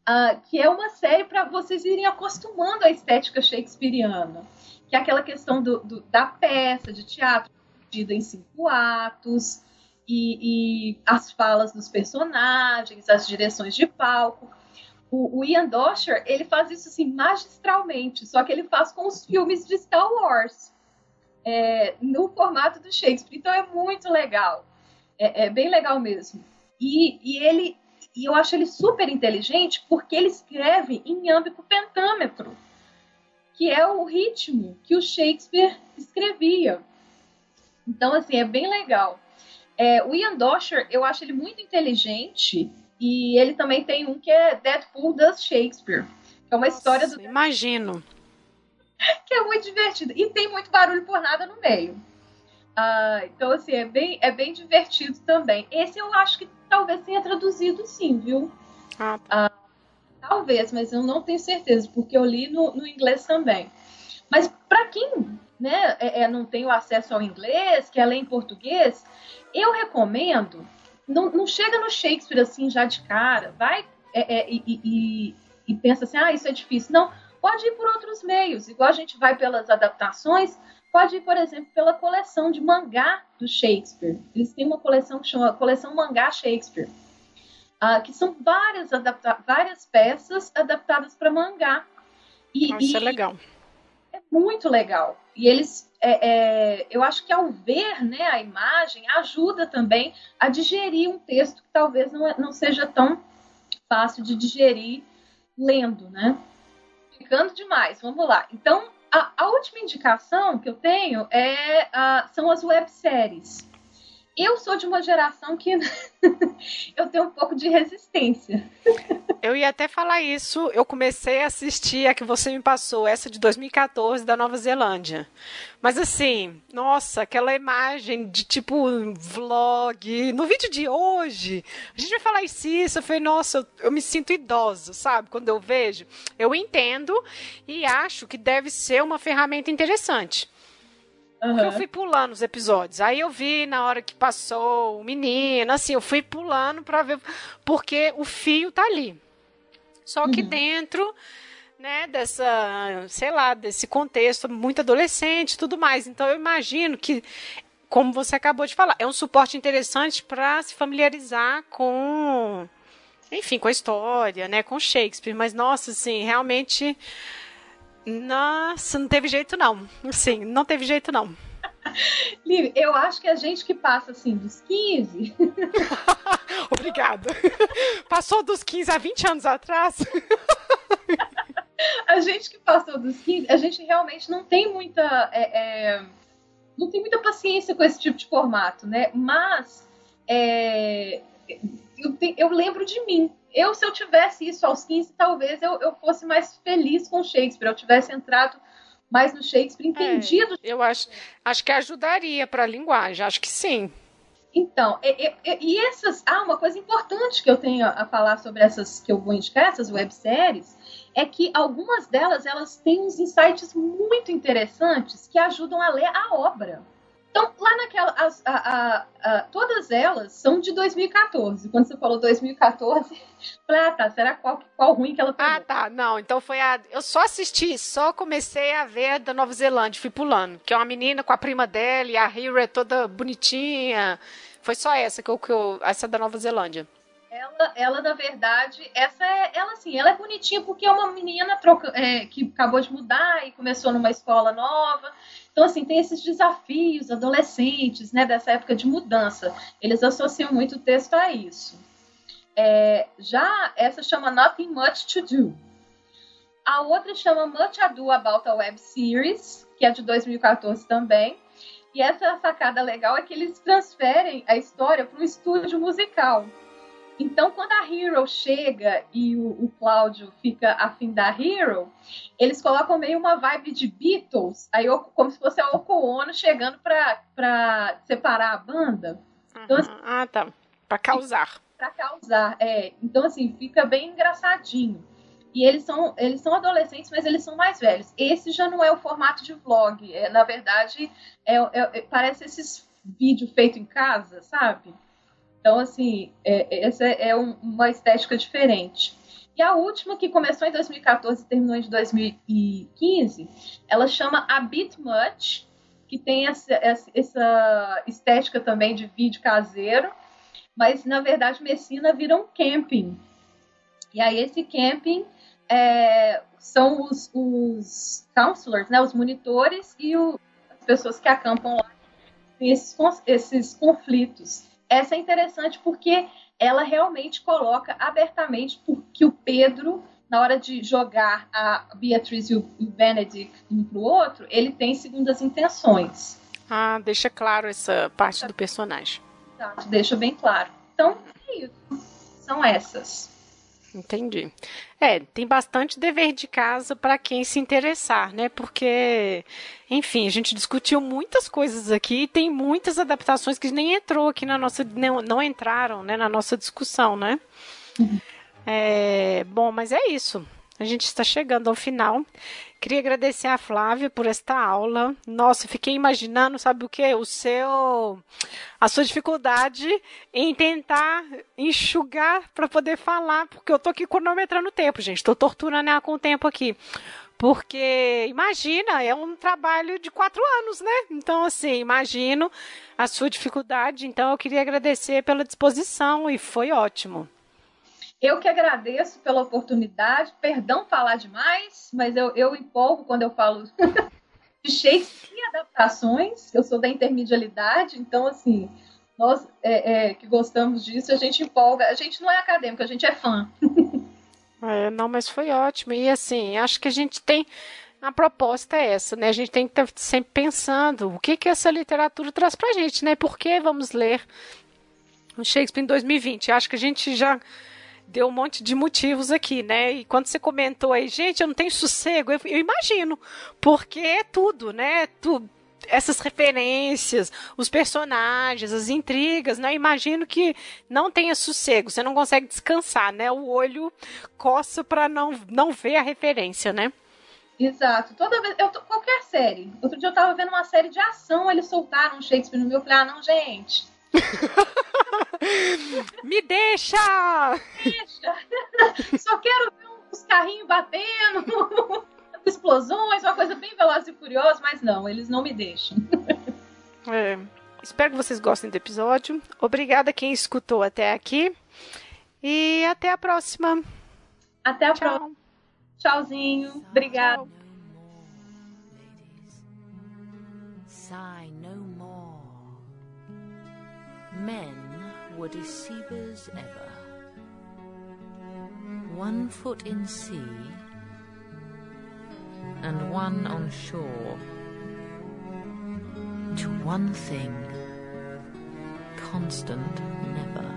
uh, que é uma série para vocês irem acostumando à estética shakespeariana, que é aquela questão do, do, da peça de teatro dividida em cinco atos e, e, as falas dos personagens, as direções de palco. O, o Ian Dosher, ele faz isso assim magistralmente, só que ele faz com os filmes de Star Wars. É, no formato do Shakespeare. Então é muito legal. É, é bem legal mesmo. E, e, ele e eu acho ele super inteligente porque ele escreve em âmbito pentâmetro, que é o ritmo que o Shakespeare escrevia. Então, assim, é bem legal. É, o Ian Dosher, eu acho ele muito inteligente e ele também tem um que é Deadpool das Shakespeare, que é uma Nossa, história do. Imagino. [laughs] Que é muito divertido. E tem muito barulho por nada no meio. Uh, então, assim, é bem, é bem divertido também. Esse eu acho que talvez tenha traduzido sim, viu? Ah, tá. uh, talvez, mas eu não tenho certeza, porque eu li no, no inglês também. Mas para quem né, é, é, não tem o acesso ao inglês, quer ler em português, eu recomendo. Não, não chega no Shakespeare assim já de cara, vai é, é e, e, e pensa assim, ah, isso é difícil. Não, pode ir por outros meios, igual a gente vai pelas adaptações, pode ir, por exemplo, pela coleção de mangá do Shakespeare. Eles têm uma coleção que chama Coleção Mangá Shakespeare, uh, que são várias, várias peças adaptadas para mangá. E, Isso é legal. É muito legal. E eles, é, é, eu acho que ao ver né, a imagem, ajuda também a digerir um texto que talvez não, não seja tão fácil de digerir lendo, né? Ficando demais, vamos lá. Então, a, a, última indicação que eu tenho é, uh, são as webséries. Eu sou de uma geração que [laughs] eu tenho um pouco de resistência. Eu ia até falar isso. Eu comecei a assistir a que você me passou, essa de 2014 da Nova Zelândia. Mas assim, nossa, aquela imagem de tipo vlog. No vídeo de hoje, a gente vai falar isso. isso eu falei, nossa, eu, eu me sinto idosa, sabe? Quando eu vejo. Eu entendo e acho que deve ser uma ferramenta interessante. Uhum. Eu fui pulando os episódios. Aí eu vi na hora que passou o menino, assim, eu fui pulando para ver porque o fio tá ali. Só que uhum. dentro, né, dessa, sei lá, desse contexto muito adolescente e tudo mais. Então eu imagino que como você acabou de falar, é um suporte interessante para se familiarizar com enfim, com a história, né, com Shakespeare, mas nossa, assim, realmente nossa, não teve jeito não. Sim, não teve jeito não. [laughs] Liv, eu acho que a gente que passa assim dos 15. [laughs] Obrigada. Passou dos 15 há 20 anos atrás. [laughs] a gente que passou dos 15, a gente realmente não tem muita. É, é, não tem muita paciência com esse tipo de formato, né? Mas é, eu, te, eu lembro de mim. Eu, se eu tivesse isso aos 15, talvez eu, eu fosse mais feliz com Shakespeare. Eu tivesse entrado mais no Shakespeare, entendido. É, eu acho, acho que ajudaria para a linguagem, acho que sim. Então, e, e, e, essas. Ah, uma coisa importante que eu tenho a falar sobre essas que eu vou indicar, essas webséries, é que algumas delas elas têm uns insights muito interessantes que ajudam a ler a obra. Então, lá naquela. As, a, a, a, todas elas são de 2014. Quando você falou 2014, [laughs] falei, ah, tá, será qual, qual ruim que ela pegou? Ah, tá. Não, então foi a. Eu só assisti, só comecei a ver da Nova Zelândia, fui pulando. Que é uma menina com a prima dela e a Hero é toda bonitinha. Foi só essa que eu, que eu. Essa da Nova Zelândia. Ela, ela, na verdade, essa é, ela assim, ela é bonitinha porque é uma menina troca, é, que acabou de mudar e começou numa escola nova. Então, assim, tem esses desafios adolescentes, né, dessa época de mudança. Eles associam muito o texto a isso. É, já essa chama Nothing Much to Do. A outra chama Much Ado About a Web Series, que é de 2014 também. E essa sacada legal é que eles transferem a história para um estúdio musical. Então, quando a Hero chega e o, o Cláudio fica afim da Hero, eles colocam meio uma vibe de Beatles, aí como se fosse a Oko Ono chegando para separar a banda. Então, assim, ah, tá. Para causar. Para causar, é. Então, assim, fica bem engraçadinho. E eles são, eles são adolescentes, mas eles são mais velhos. Esse já não é o formato de vlog. É, na verdade, é, é, é parece esses vídeos feitos em casa, sabe? Então, assim, é, essa é um, uma estética diferente. E a última, que começou em 2014 e terminou em 2015, ela chama A Bit Much, que tem essa, essa estética também de vídeo caseiro, mas na verdade Messina vira um camping. E aí esse camping é, são os, os counselors, né, os monitores e o, as pessoas que acampam lá tem esses, esses conflitos essa é interessante porque ela realmente coloca abertamente que o Pedro, na hora de jogar a Beatriz e o Benedict um para o outro, ele tem segundas intenções. Ah, deixa claro essa parte do personagem. Exato, deixa bem claro. Então, é isso. São essas. Entendi. É, tem bastante dever de casa para quem se interessar, né? Porque, enfim, a gente discutiu muitas coisas aqui, tem muitas adaptações que nem entrou aqui na nossa, não, não entraram, né, na nossa discussão, né? Uhum. É, bom, mas é isso. A gente está chegando ao final. Queria agradecer a Flávia por esta aula. Nossa, fiquei imaginando, sabe o que? O seu, a sua dificuldade em tentar enxugar para poder falar, porque eu tô aqui cronometrando o tempo, gente. Estou torturando ela com o tempo aqui. Porque, imagina, é um trabalho de quatro anos, né? Então, assim, imagino a sua dificuldade. Então, eu queria agradecer pela disposição e foi ótimo. Eu que agradeço pela oportunidade. Perdão falar demais, mas eu, eu empolgo quando eu falo [laughs] de Shakespeare e adaptações. Eu sou da intermedialidade, então, assim, nós é, é, que gostamos disso, a gente empolga. A gente não é acadêmico, a gente é fã. [laughs] É, não, mas foi ótimo. E, assim, acho que a gente tem. A proposta é essa, né? A gente tem que estar sempre pensando o que, que essa literatura traz pra gente, né? Por que vamos ler Shakespeare em 2020? Acho que a gente já deu um monte de motivos aqui, né? E quando você comentou aí, gente, eu não tenho sossego, eu, eu imagino, porque é tudo, né? Tu, essas referências, os personagens, as intrigas, né? Eu imagino que não tenha sossego, você não consegue descansar, né? O olho coça para não, não ver a referência, né? Exato. Toda vez, eu, qualquer série. Outro dia eu tava vendo uma série de ação, eles soltaram um Shakespeare no meu, eu ah, não, gente [laughs] Me deixa! Deixa! [laughs] Só quero ver os carrinhos batendo, [laughs] explosões, uma coisa bem veloz e furiosa, mas não, eles não me deixam. É, espero que vocês gostem do episódio. Obrigada quem escutou até aqui. E até a próxima. Até a Tchau. próxima. Tchauzinho. Obrigada. Sign no Men were deceivers ever. One foot in sea and one on shore. To one thing, constant never.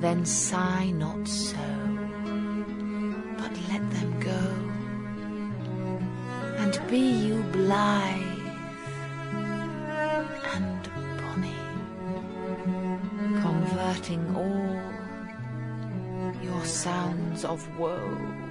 Then sigh not so, but let them go. And be you blithe converting all your sounds of woe